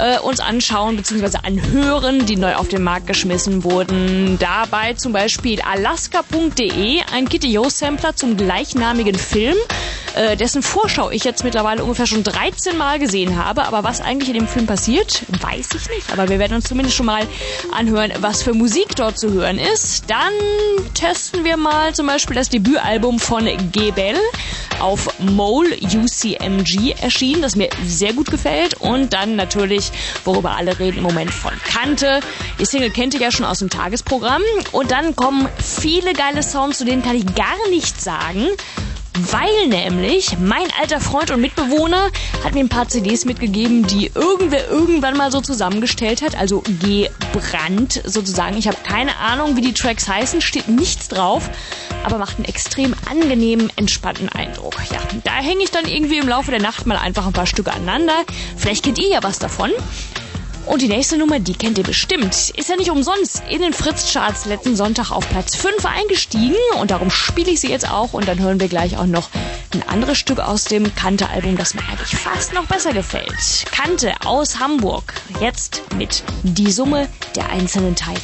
äh, uns anschauen bzw. anhören, die neu auf den Markt geschmissen wurden. Dabei zum Beispiel alaska.de, ein Kitty Yo Sampler zum gleichnamigen Film, äh, dessen Vorschau ich jetzt mittlerweile ungefähr schon 13 Mal gesehen habe. Aber was eigentlich in dem Film passiert, weiß ich nicht. Aber wir werden uns zumindest schon mal anhören, was für Musik dort zu hören ist. Dann testen wir mal zum Beispiel das Debütalbum von Gebel auf Mole UCMG erschienen, das mir sehr gut gefällt. Und dann natürlich, worüber alle reden im Moment von Kante. Die Single kennt ihr ja schon aus dem Tagesprogramm. Und dann kommen viele geile Sounds, zu denen kann ich gar nichts sagen. Weil nämlich mein alter Freund und Mitbewohner hat mir ein paar CDs mitgegeben, die irgendwer irgendwann mal so zusammengestellt hat, also gebrannt sozusagen. Ich habe keine Ahnung, wie die Tracks heißen, steht nichts drauf, aber macht einen extrem angenehmen, entspannten Eindruck. Ja, da hänge ich dann irgendwie im Laufe der Nacht mal einfach ein paar Stücke aneinander. Vielleicht kennt ihr ja was davon. Und die nächste Nummer, die kennt ihr bestimmt. Ist ja nicht umsonst in den Fritz-Charts letzten Sonntag auf Platz 5 eingestiegen. Und darum spiele ich sie jetzt auch. Und dann hören wir gleich auch noch ein anderes Stück aus dem Kante-Album, das mir eigentlich fast noch besser gefällt. Kante aus Hamburg. Jetzt mit Die Summe der einzelnen Teile.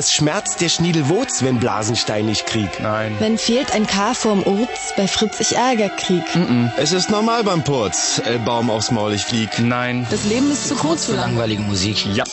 Es schmerzt der Schniedelwurz, wenn Blasenstein ich krieg. Nein. Wenn fehlt ein K vorm Urz, bei Fritz ich Ärger krieg. Mm -mm. Es ist normal beim Purz, äh, Baum aufs Maul ich flieg. Nein. Das Leben ist zu kurz für langweilige Musik. Ja.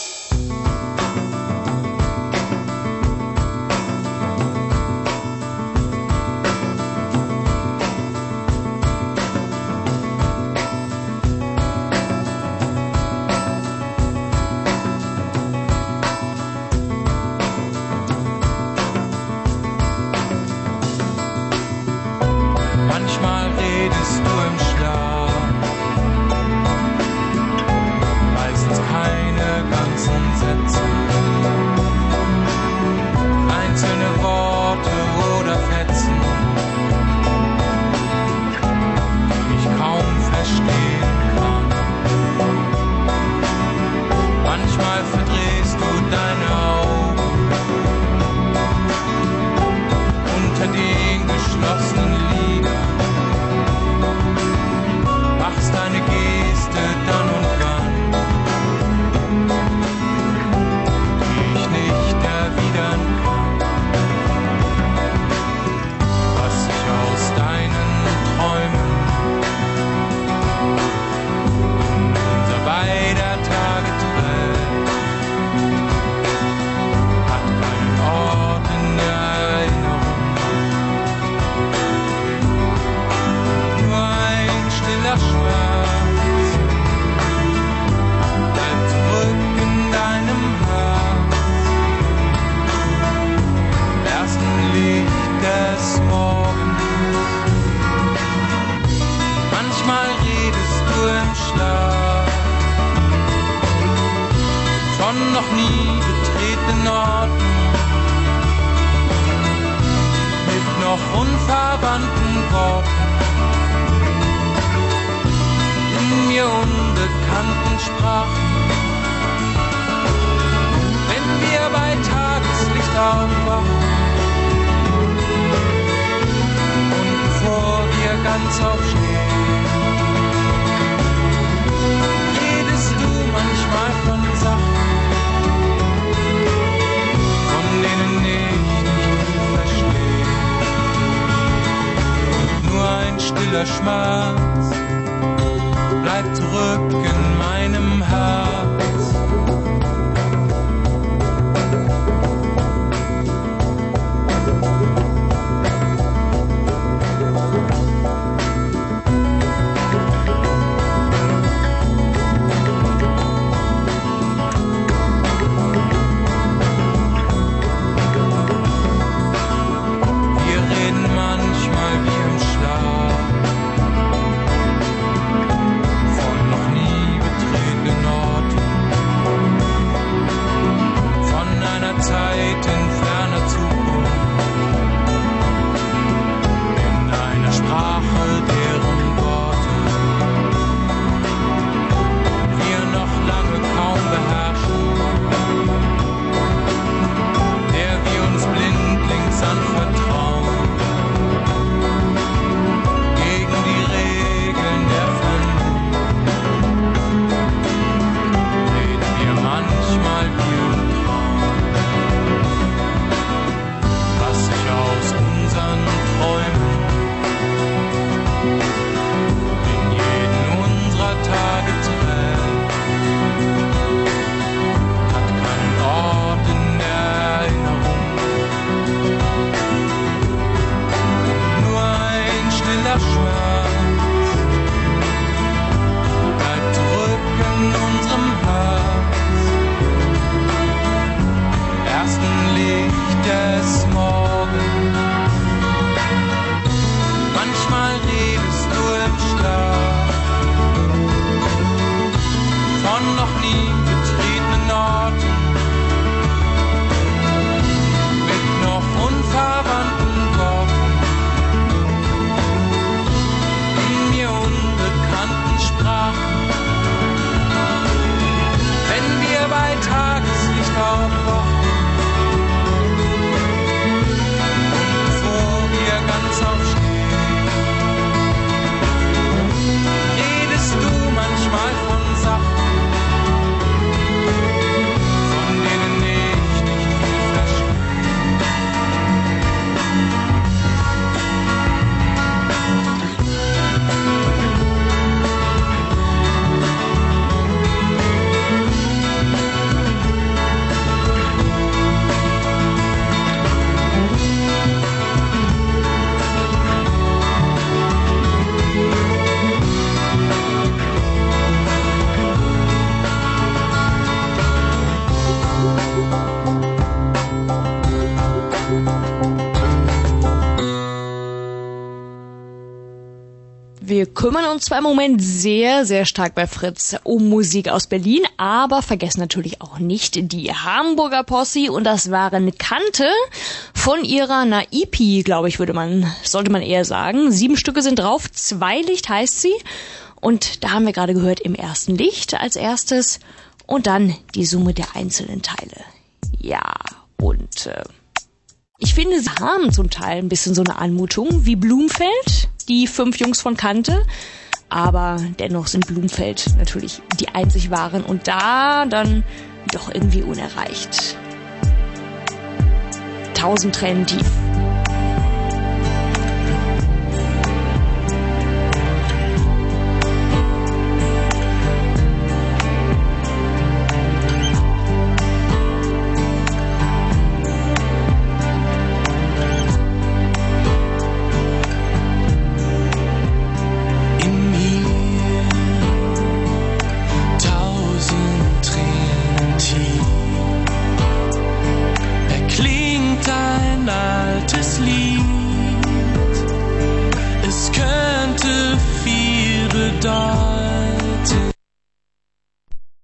Kümmern uns zwar im Moment sehr, sehr stark bei Fritz um Musik aus Berlin, aber vergessen natürlich auch nicht die Hamburger Posse und das waren Kante von ihrer na EP, glaube ich, würde man, sollte man eher sagen. Sieben Stücke sind drauf, Zweilicht heißt sie und da haben wir gerade gehört im ersten Licht als erstes und dann die Summe der einzelnen Teile. Ja, und äh, ich finde, sie haben zum Teil ein bisschen so eine Anmutung wie Blumfeld, die fünf Jungs von Kante. Aber dennoch sind Blumfeld natürlich die einzig wahren und da dann doch irgendwie unerreicht. Tausend Tränen tief.